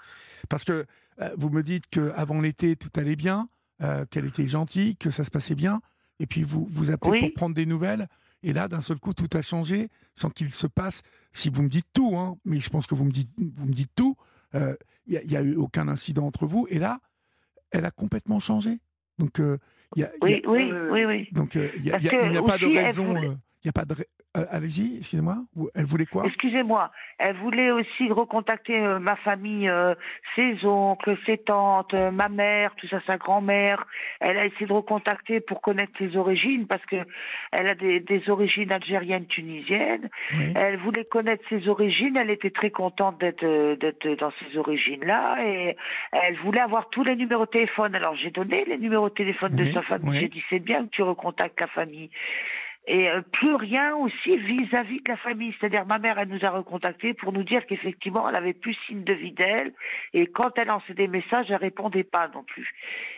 [SPEAKER 1] Parce que euh, vous me dites qu'avant l'été, tout allait bien, euh, qu'elle était gentille, que ça se passait bien, et puis vous vous appelez
[SPEAKER 7] Oui.
[SPEAKER 1] pour prendre des nouvelles, et là, d'un seul coup, tout a changé, sans qu'il se passe, si vous me dites tout, hein, mais je pense que vous me dites, vous me dites tout, euh, il n'y a, eu aucun incident entre vous, et là, elle a complètement changé. Donc, euh, il y a, il y a-
[SPEAKER 7] Oui, oui,
[SPEAKER 8] euh,
[SPEAKER 7] oui, oui.
[SPEAKER 1] donc, euh, il y a-
[SPEAKER 7] Parce
[SPEAKER 1] il y a- il n'y a pas de raison.
[SPEAKER 7] voulait-
[SPEAKER 1] euh, Il y a pas de. euh, Allez-y, excusez-moi. Elle voulait quoi?
[SPEAKER 7] Excusez-moi, elle voulait aussi recontacter euh, ma famille, euh, ses oncles, ses tantes, ma mère, tout ça, sa grand-mère. Elle a essayé de recontacter pour connaître ses origines parce que elle a des, des origines algériennes, tunisiennes.
[SPEAKER 1] Oui.
[SPEAKER 7] Elle voulait connaître ses origines. Elle était très contente d'être d'être dans ces origines-là et elle voulait avoir tous les numéros de téléphone. Alors j'ai donné les numéros de téléphone
[SPEAKER 1] Oui,
[SPEAKER 7] de sa famille.
[SPEAKER 1] oui.
[SPEAKER 7] J'ai dit c'est bien que tu recontactes la famille. Et euh, plus rien aussi vis-à-vis de la famille. C'est-à-dire, ma mère, elle nous a recontactés pour nous dire qu'effectivement, elle avait plus signe de vie d'elle. Et quand elle lançait des messages, elle répondait pas non plus.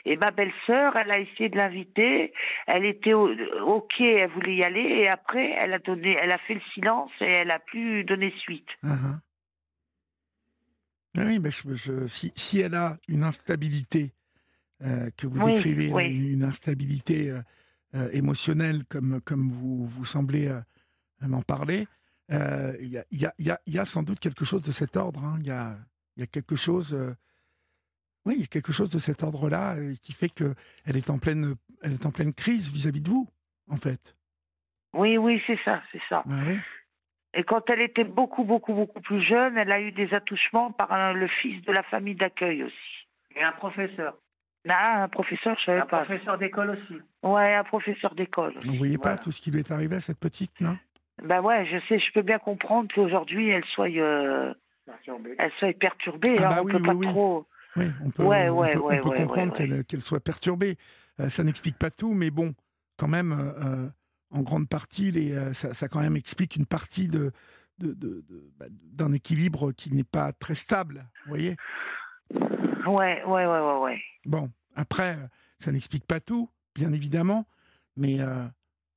[SPEAKER 7] Et ma belle-sœur, elle a essayé de l'inviter. Elle était ok, elle voulait y aller. Et après, elle a donné, elle a fait le silence et elle a plus donné suite.
[SPEAKER 1] Ah, ah. Ah Oui, mais je- je- si, si elle a une instabilité euh, que vous
[SPEAKER 7] Oui,
[SPEAKER 1] décrivez, là,
[SPEAKER 7] oui.
[SPEAKER 1] une, une instabilité euh, euh, émotionnelle comme, comme vous, vous semblez euh, m'en parler, euh, il y, a, il y a- il y a- il y a sans doute quelque chose de cet ordre. hein. Il y, a, il y a quelque chose. euh, oui, il y a quelque chose de cet ordre-là euh, qui fait que elle est en pleine, elle est en pleine crise vis-à-vis de vous, en fait.
[SPEAKER 7] Oui, oui, c'est ça, c'est ça.
[SPEAKER 1] Ah oui.
[SPEAKER 7] Et quand elle était beaucoup, beaucoup, beaucoup plus jeune, elle a eu des attouchements par un- le fils de la famille d'accueil aussi.
[SPEAKER 8] Et un professeur.
[SPEAKER 7] Ah, un professeur, je savais
[SPEAKER 8] Un
[SPEAKER 7] pas.
[SPEAKER 8] professeur d'école aussi.
[SPEAKER 7] Ouais, un professeur d'école.
[SPEAKER 1] Vous voyez pas
[SPEAKER 8] Voilà.
[SPEAKER 1] tout ce qui lui est arrivé à cette petite, non?
[SPEAKER 7] Ben ouais, je sais, je peux bien comprendre qu'aujourd'hui elle soit, euh, elle soit perturbée.
[SPEAKER 1] Ah
[SPEAKER 7] hein,
[SPEAKER 1] bah
[SPEAKER 7] on
[SPEAKER 1] oui,
[SPEAKER 7] peut
[SPEAKER 1] oui,
[SPEAKER 7] pas
[SPEAKER 1] oui.
[SPEAKER 7] trop.
[SPEAKER 1] Oui, on peut,
[SPEAKER 7] Ouais,
[SPEAKER 1] on
[SPEAKER 7] ouais,
[SPEAKER 1] peut- on
[SPEAKER 7] ouais,
[SPEAKER 1] peut
[SPEAKER 7] ouais,
[SPEAKER 1] comprendre
[SPEAKER 7] ouais,
[SPEAKER 1] qu'elle qu'elle soit perturbée. Euh, ça n'explique pas tout, mais bon, quand même, euh, en grande partie, les, euh, ça, ça quand même explique une partie de bah, d'un équilibre qui n'est pas très stable. Vous voyez?
[SPEAKER 7] Ouais, ouais, ouais, ouais, ouais.
[SPEAKER 1] Bon, après, euh, ça n'explique pas tout, bien évidemment, mais euh,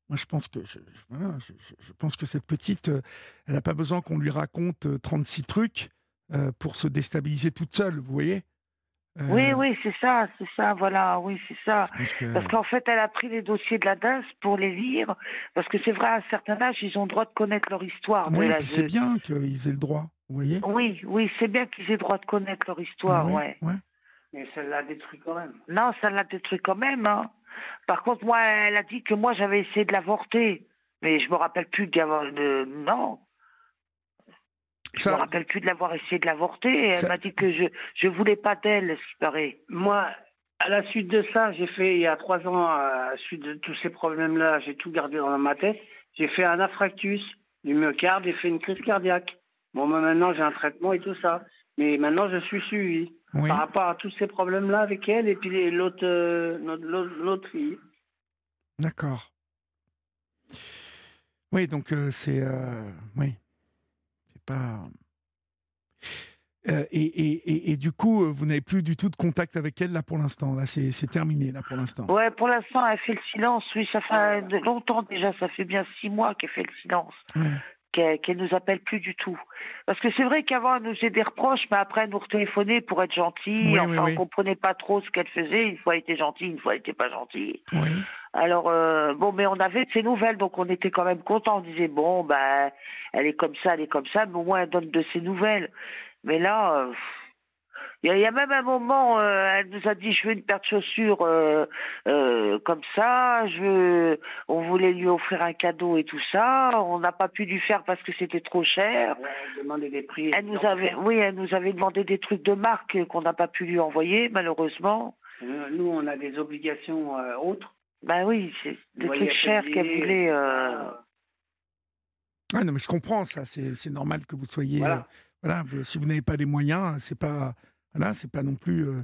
[SPEAKER 1] moi, je pense que je, je- pense que cette petite, euh, elle n'a pas besoin qu'on lui raconte euh, 36 trucs euh, pour se déstabiliser toute seule. Vous voyez? Euh,
[SPEAKER 7] Oui, oui, c'est ça, c'est ça, voilà, oui, c'est ça.
[SPEAKER 1] que-
[SPEAKER 7] Parce qu'en fait, elle a pris les dossiers de la DAS pour les lire, parce que c'est vrai, à un certain âge, ils ont le droit de connaître leur histoire.
[SPEAKER 1] Oui, c'est bien qu'ils aient le droit, vous voyez
[SPEAKER 7] Oui, oui, c'est bien qu'ils aient le droit de connaître leur histoire,
[SPEAKER 1] Ah
[SPEAKER 7] ouais.
[SPEAKER 1] ouais
[SPEAKER 8] Mais ça l'a détruit quand même.
[SPEAKER 7] Non, ça l'a détruit quand même. Hein. Par contre, moi, elle a dit que moi, j'avais essayé de l'avorter. Mais je me rappelle plus d'avoir... De... Non, je
[SPEAKER 1] Ça-
[SPEAKER 7] me rappelle plus de l'avoir essayé de l'avorter. Elle
[SPEAKER 1] Ça-
[SPEAKER 7] m'a dit que je je voulais pas d'elle, ce qui paraît.
[SPEAKER 8] Moi, à la suite de ça, j'ai fait, il y a trois ans, à la suite de tous ces problèmes-là, j'ai tout gardé dans ma tête. J'ai fait un infarctus du myocarde et fait une crise cardiaque. Bon, moi, maintenant, j'ai un traitement et tout ça. Mais maintenant, je suis suivi
[SPEAKER 1] Oui.
[SPEAKER 8] par rapport à tous ces problèmes-là avec elle et puis l'autre euh, fille.
[SPEAKER 1] D'accord. Oui, donc euh, c'est. euh, oui. C'est pas. Euh, et, et, et, et du coup, euh, vous n'avez plus du tout de contact avec elle là pour l'instant. Là, c'est terminé là pour l'instant.
[SPEAKER 7] Ouais, pour l'instant, elle fait le silence. Oui, ça fait de longtemps déjà. Ça fait bien six mois qu'elle fait le silence.
[SPEAKER 1] Ouais.
[SPEAKER 7] Qu'elle nous appelle plus du tout. Parce que c'est vrai qu'avant, elle nous faisait des reproches, mais après, elle nous retéléphonait pour être gentille.
[SPEAKER 1] Oui,
[SPEAKER 7] enfin,
[SPEAKER 1] oui, oui.
[SPEAKER 7] on comprenait pas trop ce qu'elle faisait. Une fois, elle était gentille, une fois, elle était pas gentille.
[SPEAKER 1] Oui.
[SPEAKER 7] Alors, euh, bon, mais on avait de ses nouvelles, donc on était quand même contents. On disait, bon, ben, elle est comme ça, elle est comme ça, mais au moins elle donne de ses nouvelles. Mais là, euh, Il y, a même un moment, euh, elle nous a dit je veux une paire de chaussures euh, euh, comme ça. Je, on voulait lui offrir un cadeau et tout ça. On n'a pas pu lui faire parce que c'était trop cher.
[SPEAKER 8] Ouais, des prix.
[SPEAKER 7] Elle nous avait, oui, elle nous avait demandé des trucs de marque qu'on n'a pas pu lui envoyer malheureusement.
[SPEAKER 8] Nous, on a des obligations autres.
[SPEAKER 7] Ben oui, c'est des trucs chers qu'elle voulait.
[SPEAKER 1] Ah non, mais je comprends ça. C'est normal que vous soyez. Voilà. si vous n'avez pas les moyens, c'est pas voilà, c'est pas non plus euh,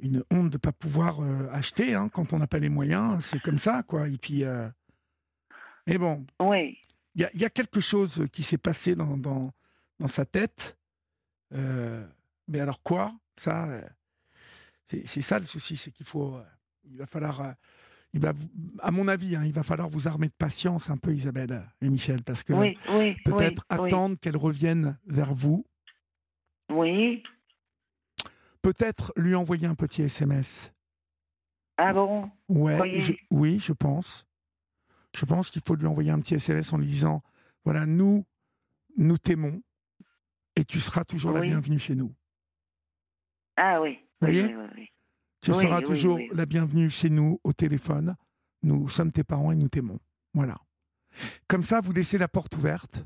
[SPEAKER 1] une honte de pas pouvoir euh, acheter hein, quand on n'a pas les moyens. C'est comme ça, quoi. Et puis, euh, mais bon,
[SPEAKER 7] oui.
[SPEAKER 1] Il y, a quelque chose qui s'est passé dans, dans, dans, sa tête. mais alors quoi? Ça, c'est ça le souci, c'est qu'il faut, il va falloir il va, à mon avis, hein, il va falloir vous armer de patience un peu, Isabelle et Michel, parce que peut-être attendre qu'elle revienne vers vous.
[SPEAKER 7] Oui.
[SPEAKER 1] Peut-être lui envoyer un petit SMS.
[SPEAKER 7] Ah bon?
[SPEAKER 1] Ouais, Oui, je pense. Je pense qu'il faut lui envoyer un petit SMS en lui disant voilà, nous, nous t'aimons et tu seras toujours la bienvenue chez nous.
[SPEAKER 7] Ah oui.
[SPEAKER 1] Vous voyez Tu seras toujours la bienvenue chez nous au téléphone. Nous sommes tes parents et nous t'aimons. Voilà. Comme ça, vous laissez la porte ouverte.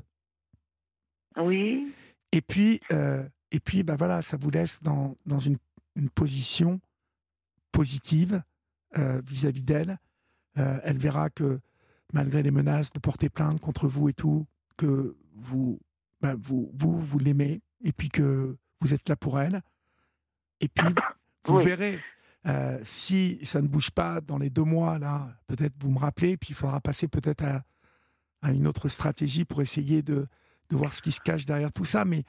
[SPEAKER 7] Oui.
[SPEAKER 1] Et puis, euh, et puis, bah voilà, ça vous laisse dans, dans une, une position positive euh, vis-à-vis d'elle. Euh, elle verra que malgré les menaces de porter plainte contre vous et tout, que vous, bah, vous, vous, vous l'aimez et puis que vous êtes là pour elle. Et puis, vous verrez, euh, si ça ne bouge pas dans les deux mois, là, peut-être vous me rappelez, puis il faudra passer peut-être à, à, une autre stratégie pour essayer de, de voir ce qui se cache derrière tout ça. Mais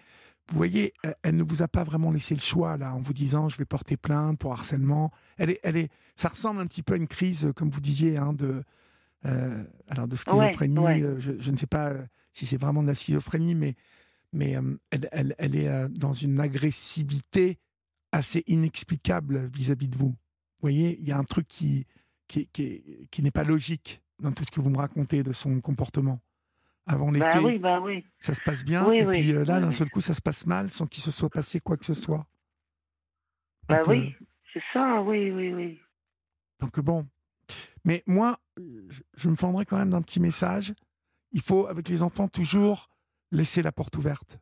[SPEAKER 1] vous voyez, elle ne vous a pas vraiment laissé le choix là, en vous disant je vais porter plainte pour harcèlement. Elle est, elle est, ça ressemble un petit peu à une crise, comme vous disiez, hein, de, euh, alors de schizophrénie. Euh, je, ne sais pas euh, si c'est vraiment de la schizophrénie, mais, mais elle, elle, elle, est dans une agressivité assez inexplicable vis-à-vis de vous. Vous voyez, il y a un truc qui, qui, qui, qui n'est pas logique dans tout ce que vous me racontez de son comportement avant bah l'été.
[SPEAKER 7] oui, bah oui.
[SPEAKER 1] Ça se passe bien. et puis euh, là, d'un seul coup, ça se passe mal sans qu'il se soit passé quoi que ce soit.
[SPEAKER 7] bah oui, euh, c'est ça, oui, oui, oui.
[SPEAKER 1] Donc bon. Mais moi, je, me fendrais quand même d'un petit message. Il faut, avec les enfants, toujours laisser la porte ouverte.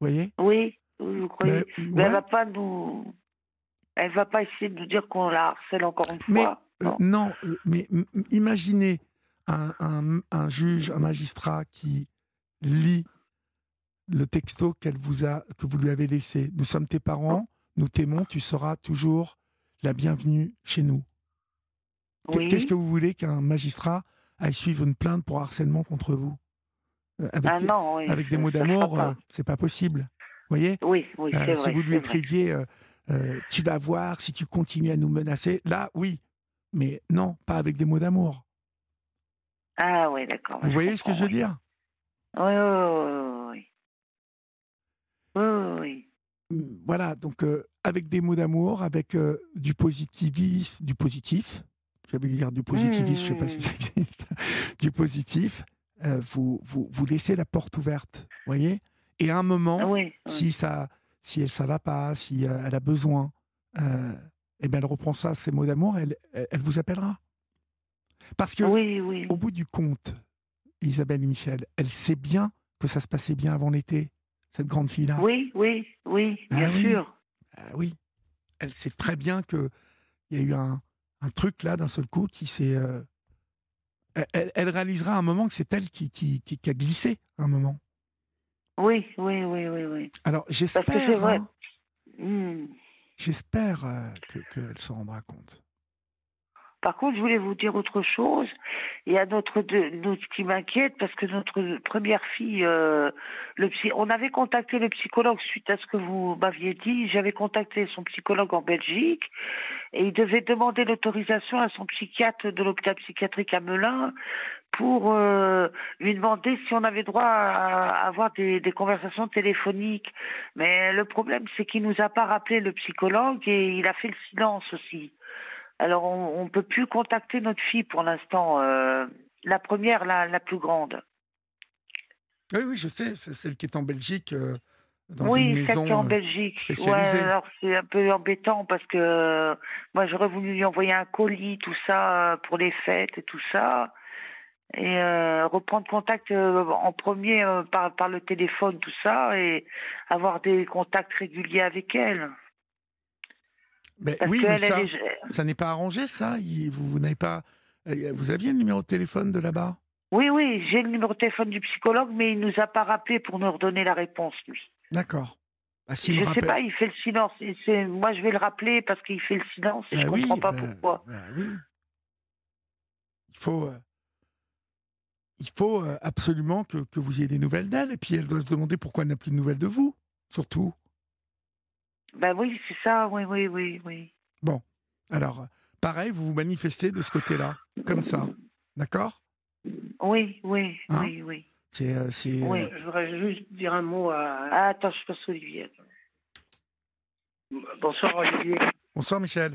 [SPEAKER 1] Vous voyez?
[SPEAKER 7] Oui, vous croyez. Mais, elle va pas nous. Elle va pas essayer de nous dire qu'on la harcèle encore une
[SPEAKER 1] fois. Euh, non, mais imaginez un, juge, un magistrat qui lit le texto qu'elle vous a, que vous lui avez laissé. Nous sommes tes parents, nous t'aimons, tu seras toujours la bienvenue chez nous. Qu'est-ce que vous voulez qu'un magistrat aille suivre une plainte pour harcèlement contre vous?
[SPEAKER 7] Euh, Avec, ah
[SPEAKER 1] avec des mots d'amour, euh, c'est pas possible. Vous voyez?
[SPEAKER 7] Oui, oui, euh,
[SPEAKER 1] Si vous lui écriviez, tu vas voir si tu continues à nous menacer, là, oui. Mais non, pas avec des mots d'amour.
[SPEAKER 7] Ah oui, d'accord.
[SPEAKER 1] Vous voyez ce que je veux dire
[SPEAKER 7] Oui, oui, oui. Oui, oui.
[SPEAKER 1] Mmh, voilà, donc euh, avec des mots d'amour, avec euh, du positivisme, du positif, j'avais dire du positivisme, je ne sais pas si ça mmh. existe, du positif, euh, vous, vous, vous laissez la porte ouverte, vous voyez? Et à un moment, si ça si elle ça va pas, si elle a besoin, eh ben elle reprend ça, ces mots d'amour, elle, elle vous appellera. Parce que, au bout du compte, Isabelle Michel, elle sait bien que ça se passait bien avant l'été, cette grande fille-là.
[SPEAKER 7] Oui, oui, oui, ah bien sûr.
[SPEAKER 1] Ah oui. Elle sait très bien qu'il y a eu un, truc là d'un seul coup qui s'est. Euh, elle, réalisera un moment que c'est elle qui, qui, qui, a glissé un moment.
[SPEAKER 7] Oui, oui, oui, oui, oui.
[SPEAKER 1] Alors j'espère. Hein, hmm. J'espère euh, qu'elle se rendra compte.
[SPEAKER 7] Par contre, je voulais vous dire autre chose. Il y a notre, notre qui m'inquiète parce que notre première fille, euh, le psy, on avait contacté le psychologue suite à ce que vous m'aviez dit. J'avais contacté son psychologue en Belgique et il devait demander l'autorisation à son psychiatre de l'hôpital psychiatrique à Melun pour euh, lui demander si on avait droit à avoir des, des conversations téléphoniques. Mais le problème, c'est qu'il nous a pas rappelé le psychologue et il a fait le silence aussi. Alors, on ne peut plus contacter notre fille pour l'instant. Euh, la première, la, la plus grande.
[SPEAKER 1] Oui, oui, je sais. C'est celle qui est en Belgique. Euh, dans
[SPEAKER 7] oui,
[SPEAKER 1] une maison
[SPEAKER 7] quatre ans en
[SPEAKER 1] euh,
[SPEAKER 7] Belgique. Ouais, alors c'est un peu embêtant parce que moi j'aurais voulu lui envoyer un colis, tout ça, pour les fêtes et tout ça. Et euh, reprendre contact euh, en premier euh, par, par le téléphone, tout ça, et avoir des contacts réguliers avec elle.
[SPEAKER 1] Ben
[SPEAKER 7] Parce
[SPEAKER 1] oui, mais ça, n'est pas arrangé, ça. Vous, vous n'avez pas. euh, Vous aviez le numéro de téléphone de là-bas?
[SPEAKER 7] Oui, oui, j'ai le numéro de téléphone du psychologue, mais il nous a pas rappelé pour nous redonner la réponse, lui.
[SPEAKER 1] D'accord. Ah,
[SPEAKER 7] je
[SPEAKER 1] nous
[SPEAKER 7] sais pas, il fait le silence. Et moi, je vais le rappeler parce qu'il fait le silence et
[SPEAKER 1] Ben
[SPEAKER 7] je
[SPEAKER 1] oui,
[SPEAKER 7] comprends pas
[SPEAKER 1] ben-
[SPEAKER 7] pourquoi.
[SPEAKER 1] ben oui. Il faut, euh, il faut euh, absolument que, que vous ayez des nouvelles d'elle. Et puis elle doit se demander pourquoi elle n'a plus de nouvelles de vous, surtout.
[SPEAKER 7] Ben oui, c'est ça, oui, oui, oui, oui.
[SPEAKER 1] Bon, alors, pareil, vous vous manifestez de ce côté-là, comme ça. D'accord?
[SPEAKER 7] Oui, oui,
[SPEAKER 1] Hein?
[SPEAKER 7] oui, oui.
[SPEAKER 1] C'est. euh, c'est, euh,
[SPEAKER 7] Oui.
[SPEAKER 8] Je voudrais juste dire un mot à.
[SPEAKER 7] Ah, attends, je passe Olivier.
[SPEAKER 8] Bonsoir Olivier.
[SPEAKER 1] Bonsoir Michel.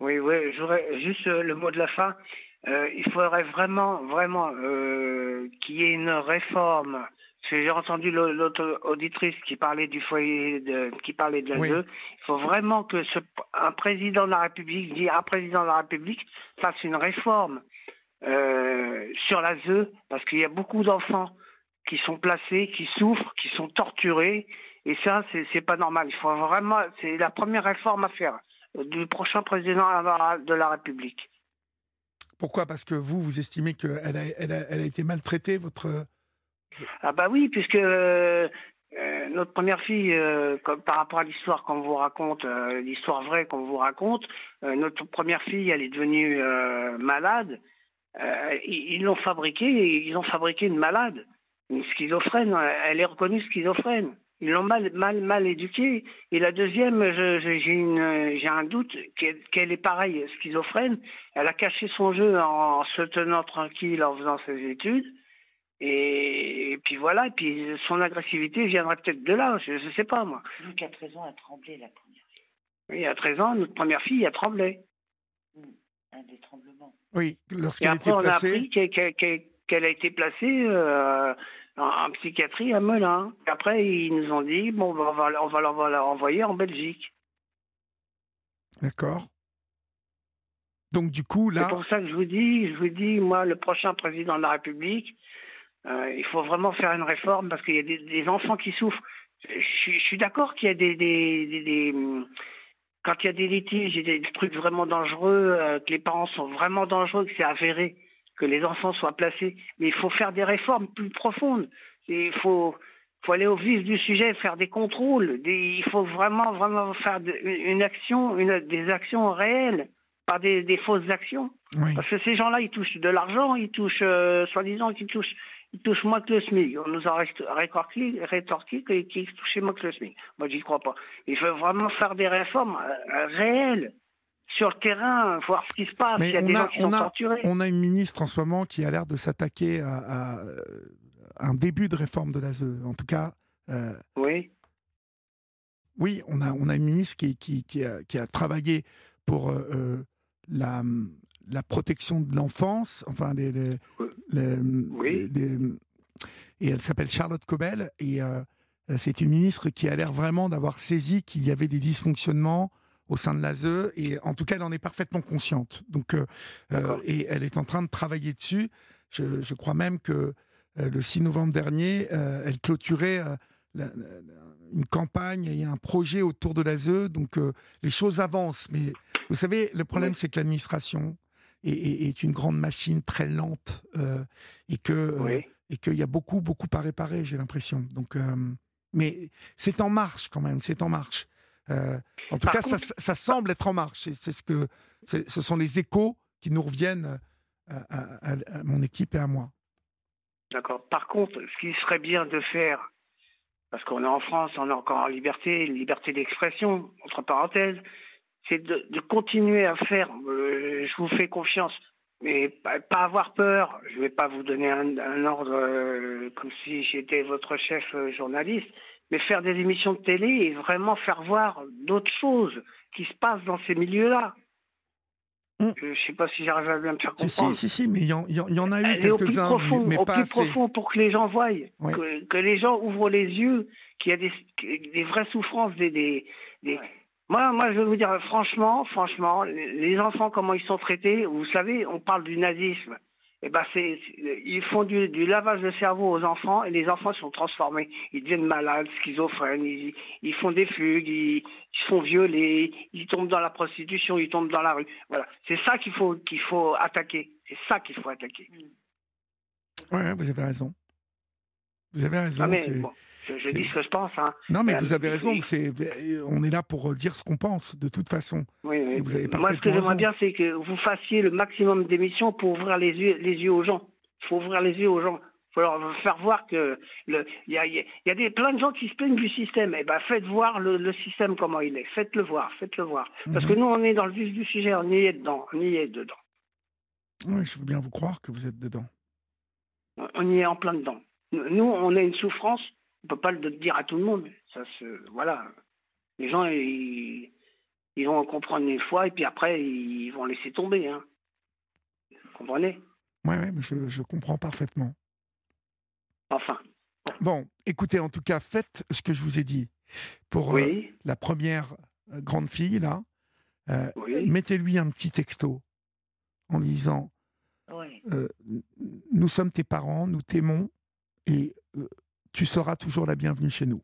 [SPEAKER 8] Oui, oui, je voudrais juste euh, le mot de la fin. Euh, il faudrait vraiment, vraiment euh, qu'il y ait une réforme. J'ai entendu l'au- l'autre auditrice qui parlait du foyer, de, qui parlait de la
[SPEAKER 1] Oui.
[SPEAKER 8] Il faut vraiment que ce, un président de la République, dit un président de la République, fasse une réforme euh, sur la ZE, parce qu'il y a beaucoup d'enfants qui sont placés, qui souffrent, qui sont torturés, et ça, c'est pas normal. Il faut vraiment, c'est la première réforme à faire euh, du prochain président de la République.
[SPEAKER 1] Pourquoi? Parce que vous, vous estimez qu'elle a, elle a, elle a été maltraitée, votre.
[SPEAKER 8] Ah bah oui, puisque euh, euh, notre première fille, euh, comme, par rapport à l'histoire qu'on vous raconte, l'histoire vraie qu'on vous raconte, notre première fille, elle est devenue malade. Ils l'ont fabriquée, ils ont fabriqué une malade, une schizophrène. Elle est reconnue schizophrène. Ils l'ont mal, mal, mal éduquée. Et la deuxième, j'ai un doute qu'elle est pareille, schizophrène. Elle a caché son jeu en se tenant tranquille en faisant ses études. Et, et puis voilà, et puis son agressivité viendrait peut-être de là, je ne sais pas moi.
[SPEAKER 7] Luc a 13 ans a tremblé la première fille.
[SPEAKER 8] Oui, à 13 ans, notre première fille a tremblé.
[SPEAKER 7] Un des tremblements.
[SPEAKER 1] Oui,
[SPEAKER 8] Et
[SPEAKER 1] lorsqu'elle
[SPEAKER 8] après,
[SPEAKER 1] était
[SPEAKER 8] on a
[SPEAKER 1] placée.
[SPEAKER 8] appris qu'elle qu'elle- qu'elle- qu'elle a été placée euh, en, en psychiatrie à Melun. Après, ils nous ont dit, bon, ben, on va, on va, on va l'envoyer en Belgique.
[SPEAKER 1] D'accord. Donc du coup,
[SPEAKER 8] C'est
[SPEAKER 1] là.
[SPEAKER 8] pour ça que je vous dis, je vous dis, moi, le prochain président de la République, euh, il faut vraiment faire une réforme parce qu'il y a des, des enfants qui souffrent. Je, suis- je suis d'accord qu'il y a des, des, des- des, quand il y a des litiges et des trucs vraiment dangereux, euh, que les parents sont vraiment dangereux, que c'est avéré que les enfants soient placés, mais il faut faire des réformes plus profondes. Et il faut, faut aller au vif du sujet, faire des contrôles. Il faut vraiment, vraiment faire de- une action, une, des actions réelles, pas des, des fausses actions.
[SPEAKER 1] Oui.
[SPEAKER 8] Parce que ces gens-là, ils touchent de l'argent, ils touchent, euh, soi-disant, qu'ils touchent, ils touchent moins que le SMIC. On nous a rétorqué, rétorqué qu'ils touchaient moins que le SMIC. Moi, j'y crois pas. Il faut vraiment faire des réformes euh, réelles sur le terrain, voir ce qui se passe.
[SPEAKER 1] Mais
[SPEAKER 8] Il y a
[SPEAKER 1] on
[SPEAKER 8] des
[SPEAKER 1] a-
[SPEAKER 8] gens qui
[SPEAKER 1] on
[SPEAKER 8] sont
[SPEAKER 1] a-
[SPEAKER 8] torturés.
[SPEAKER 1] On a une ministre en ce moment qui a l'air de s'attaquer à, à, euh, un début de réforme de l'ASE. En tout cas, euh,
[SPEAKER 8] Oui.
[SPEAKER 1] oui, on a, on a une ministre qui, qui, qui, a, qui a travaillé pour euh, la, la protection de l'enfance, enfin, les, les- les-
[SPEAKER 8] Oui.
[SPEAKER 1] les- les- et elle s'appelle Charlotte Cobel, et euh, c'est une ministre qui a l'air vraiment d'avoir saisi qu'il y avait des dysfonctionnements au sein de l'ASE, et en tout cas, elle en est parfaitement consciente. Donc, euh, euh, et elle est en train de travailler dessus. Je, je crois même que euh, le 6 novembre dernier, elle clôturait la- la- la- une campagne et un projet autour de l'ASE. Donc, euh, les choses avancent. Mais vous savez, le problème,
[SPEAKER 8] Oui.
[SPEAKER 1] c'est que l'administration est, est- une grande machine très lente euh, et que euh,
[SPEAKER 8] Oui.
[SPEAKER 1] et qu'il y a beaucoup, beaucoup à réparer, j'ai l'impression. Donc, euh, mais c'est en marche quand même, c'est en marche. Euh, en tout
[SPEAKER 8] Par
[SPEAKER 1] cas, ça,
[SPEAKER 8] contre-
[SPEAKER 1] ça semble être en marche. C'est ce que, ce sont les échos qui nous reviennent à- à mon équipe et à moi.
[SPEAKER 8] D'accord. Par contre, ce qui serait bien de faire, parce qu'on est en France, on est encore en liberté, liberté d'expression, entre parenthèses, c'est de, de continuer à faire. euh, je vous fais confiance, mais pas, pas avoir peur. Je ne vais pas vous donner un, un ordre euh, comme si j'étais votre chef euh, journaliste, mais faire des émissions de télé et vraiment faire voir d'autres choses qui se passent dans ces milieux-là.
[SPEAKER 1] Mm.
[SPEAKER 8] Je ne sais pas si j'arrive à bien me faire comprendre.
[SPEAKER 1] si, si, si, mais il y, en- y y a eu
[SPEAKER 8] Aller au plus
[SPEAKER 1] quelques-uns,
[SPEAKER 8] profond,
[SPEAKER 1] mais, mais
[SPEAKER 8] au
[SPEAKER 1] pas
[SPEAKER 8] plus
[SPEAKER 1] assez.
[SPEAKER 8] profond pour que les gens voient,
[SPEAKER 1] Oui.
[SPEAKER 8] que, que les gens ouvrent les yeux, qu'il y a des, des vraies souffrances, des, des, Moi, moi, je vais vous dire, franchement, franchement, les enfants, comment ils sont traités, vous savez, on parle du nazisme. Eh ben, c'est, ils font du, du, lavage de cerveau aux enfants et les enfants sont transformés. Ils deviennent malades, schizophrènes, ils, ils font des fugues, ils, ils, sont violés, ils tombent dans la prostitution, ils tombent dans la rue. Voilà, c'est ça qu'il faut qu'il faut attaquer. C'est ça qu'il faut attaquer.
[SPEAKER 1] Ouais, vous avez raison. Vous avez raison.
[SPEAKER 8] Mais, bon, je, dis ce que je pense. Hein.
[SPEAKER 1] Non, mais vous avez raison. C'est, on est là pour dire ce qu'on pense, de toute façon.
[SPEAKER 8] Oui, oui. vous avez Moi, ce que j'aimerais bien, c'est que vous fassiez le maximum d'émissions pour ouvrir les yeux, les yeux aux gens. Il faut ouvrir les yeux aux gens. Il faut leur faire voir que il y a, y a des, plein de gens qui se plaignent du système. Eh ben, faites voir le, le système comment il est. Faites-le voir, faites-le voir. Parce que nous, on est dans le vif du sujet. On y est dedans. On y est dedans.
[SPEAKER 1] Oui, je veux bien vous croire que vous êtes dedans.
[SPEAKER 8] On y est en plein dedans. Nous, on a une souffrance, on ne peut pas le dire à tout le monde. Ça se, voilà. Les gens, ils, ils vont comprendre une fois et puis après, ils vont laisser tomber. Hein. Vous comprenez?
[SPEAKER 1] Oui, ouais, je, je comprends parfaitement.
[SPEAKER 8] Enfin.
[SPEAKER 1] Bon, écoutez, en tout cas, faites ce que je vous ai dit. Pour euh, la première euh, grande fille, là, euh, mettez-lui un petit texto en disant euh, Nous sommes tes parents, nous t'aimons, et euh, tu seras toujours la bienvenue chez nous.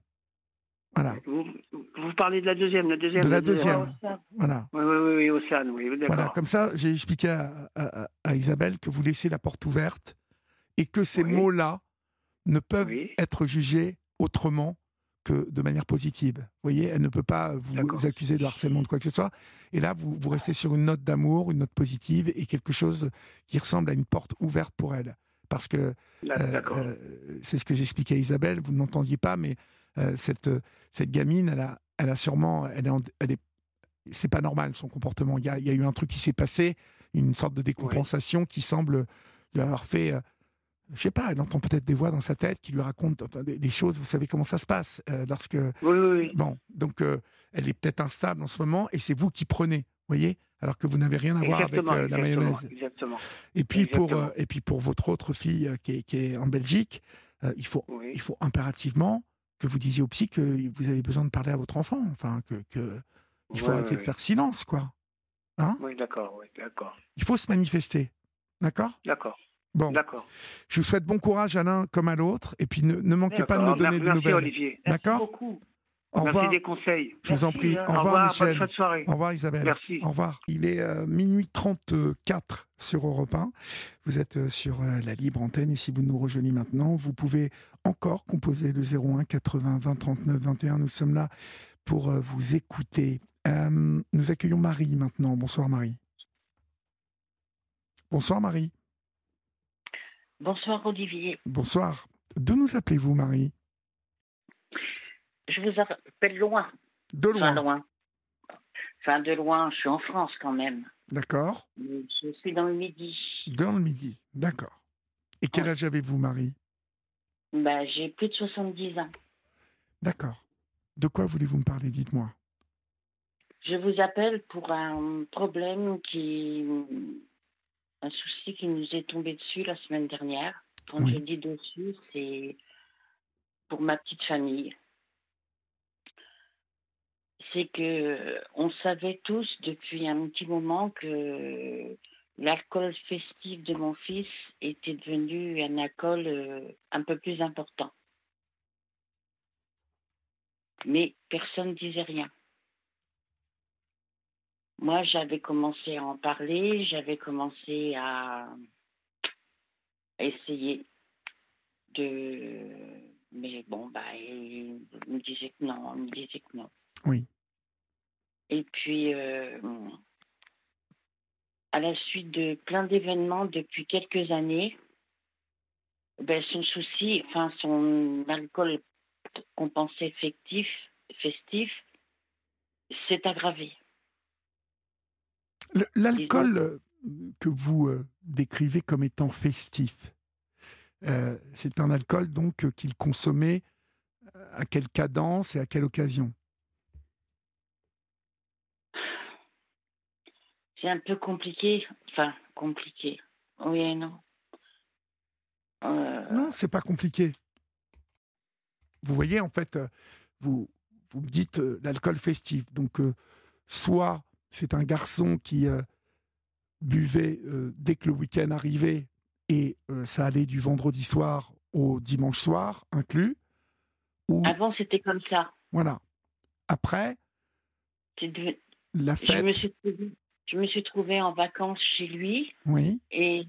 [SPEAKER 1] Voilà.
[SPEAKER 8] Vous, parlez de la deuxième, la deuxième.
[SPEAKER 1] De la deuxième. Voilà.
[SPEAKER 8] Oui, oui, oui, Océane, oui,
[SPEAKER 1] Voilà, comme ça, j'ai expliqué à, Isabelle que vous laissez la porte ouverte et que ces mots-là ne peuvent être jugés autrement que de manière positive. Vous voyez, elle ne peut pas vous accuser de harcèlement de quoi que ce soit. Et là, vous, vous restez sur une note d'amour, une note positive et quelque chose qui ressemble à une porte ouverte pour elle parce que euh, euh, c'est ce que j'expliquais à Isabelle, vous ne m'entendiez pas, mais euh, cette, cette gamine, elle a, elle a sûrement, elle est, elle est c'est pas normal son comportement. Il y, a, il y, a, eu un truc qui s'est passé, une sorte de décompensation qui semble lui avoir fait, je sais pas, elle entend peut-être des voix dans sa tête qui lui racontent des, choses. Vous savez comment ça se passe lorsque.
[SPEAKER 8] Oui, oui,
[SPEAKER 1] Bon, donc elle est peut-être instable en ce moment et c'est vous qui prenez, voyez? Alors que vous n'avez rien à voir avec euh, la mayonnaise.
[SPEAKER 8] Exactement.
[SPEAKER 1] Et puis pour euh, et puis pour votre autre fille euh, qui, est, qui, est, en Belgique, il faut il faut impérativement que vous disiez au psy que vous avez besoin de parler à votre enfant, enfin que, que il faut arrêter de faire silence quoi.
[SPEAKER 8] Hein? Oui, d'accord, oui, d'accord.
[SPEAKER 1] Il faut se manifester, d'accord?
[SPEAKER 8] D'accord.
[SPEAKER 1] Bon,
[SPEAKER 8] d'accord.
[SPEAKER 1] Je vous souhaite bon courage à l'un comme à l'autre, et puis ne, ne manquez pas de nous donner
[SPEAKER 8] des
[SPEAKER 1] nouvelles.
[SPEAKER 8] Olivier.
[SPEAKER 1] D'accord?
[SPEAKER 8] beaucoup.
[SPEAKER 1] Au
[SPEAKER 8] Merci
[SPEAKER 1] revoir.
[SPEAKER 8] des conseils.
[SPEAKER 1] Je vous en prie.
[SPEAKER 8] Au
[SPEAKER 1] Au revoir, Michel.
[SPEAKER 8] bonne soirée.
[SPEAKER 1] Au revoir, Isabelle.
[SPEAKER 8] Merci.
[SPEAKER 1] Au revoir. Il est euh, minuit 34 sur Europe 1. Vous êtes euh, sur euh, la libre antenne et si vous nous rejoignez maintenant, vous pouvez encore composer le 01 80 20 39 21. Nous sommes là pour euh, vous écouter. Euh, nous accueillons Marie maintenant. Bonsoir, Marie. Bonsoir, Marie.
[SPEAKER 9] Bonsoir, Olivier.
[SPEAKER 1] Bonsoir. D'où nous appelez-vous, Marie?
[SPEAKER 9] Je vous appelle loin.
[SPEAKER 1] De loin.
[SPEAKER 9] Enfin, loin. Enfin, de loin, je suis en France quand même.
[SPEAKER 1] D'accord.
[SPEAKER 9] Je suis dans le Midi.
[SPEAKER 1] Dans le midi. D'accord. Et quel âge avez-vous, Marie?
[SPEAKER 9] Bah, j'ai plus de 70 ans.
[SPEAKER 1] D'accord. De quoi voulez-vous me parler? Dites-moi.
[SPEAKER 9] Je vous appelle pour un problème qui. un souci qui nous est tombé dessus la semaine dernière. Quand
[SPEAKER 1] Oui.
[SPEAKER 9] je dis dessus, c'est pour ma petite famille. C'est que on savait tous depuis un petit moment que l'alcool festif de mon fils était devenu un alcool euh, un peu plus important. Mais personne ne disait rien. Moi, j'avais commencé à en parler, j'avais commencé à, à essayer de. Mais bon, bah, il me disait que non, il me disait que non.
[SPEAKER 1] Oui.
[SPEAKER 9] Et puis, euh, à la suite de plein d'événements depuis quelques années, ben, son souci, enfin, son alcool qu'on pensait festif, s'est aggravé.
[SPEAKER 1] L'alcool euh, que vous euh, décrivez comme étant festif, euh, c'est un alcool donc qu'il consommait à quelle cadence et à quelle occasion?
[SPEAKER 9] C'est un peu compliqué. Enfin, compliqué. Oui et non. Euh,
[SPEAKER 1] Non, c'est pas compliqué. vous voyez, en fait, euh, vous, vous me dites euh, l'alcool festif. Donc, euh, soit c'est un garçon qui buvait dès que le week-end arrivait et ça allait du vendredi soir au dimanche soir inclus.
[SPEAKER 9] Ou... Avant, c'était comme ça.
[SPEAKER 1] Voilà. Après, la fête.
[SPEAKER 9] Je me, suis trouvée, je me suis trouvée en vacances chez lui.
[SPEAKER 1] Oui.
[SPEAKER 9] Et,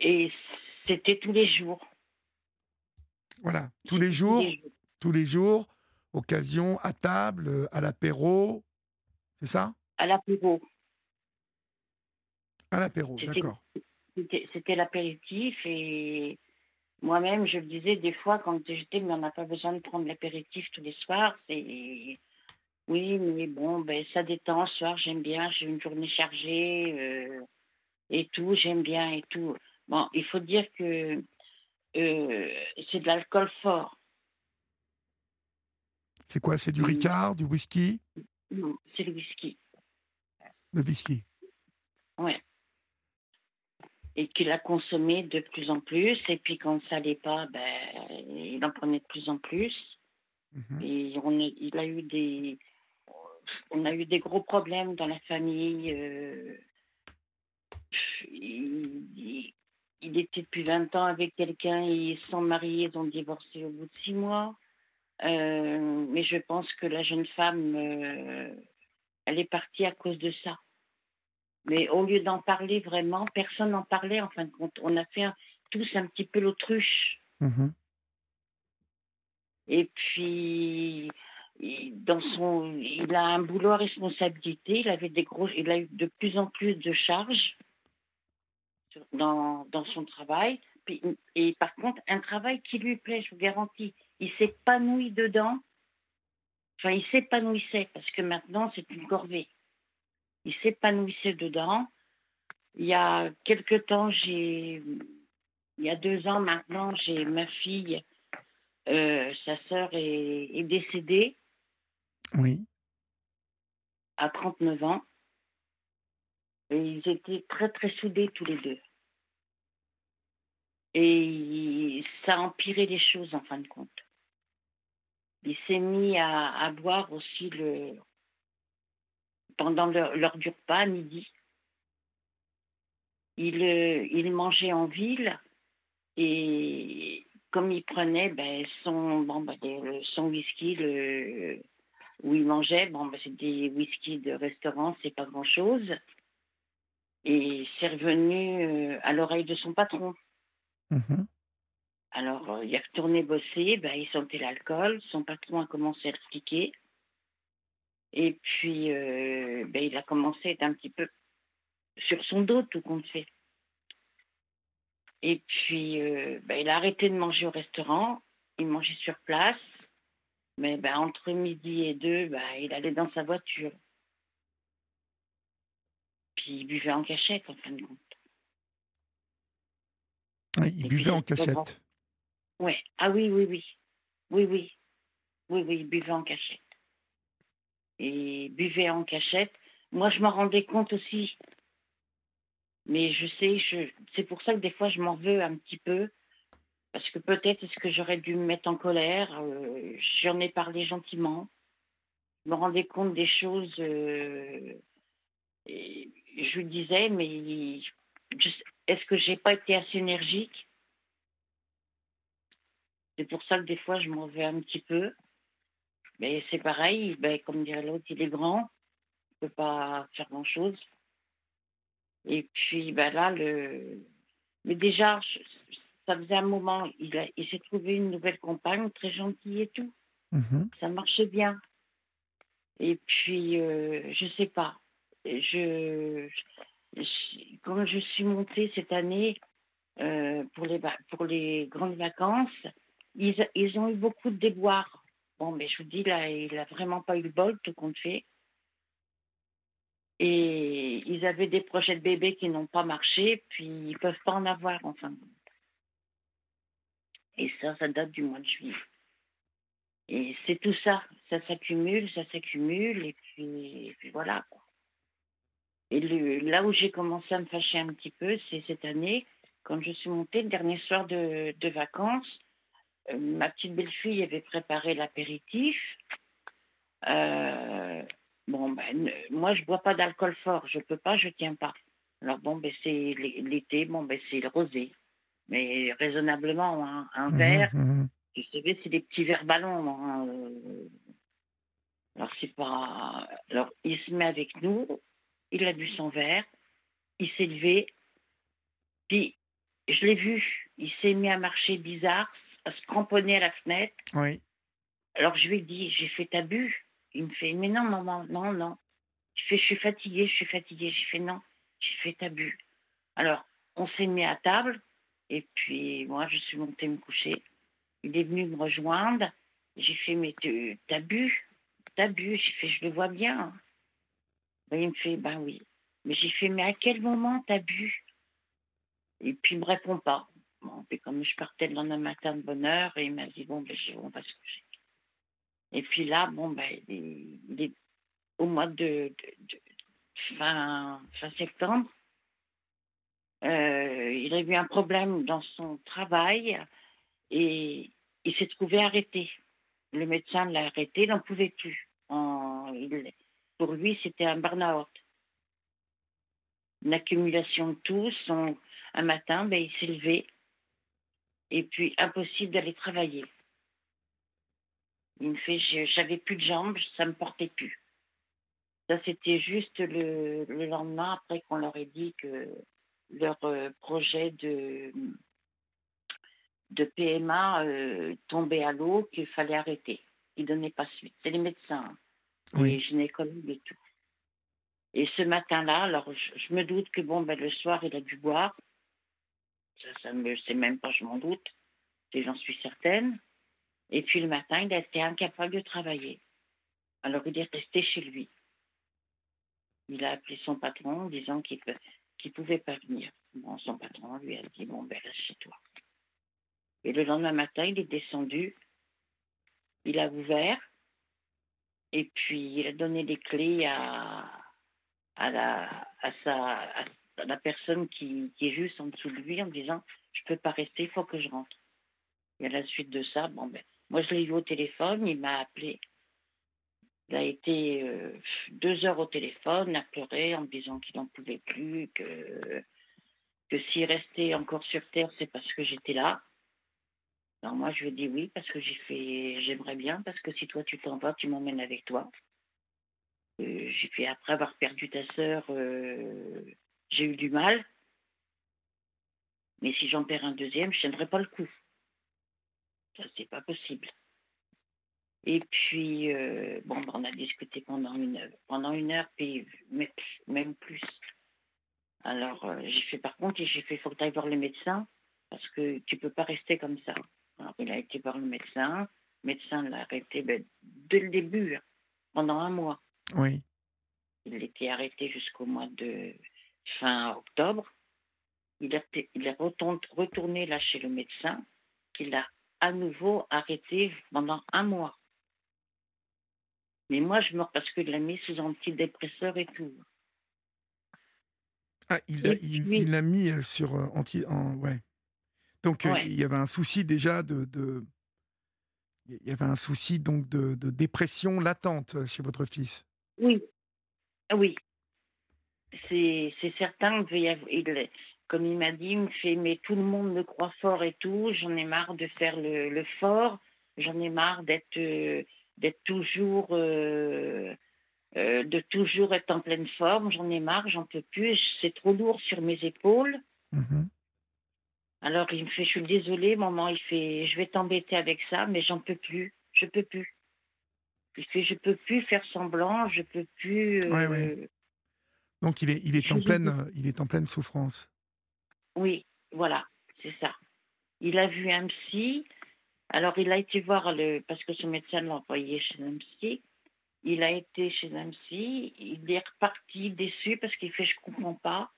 [SPEAKER 9] et c'était tous les jours.
[SPEAKER 1] Voilà, tous les jours, tous les jours, occasion à table, euh, à l'apéro, c'est ça?
[SPEAKER 9] À l'apéro.
[SPEAKER 1] À l'apéro, d'accord.
[SPEAKER 9] C'était l'apéritif et moi-même, je me disais des fois quand j'étais, mais on n'a pas besoin de prendre l'apéritif tous les soirs. C'est oui, mais bon, ben ça détend. Ce soir, j'aime bien. J'ai une journée chargée euh, et tout. J'aime bien et tout. Bon, il faut dire que euh, c'est de l'alcool fort.
[SPEAKER 1] C'est quoi C'est du Ricard, du whisky?
[SPEAKER 9] Non, c'est le whisky.
[SPEAKER 1] Le whisky
[SPEAKER 9] Oui. Et qu'il a consommé de plus en plus. Et puis quand ça n'allait pas, ben, il en prenait de plus en plus. Mhm. Et on il a eu des, on a eu des gros problèmes dans la famille. Euh, il, il était depuis 20 ans avec quelqu'un, ils sont mariés, ils ont divorcé au bout de six mois. Euh, mais je pense que la jeune femme, euh, elle est partie à cause de ça. Mais au lieu d'en parler vraiment, personne n'en parlait en fin de compte. On a fait tous un petit peu l'autruche.
[SPEAKER 1] Mhm.
[SPEAKER 9] Et puis, dans son, il a un boulot à responsabilité. Il avait des gros, il a eu de plus en plus de charges dans, dans son travail. et par contre, un travail qui lui plaît, je vous garantis. Il s'épanouit dedans. Enfin, il s'épanouissait parce que maintenant, c'est une corvée. Il s'épanouissait dedans. Il y a quelque temps, j'ai. Il y a deux ans maintenant, j'ai ma fille, euh, sa sœur est décédée.
[SPEAKER 1] Oui.
[SPEAKER 9] À 39 ans. Et ils étaient très, très soudés tous les deux. Et ça a empiré les choses en fin de compte. Il s'est mis à, boire aussi le, pendant l'heure du repas, à midi. Il, euh, mangeait en ville et comme il prenait ben, son, ben, son whisky le, où il mangeait, bon, ben, c'est des whisky de restaurant, c'est pas grand-chose. Et c'est revenu euh, à l'oreille de son patron.
[SPEAKER 1] Mhm.
[SPEAKER 9] Alors, euh, il est retourné bosser, ben, il sentait l'alcool, son patron a commencé à expliquer. Et puis, euh, ben, il a commencé à être un petit peu sur son dos, tout compte fait. Et puis, il a arrêté de manger au restaurant, il mangeait sur place. Mais ben, entre midi et deux, ben, il allait dans sa voiture il buvait en cachette, en fin de compte.
[SPEAKER 1] il buvait en cachette.
[SPEAKER 9] Ouais. Ah oui, oui, oui. Oui, oui. Oui, oui, il buvait en cachette. Et buvait en cachette. Moi, je m'en rendais compte aussi. Mais je sais, je... c'est pour ça que des fois, je m'en veux un petit peu. Parce que peut-être est-ce que j'aurais dû me mettre en colère. Euh, j'en ai parlé gentiment. Je me rendais compte des choses. Euh, je lui disais, mais est-ce que j'ai pas été assez énergique? C'est pour ça que des fois, je m'en vais un petit peu. Mais c'est pareil, ben, comme dirait l'autre, il est grand, il ne peut pas faire grand-chose. Et puis, ben là, le... Mais déjà, ça faisait un moment, il, il s'est trouvé une nouvelle compagne, très gentille et tout.
[SPEAKER 1] Mm-hmm.
[SPEAKER 9] Ça marchait bien. Et puis, euh, je sais pas je, quand je suis montée cette année euh, pour, les, pour les grandes vacances, ils, ils ont eu beaucoup de déboires. Bon, mais je vous dis, là, il n'a vraiment pas eu le bol, tout compte fait. Et ils avaient des projets de bébés qui n'ont pas marché, puis ils ne peuvent pas en avoir, enfin. Et ça, ça date du mois de juillet. Et c'est tout ça, ça s'accumule, ça s'accumule, et puis, voilà. Et là où j'ai commencé à me fâcher un petit peu, c'est cette année, quand je suis montée le dernier soir de, vacances. euh, ma petite belle-fille avait préparé l'apéritif. Euh, bon, ben, moi, je bois pas d'alcool fort. Je peux pas, je tiens pas. Alors, bon, ben, c'est l'été, bon, ben, c'est le rosé. Mais raisonnablement, hein, un
[SPEAKER 1] Mhm,
[SPEAKER 9] verre,
[SPEAKER 1] mhm.
[SPEAKER 9] vous savez, c'est des petits verres ballons. hein, euh. Alors, c'est pas. Alors, il se met avec nous, il a bu son verre, il s'est levé, puis je l'ai vu, il s'est mis à marcher bizarre, à se cramponner à la fenêtre.
[SPEAKER 1] Oui.
[SPEAKER 9] Alors, je lui ai dit, j'ai fait t'as bu? Il me fait, mais non, maman, non, non. Je fais, je suis fatiguée, je suis fatiguée. J'ai fait, non, j'ai fait t'as bu. Alors, on s'est mis à table, et puis moi, je suis montée me coucher. Il est venu me rejoindre. J'ai fait, mais t'as bu? T'as bu? J'ai fait, je le vois bien. Ben, il me fait, ben oui. Mais j'ai fait, mais à quel moment t'as bu? Et puis, il me répond pas. Bon, puis comme je partais le lendemain matin de bonne heure, et il m'a dit, bon, ben, on va se coucher. Et puis là, bon, ben, il est, au mois de, de- de- fin, fin septembre. Euh, il a eu un problème dans son travail et il s'est trouvé arrêté. Le médecin l'a arrêté, il n'en pouvait plus. Pour lui, c'était un burn-out. Une accumulation de tout. Un matin, ben, il s'est levé et puis impossible d'aller travailler. Il me fait, j'avais plus de jambes, ça me portait plus. Ça, c'était juste le lendemain après qu'on leur ait dit que leur euh, projet de, de PMA euh, tombait à l'eau, qu'il fallait arrêter. Ils ne donnaient pas suite. C'est les médecins, hein,
[SPEAKER 1] Oui.
[SPEAKER 9] les gynécologues et tout. Et ce matin-là, alors je, je me doute que bon, ben, le soir, il a dû boire. Ça, ça me, c'est même pas, je m'en doute. Et j'en suis certaine. Et puis le matin, il a été incapable de travailler. Alors il est resté chez lui. Il a appelé son patron en disant qu'il ne pouvait pas venir. Son patron lui a dit Bon, ben reste chez toi. Et le lendemain matin, il est descendu. Il a ouvert. Et puis il a donné les clés à, à, la, à, sa, à la personne qui, qui est juste en dessous de lui en disant Je peux pas rester, il faut que je rentre. Et à la suite de ça, bon, ben, moi, je l'ai eu au téléphone, il m'a appelé. Il a été euh, deux heures au téléphone, à pleurer en me disant qu'il n'en pouvait plus, que, que s'il restait encore sur Terre, c'est parce que j'étais là. Alors moi, je lui ai dit oui, parce que j'ai fait, j'aimerais bien, parce que si toi tu t'en vas, tu m'emmènes avec toi. Euh, j'ai fait, après avoir perdu ta sœur, euh, j'ai eu du mal. Mais si j'en perds un deuxième, je ne tiendrai pas le coup. Ça, c'est pas possible. Et puis, euh, bon, ben, on a discuté pendant une heure, pendant une heure, puis même plus. Alors, euh, j'ai fait, par contre, j'ai fait, il faut que tu ailles voir le médecin, parce que tu peux pas rester comme ça. Alors, il a été voir le médecin. Le médecin l'a arrêté ben, dès le début, hein, pendant un mois.
[SPEAKER 1] Oui.
[SPEAKER 9] Il était arrêté jusqu'au mois de fin octobre. Il, a, il est retourné, retourné là chez le médecin, qu'il a à nouveau arrêté pendant un mois. Mais moi, je meurs parce qu'il l'a mis sous antidépresseur et tout.
[SPEAKER 1] Ah, il l'a
[SPEAKER 9] Et
[SPEAKER 1] il,
[SPEAKER 9] puis-
[SPEAKER 1] il l'a mis euh, sur euh, anti. En, ouais. Donc euh, il y avait un souci déjà de. de- il y avait un souci donc de, de dépression latente chez votre fils.
[SPEAKER 9] Oui, oui. C'est certain. il- comme il m'a dit, il me fait, mais tout le monde me croit fort et tout. J'en ai marre de faire le, le fort. J'en ai marre d'être d'être toujours euh, euh, de toujours être en pleine forme. J'en ai marre. J'en peux plus. C'est trop lourd sur mes épaules.
[SPEAKER 1] Mhm.
[SPEAKER 9] Alors il me fait, je suis désolée, maman. Il fait, je vais t'embêter avec ça, mais j'en peux plus. Je peux plus. Il fait, je peux plus faire semblant. Je peux plus. Euh,
[SPEAKER 1] ouais. Donc il est, il est en pleine, il est en pleine souffrance.
[SPEAKER 9] Oui, voilà, c'est ça. Il a vu un psy. Alors, il a été voir le. Parce que son médecin l'a envoyé chez un. Il a été chez un. Il est reparti déçu parce qu'il fait Je comprends pas.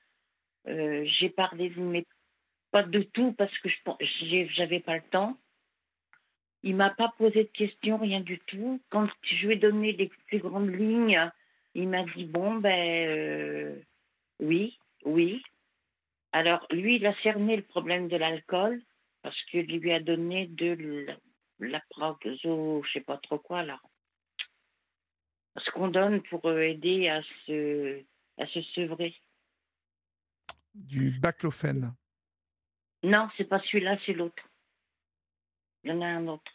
[SPEAKER 9] Euh, J'ai parlé de mes. Pas de tout parce que je j'avais pas le temps. Il m'a pas posé de questions, rien du tout. Quand je lui ai donné les plus grandes lignes, il m'a dit Bon, ben. euh, oui, oui. Alors, lui, il a cerné le problème de l'alcool. Parce qu'il lui a donné de la, proxo, je sais pas trop quoi là. Ce qu'on donne pour euh, aider à se, à se sevrer.
[SPEAKER 1] Du baclofène.
[SPEAKER 9] Non, c'est pas celui-là, c'est l'autre. Il y en a un autre.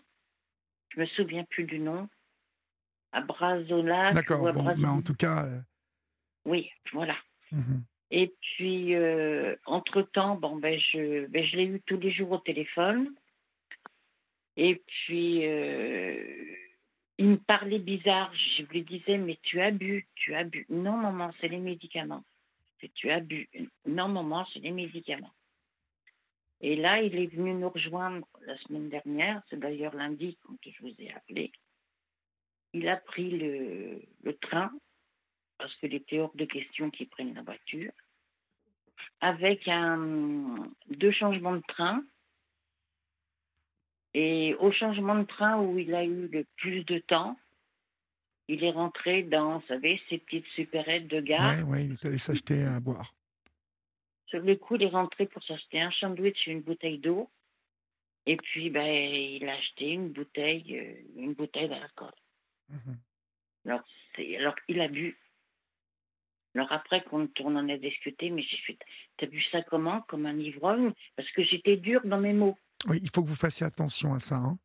[SPEAKER 9] Je me souviens plus du nom. Abrazola.
[SPEAKER 1] D'accord, bon, mais en tout cas. Euh,
[SPEAKER 9] oui, voilà.
[SPEAKER 1] Mhm.
[SPEAKER 9] Et puis, euh, entre-temps, bon, ben, je, ben, je l'ai eu tous les jours au téléphone. Et puis, euh, il me parlait bizarre. Je lui disais, mais tu as bu, tu as bu. Non, maman, c'est les médicaments. Tu as bu. Non, maman, c'est les médicaments. Et là, il est venu nous rejoindre la semaine dernière. C'est d'ailleurs lundi quand je vous ai appelé. Il a pris le, le train parce qu'il était hors de question qu'il prenne la voiture, avec un, deux changements de train. Et au changement de train où il a eu le plus de temps, il est rentré dans, vous savez, ces petites supérettes de gare.
[SPEAKER 1] Oui, ouais, il est allé s'acheter à boire.
[SPEAKER 9] Sur le coup, il est rentré pour s'acheter un sandwich et une bouteille d'eau. Et puis, ben, il a acheté une bouteille, euh, une bouteille d'alcool. Mhm. Alors, alors, il a bu alors après qu'on on en a discuté, mais j'ai fait, t'as vu ça comment Comme un ivrogne? Parce que j'étais dure dans mes mots.
[SPEAKER 1] Oui, il faut que vous fassiez attention à ça. Hein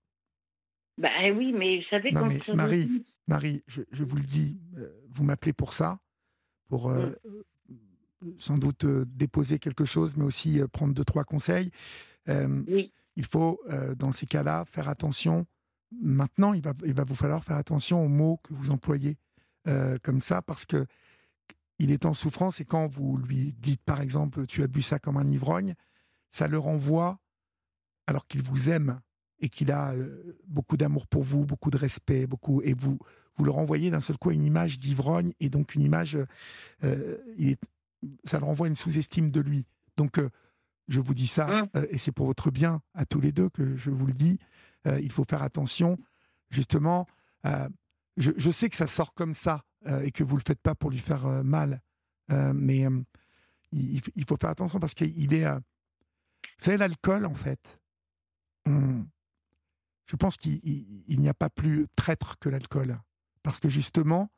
[SPEAKER 9] bah oui, mais vous savez
[SPEAKER 1] non, mais Marie, Marie, je, vous le dis, euh, vous m'appelez pour ça, pour euh, mm. euh, sans doute déposer quelque chose, mais aussi prendre deux, trois conseils.
[SPEAKER 9] oui.
[SPEAKER 1] Il faut, dans ces cas-là, faire attention. Maintenant, il va, il va vous falloir faire attention aux mots que vous employez comme ça, parce que il est en souffrance et quand vous lui dites par exemple tu as bu ça comme un ivrogne, ça le renvoie alors qu'il vous aime et qu'il a euh, beaucoup d'amour pour vous, beaucoup de respect, beaucoup et vous vous le renvoyez d'un seul coup à une image d'ivrogne et donc une image euh, il est, ça le renvoie à une sous-estime de lui. Donc euh, je vous dis ça mmh. et c'est pour votre bien à tous les deux que je vous le dis. il faut faire attention justement. Je, je, sais que ça sort comme ça et que vous le faites pas pour lui faire euh, mal. Euh, mais il, il, faut faire attention parce qu'il est. savez, l'alcool, en fait, je pense qu'il n'y a pas plus traître que l'alcool. Parce que justement,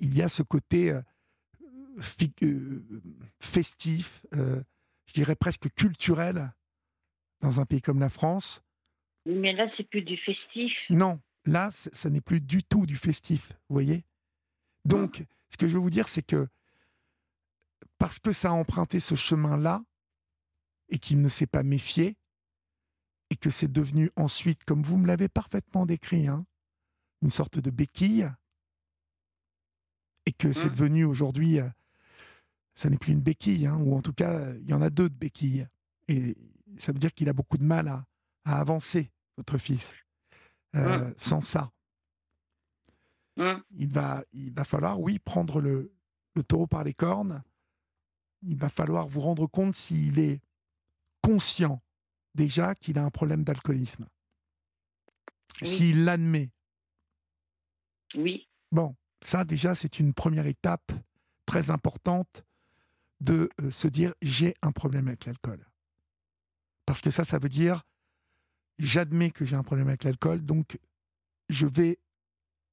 [SPEAKER 1] il y a ce côté festif, je dirais presque culturel, dans un pays comme la France.
[SPEAKER 9] Mais là, c'est plus du festif.
[SPEAKER 1] Non, là, ça n'est plus du tout du festif, vous voyez? Donc, ce que je veux vous dire, c'est que parce que ça a emprunté ce chemin-là, et qu'il ne s'est pas méfié, et que c'est devenu ensuite, comme vous me l'avez parfaitement décrit, hein, une sorte de béquille, et que c'est mmh. devenu aujourd'hui, euh, ça n'est plus une béquille, hein, ou en tout cas, il y en a deux de béquilles. Et ça veut dire qu'il a beaucoup de mal à, avancer, votre fils, euh, mmh. sans ça.
[SPEAKER 9] Mmh.
[SPEAKER 1] Il, va, il va falloir, oui, prendre le, le taureau par les cornes. Il va falloir vous rendre compte s'il est conscient déjà qu'il a un problème d'alcoolisme. S'il l'admet.
[SPEAKER 9] Oui.
[SPEAKER 1] Bon, ça déjà, c'est une première étape très importante de euh, se dire j'ai un problème avec l'alcool. Parce que ça, ça veut dire j'admets que j'ai un problème avec l'alcool, donc je vais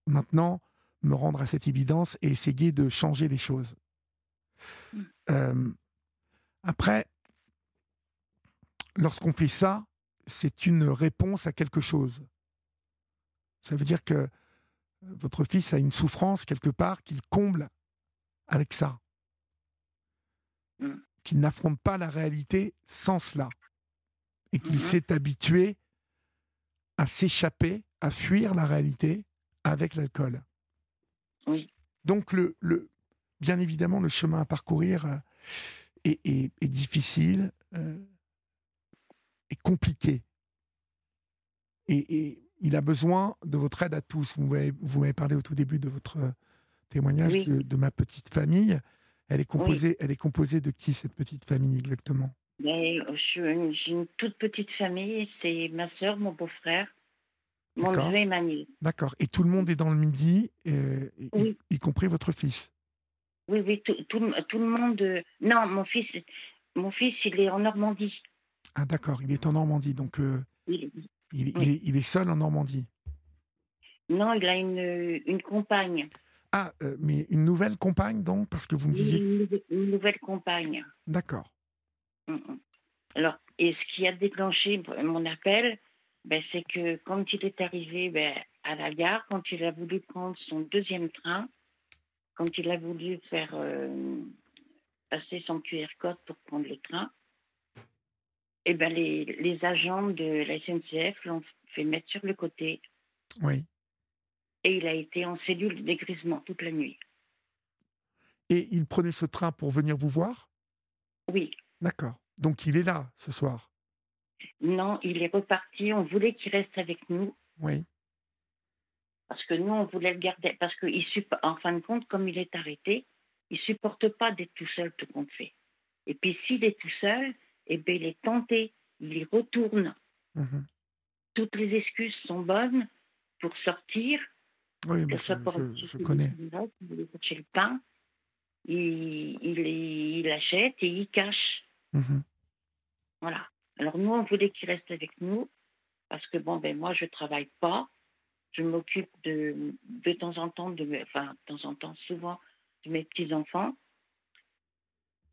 [SPEAKER 1] maintenant me rendre à cette évidence et essayer de changer les choses. Mm. Euh, après, lorsqu'on fait ça, c'est une réponse à quelque chose. Ça veut dire que votre fils a une souffrance quelque part qu'il comble avec ça.
[SPEAKER 9] Mm.
[SPEAKER 1] Qu'il n'affronte pas la réalité sans cela. Et qu'il
[SPEAKER 9] Mm-hmm.
[SPEAKER 1] s'est habitué à s'échapper, à fuir la réalité avec l'alcool.
[SPEAKER 9] Oui.
[SPEAKER 1] Donc, le, le, bien évidemment, le chemin à parcourir euh, est, est, difficile, euh, est compliqué. Et, et, il a besoin de votre aide à tous. Vous m'avez, vous m'avez parlé au tout début de votre témoignage
[SPEAKER 9] Oui.
[SPEAKER 1] de, de ma petite famille. Elle est, composée,
[SPEAKER 9] Oui.
[SPEAKER 1] elle est composée de qui, cette petite famille, exactement?
[SPEAKER 9] Mais je j'ai une toute petite famille. C'est ma soeur, mon beau-frère, mon
[SPEAKER 1] D'accord.
[SPEAKER 9] neveu Emmanuel.
[SPEAKER 1] D'accord. Et tout le monde est dans le midi, euh, y-
[SPEAKER 9] Oui.
[SPEAKER 1] y, compris votre fils?
[SPEAKER 9] Oui, oui, tout, tout, le- tout le monde. euh, Non, mon fils, mon fils, il est en Normandie.
[SPEAKER 1] Ah d'accord, il est en Normandie, donc euh,
[SPEAKER 9] Il-
[SPEAKER 1] il, il
[SPEAKER 9] Oui.
[SPEAKER 1] est, il est seul en Normandie?
[SPEAKER 9] Non, il a une, une compagne.
[SPEAKER 1] Ah, mais une nouvelle compagne donc, parce que vous me disiez...
[SPEAKER 9] Une, une nouvelle compagne.
[SPEAKER 1] D'accord.
[SPEAKER 9] Alors, et ce qui a déclenché mon appel, ben, c'est que quand il est arrivé ben, à la gare, quand il a voulu prendre son deuxième train, quand il a voulu faire euh, passer son QR code pour prendre le train, eh ben, les, les agents de la SNCF l'ont fait mettre sur le côté
[SPEAKER 1] Oui.
[SPEAKER 9] et il a été en cellule de dégrisement toute la nuit.
[SPEAKER 1] Et il prenait ce train pour venir vous voir?
[SPEAKER 9] Oui.
[SPEAKER 1] D'accord. Donc il est là ce soir?
[SPEAKER 9] Non, il est reparti. On voulait qu'il reste avec nous.
[SPEAKER 1] Oui.
[SPEAKER 9] Parce que nous, on voulait le garder. Parce qu'en en fin de compte, comme il est arrêté, il supporte pas d'être tout seul, tout compte fait. Et puis, s'il est tout seul, eh bien, il est tenté. Il y retourne.
[SPEAKER 1] Mhm.
[SPEAKER 9] Toutes les excuses sont bonnes pour sortir.
[SPEAKER 1] Oui, mais je, je- je connais.
[SPEAKER 9] chercher le pain. Il, il, il achète et il cache.
[SPEAKER 1] Mhm.
[SPEAKER 9] Voilà. Alors nous, on voulait qu'il reste avec nous parce que bon, ben moi, je travaille pas. Je m'occupe de, de temps en temps, de, enfin, de temps en temps, souvent, de mes petits enfants.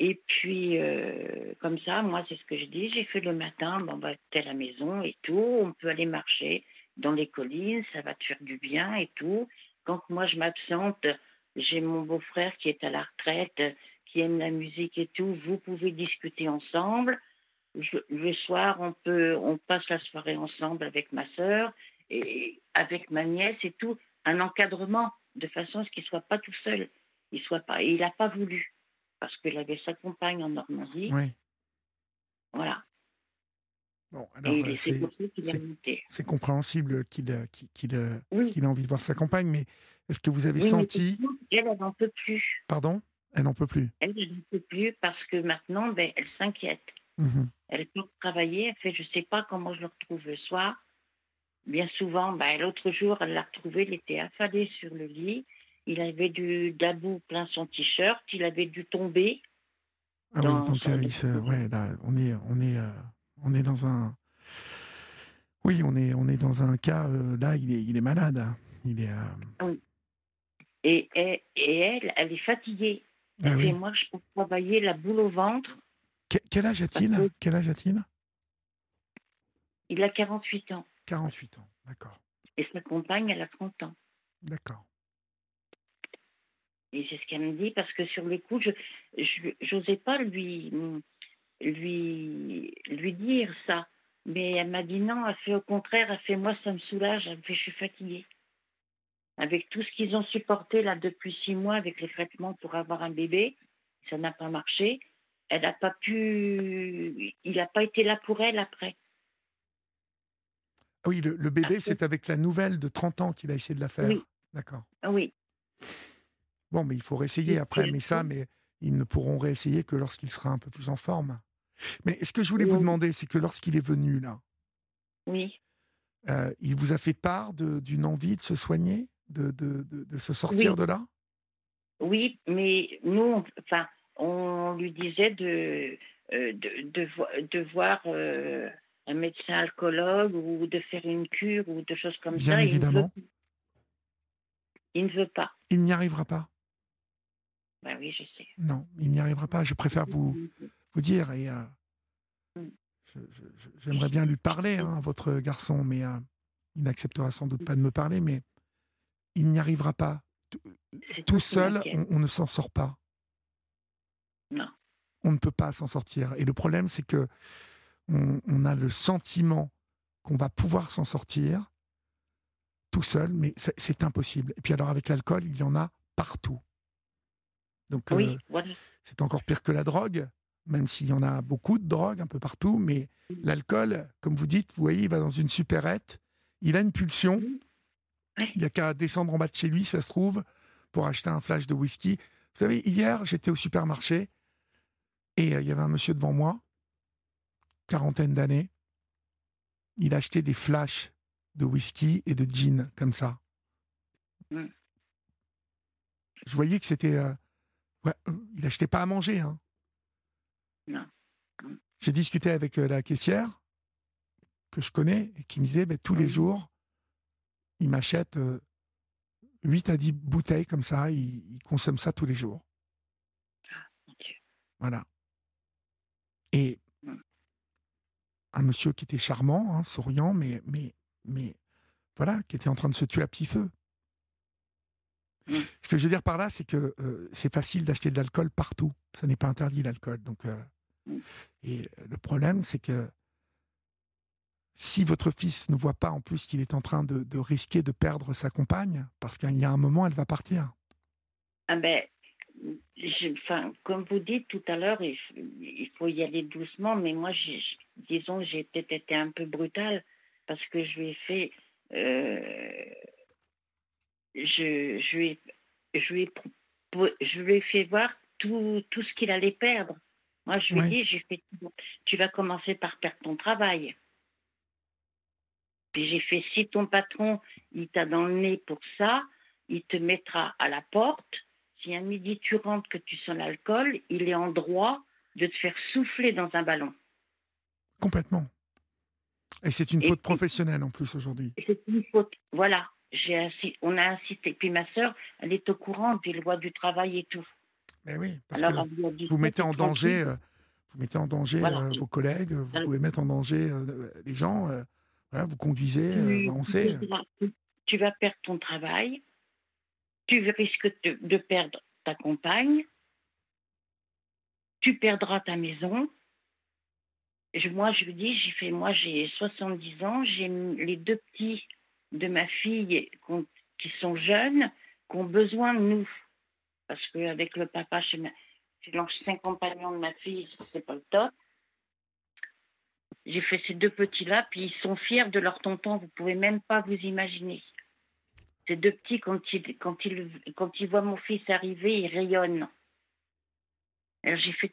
[SPEAKER 9] Et puis, euh, comme ça, moi, c'est ce que je dis. J'ai fait le matin, bon, bah, t'es à la maison et tout. On peut aller marcher dans les collines, ça va te faire du bien et tout. Quand moi, je m'absente, j'ai mon beau-frère qui est à la retraite, qui aime la musique et tout. Vous pouvez discuter ensemble. Je- le soir, on peut, on passe la soirée ensemble avec ma sœur et avec ma nièce et tout. Un encadrement de façon à ce qu'il soit pas tout seul. Il soit pas, il n'a pas voulu parce qu'il avait sa compagne en Normandie.
[SPEAKER 1] Oui.
[SPEAKER 9] Voilà.
[SPEAKER 1] Bon, euh,
[SPEAKER 9] c'est
[SPEAKER 1] compréhensible qu'il euh, qu'il- qu'il, euh,
[SPEAKER 9] Oui.
[SPEAKER 1] qu'il a envie de voir sa compagne, mais est-ce que vous avez
[SPEAKER 9] Oui,
[SPEAKER 1] senti...
[SPEAKER 9] elle, elle n'en peut plus.
[SPEAKER 1] Pardon? Elle n'en peut plus.
[SPEAKER 9] Elle, elle n'en peut plus parce que maintenant, ben, elle s'inquiète.
[SPEAKER 1] Mhm.
[SPEAKER 9] Elle peut travailler, elle fait je sais pas comment je le retrouve le soir. Bien souvent, ben, l'autre jour, elle l'a retrouvé, il était affalé sur le lit. Il avait du d'abou plein son t-shirt, il avait dû tomber.
[SPEAKER 1] Ah oui, donc euh, il se- ouais, là, on est, on est, euh, on est dans un. Oui, on est, on est dans un cas. euh, là, il est, il est malade. hein. Il est. euh,
[SPEAKER 9] Et, et, et elle, elle est fatiguée.
[SPEAKER 1] Ah oui.
[SPEAKER 9] fait, moi, je peux travailler la boule au ventre.
[SPEAKER 1] Que- Quel âge a-t-il? Quel âge a-t-il?
[SPEAKER 9] Il a 48 ans.
[SPEAKER 1] 48 ans. D'accord.
[SPEAKER 9] Et sa compagne, elle a 30 ans.
[SPEAKER 1] D'accord.
[SPEAKER 9] Et c'est ce qu'elle me dit, parce que sur le coup, je je- n'osais pas lui, lui, lui dire ça. Mais elle m'a dit non, elle fait au contraire, elle fait moi, ça me soulage, elle me fait je suis fatiguée. Avec tout ce qu'ils ont supporté là depuis six mois avec les traitements pour avoir un bébé, ça n'a pas marché. Elle n'a pas pu, il n'a pas été là pour elle après.
[SPEAKER 1] Ah Oui, le, le bébé, c'est avec la nouvelle de 30 ans qu'il a essayé de la faire.
[SPEAKER 9] Oui.
[SPEAKER 1] D'accord.
[SPEAKER 9] Oui,
[SPEAKER 1] Bon, mais il faut réessayer après. Mais ça, mais ils ne pourront réessayer que lorsqu'il sera un peu plus en forme. Mais ce que je voulais vous demander, c'est que lorsqu'il est venu là,
[SPEAKER 9] oui.
[SPEAKER 1] euh, il vous a fait part d'une envie de se soigner, de, de, de- de se sortir
[SPEAKER 9] Oui.
[SPEAKER 1] de là?
[SPEAKER 9] Oui, mais nous, enfin, on lui disait de, euh, de, de, vo- de voir euh, un médecin alcoologue ou de faire une cure ou de choses comme
[SPEAKER 1] Bien
[SPEAKER 9] ça.
[SPEAKER 1] évidemment.
[SPEAKER 9] Il, ne veut, il ne veut pas.
[SPEAKER 1] Il n'y arrivera pas.
[SPEAKER 9] Ben oui, je sais.
[SPEAKER 1] Non, il n'y arrivera pas. Je préfère vous, vous dire. Et euh,
[SPEAKER 9] Mm.
[SPEAKER 1] j'aimerais bien lui parler, hein, votre garçon, mais euh, il n'acceptera sans doute pas de me parler. Mais il n'y arrivera pas. Tout seul, on ne s'en sort pas.
[SPEAKER 9] Non.
[SPEAKER 1] On ne peut pas s'en sortir. Et le problème, c'est que on, on a le sentiment qu'on va pouvoir s'en sortir tout seul, mais c'est- impossible. Et puis alors avec l'alcool, il y en a partout. Donc euh,
[SPEAKER 9] Oui,
[SPEAKER 1] c'est encore pire que la drogue, même s'il y en a beaucoup de drogue un peu partout, mais l'alcool, comme vous dites, vous voyez, il va dans une supérette, il a une pulsion.
[SPEAKER 9] Ouais.
[SPEAKER 1] il n'y a qu'à descendre en bas de chez lui, ça se trouve, pour acheter un flash de whisky. Vous savez, hier, j'étais au supermarché et euh, il y avait un monsieur devant moi, quarantaine d'années, il achetait des flashs de whisky et de gin, comme ça.
[SPEAKER 9] Mm.
[SPEAKER 1] Je voyais que c'était... euh, ouais, euh, il achetait pas à manger, hein.
[SPEAKER 9] Non.
[SPEAKER 1] J'ai discuté avec euh, la caissière que je connais et qui me disait ben, tous les jours, il m'achète 8 à 10 bouteilles comme ça, il, il consomme ça tous les jours. Voilà. Et mmh. un monsieur qui était charmant, hein, souriant, mais, mais, mais voilà, qui était en train de se tuer à petit feu. Mmh. Ce que je veux dire par là, c'est que euh, c'est facile d'acheter de l'alcool partout. Ça n'est pas interdit l'alcool. Donc, euh, mmh. et le problème, c'est que si votre fils ne voit pas en plus qu'il est en train de, de, risquer de perdre sa compagne, parce qu'il y a un moment, elle va partir.
[SPEAKER 9] Ah ben, enfin, comme vous dites tout à l'heure, il, faut y aller doucement, mais moi, disons, j'ai peut-être été un peu brutale parce que je lui ai fait. Euh, je, je, lui ai, je, lui ai, je lui ai fait voir tout, tout ce qu'il allait perdre. Moi, je lui ai dit, j'ai fait, tu vas commencer par perdre ton travail. Puis j'ai fait, si ton patron, il t'a dans le nez pour ça, il te mettra à la porte si un midi tu rentres que tu sens l'alcool, il est en droit de te faire souffler dans un ballon.
[SPEAKER 1] Complètement. Et c'est une faute professionnelle en plus aujourd'hui.
[SPEAKER 9] C'est une faute. Voilà. On a insisté. Puis ma sœur, elle est au courant des lois du travail et tout.
[SPEAKER 1] Mais oui, parce que vous mettez en danger, euh, vous mettez en danger euh, vos collègues, vous pouvez mettre en danger euh, les gens. voilà, vous conduisez, on sait.
[SPEAKER 9] Tu vas perdre ton travail, tu risques de, perdre ta compagne, tu perdras ta maison. moi, je vous dis, j'ai fait, moi, j'ai 70 ans, j'ai les deux petits de ma fille qui sont jeunes, qui ont besoin de nous. Parce qu'avec le papa, chez, ma, l'ancien compagnon de ma fille, c'est pas le top. J'ai fait ces deux petits-là, puis ils sont fiers de leur tonton, vous pouvez même pas vous imaginer. Ces deux petits, quand ils, quand, voient mon fils arriver, ils rayonnent. Alors j'ai fait,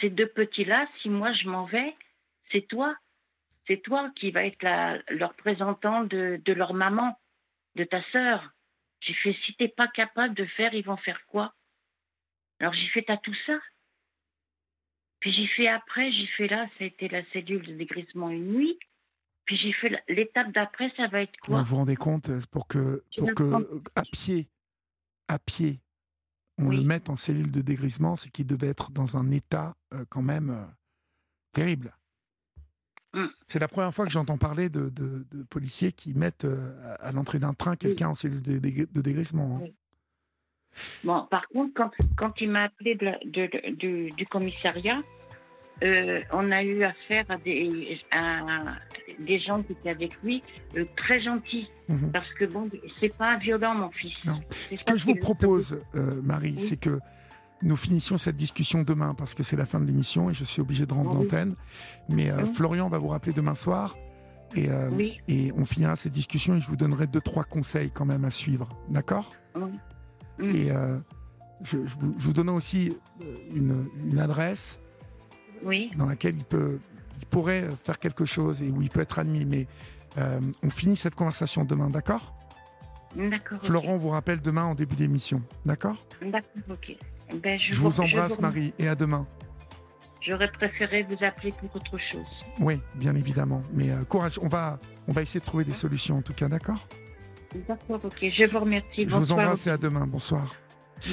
[SPEAKER 9] ces deux petits-là, si moi je m'en vais, c'est toi. C'est toi qui vas être le représentant de, de, leur maman, de ta sœur. J'ai fait, si t'es pas capable de faire, ils vont faire quoi? Alors j'ai fait, t'as tout ça Puis j'ai fait après, j'ai fait là, ça a été la cellule de dégrisement une nuit. Puis j'ai fait l'étape d'après, ça va être quoi?
[SPEAKER 1] Vous vous rendez compte euh, pour que, pour que à pied, à pied, on le mette en cellule de dégrisement, c'est qu'il devait être dans un état euh, quand même euh, terrible. Hum. C'est la première fois que j'entends parler de, de, policiers qui mettent à l'entrée d'un train quelqu'un en cellule de, de dégrissement. Hein.
[SPEAKER 9] Bon, par contre, quand, quand il m'a appelé de, du commissariat, euh, on a eu affaire à des, des gens qui étaient avec lui, euh, très gentils. Mhm. Parce que bon, c'est pas violent, mon fils.
[SPEAKER 1] Ce que je vous propose, euh, Marie, c'est que nous finissions cette discussion demain parce que c'est la fin de l'émission et je suis obligé de rendre l'antenne. Mais Florian va vous rappeler demain soir et, et, on finira cette discussion et je vous donnerai deux, trois conseils quand même à suivre. D'accord? Et je, vous, donne aussi une, une adresse dans laquelle il, peut, il pourrait faire quelque chose et où il peut être admis. Mais euh, on finit cette conversation demain, d'accord?
[SPEAKER 9] D'accord.
[SPEAKER 1] Florent vous rappelle demain en début d'émission, d'accord?
[SPEAKER 9] D'accord, ok. Ben,
[SPEAKER 1] je, vous, embrasse, Marie, et à demain.
[SPEAKER 9] J'aurais préféré vous appeler pour autre chose.
[SPEAKER 1] Oui, bien évidemment. Mais euh, courage, on va, on va essayer de trouver des solutions en tout cas, d'accord?
[SPEAKER 9] D'accord, ok. Je vous remercie.
[SPEAKER 1] Je vous embrasse et à demain. Bonsoir.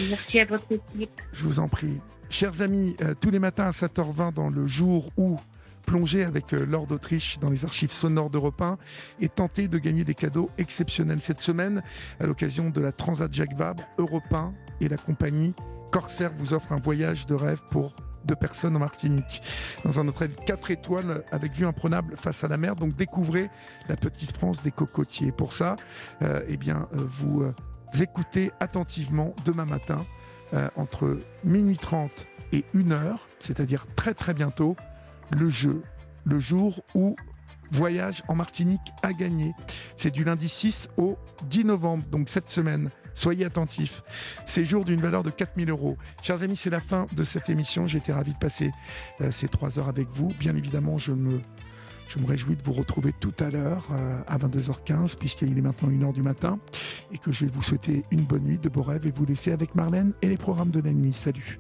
[SPEAKER 9] Merci à votre équipe.
[SPEAKER 1] Je vous en prie. Chers amis, euh, tous les matins à 7h20 dans le jour où plonger avec euh, Lord d'Autriche dans les archives sonores d'Europe 1 et tenter de gagner des cadeaux exceptionnels cette semaine à l'occasion de la Transat Jacques Vabre, Europe 1 et la compagnie Corsair vous offre un voyage de rêve pour deux personnes en Martinique, dans un hôtel 4 étoiles avec vue imprenable face à la mer. Donc découvrez la petite France des cocotiers. Pour ça, euh, eh bien, vous écoutez attentivement demain matin euh, entre minuit 30 et 1 heure, c'est-à-dire très très bientôt, le jeu, le jour où Voyage en Martinique a gagné. C'est du lundi 6 au 10 novembre, donc cette semaine. Soyez attentifs. Séjour d'une valeur de 4000 euros. Chers amis, c'est la fin de cette émission. J'étais ravi de passer euh, ces trois heures avec vous. Bien évidemment, je me je me réjouis de vous retrouver tout à l'heure euh, à 22h15 puisqu'il est maintenant 1h du matin et que je vais vous souhaiter une bonne nuit, de beaux rêves et vous laisser avec Marlène et les programmes de la nuit. Salut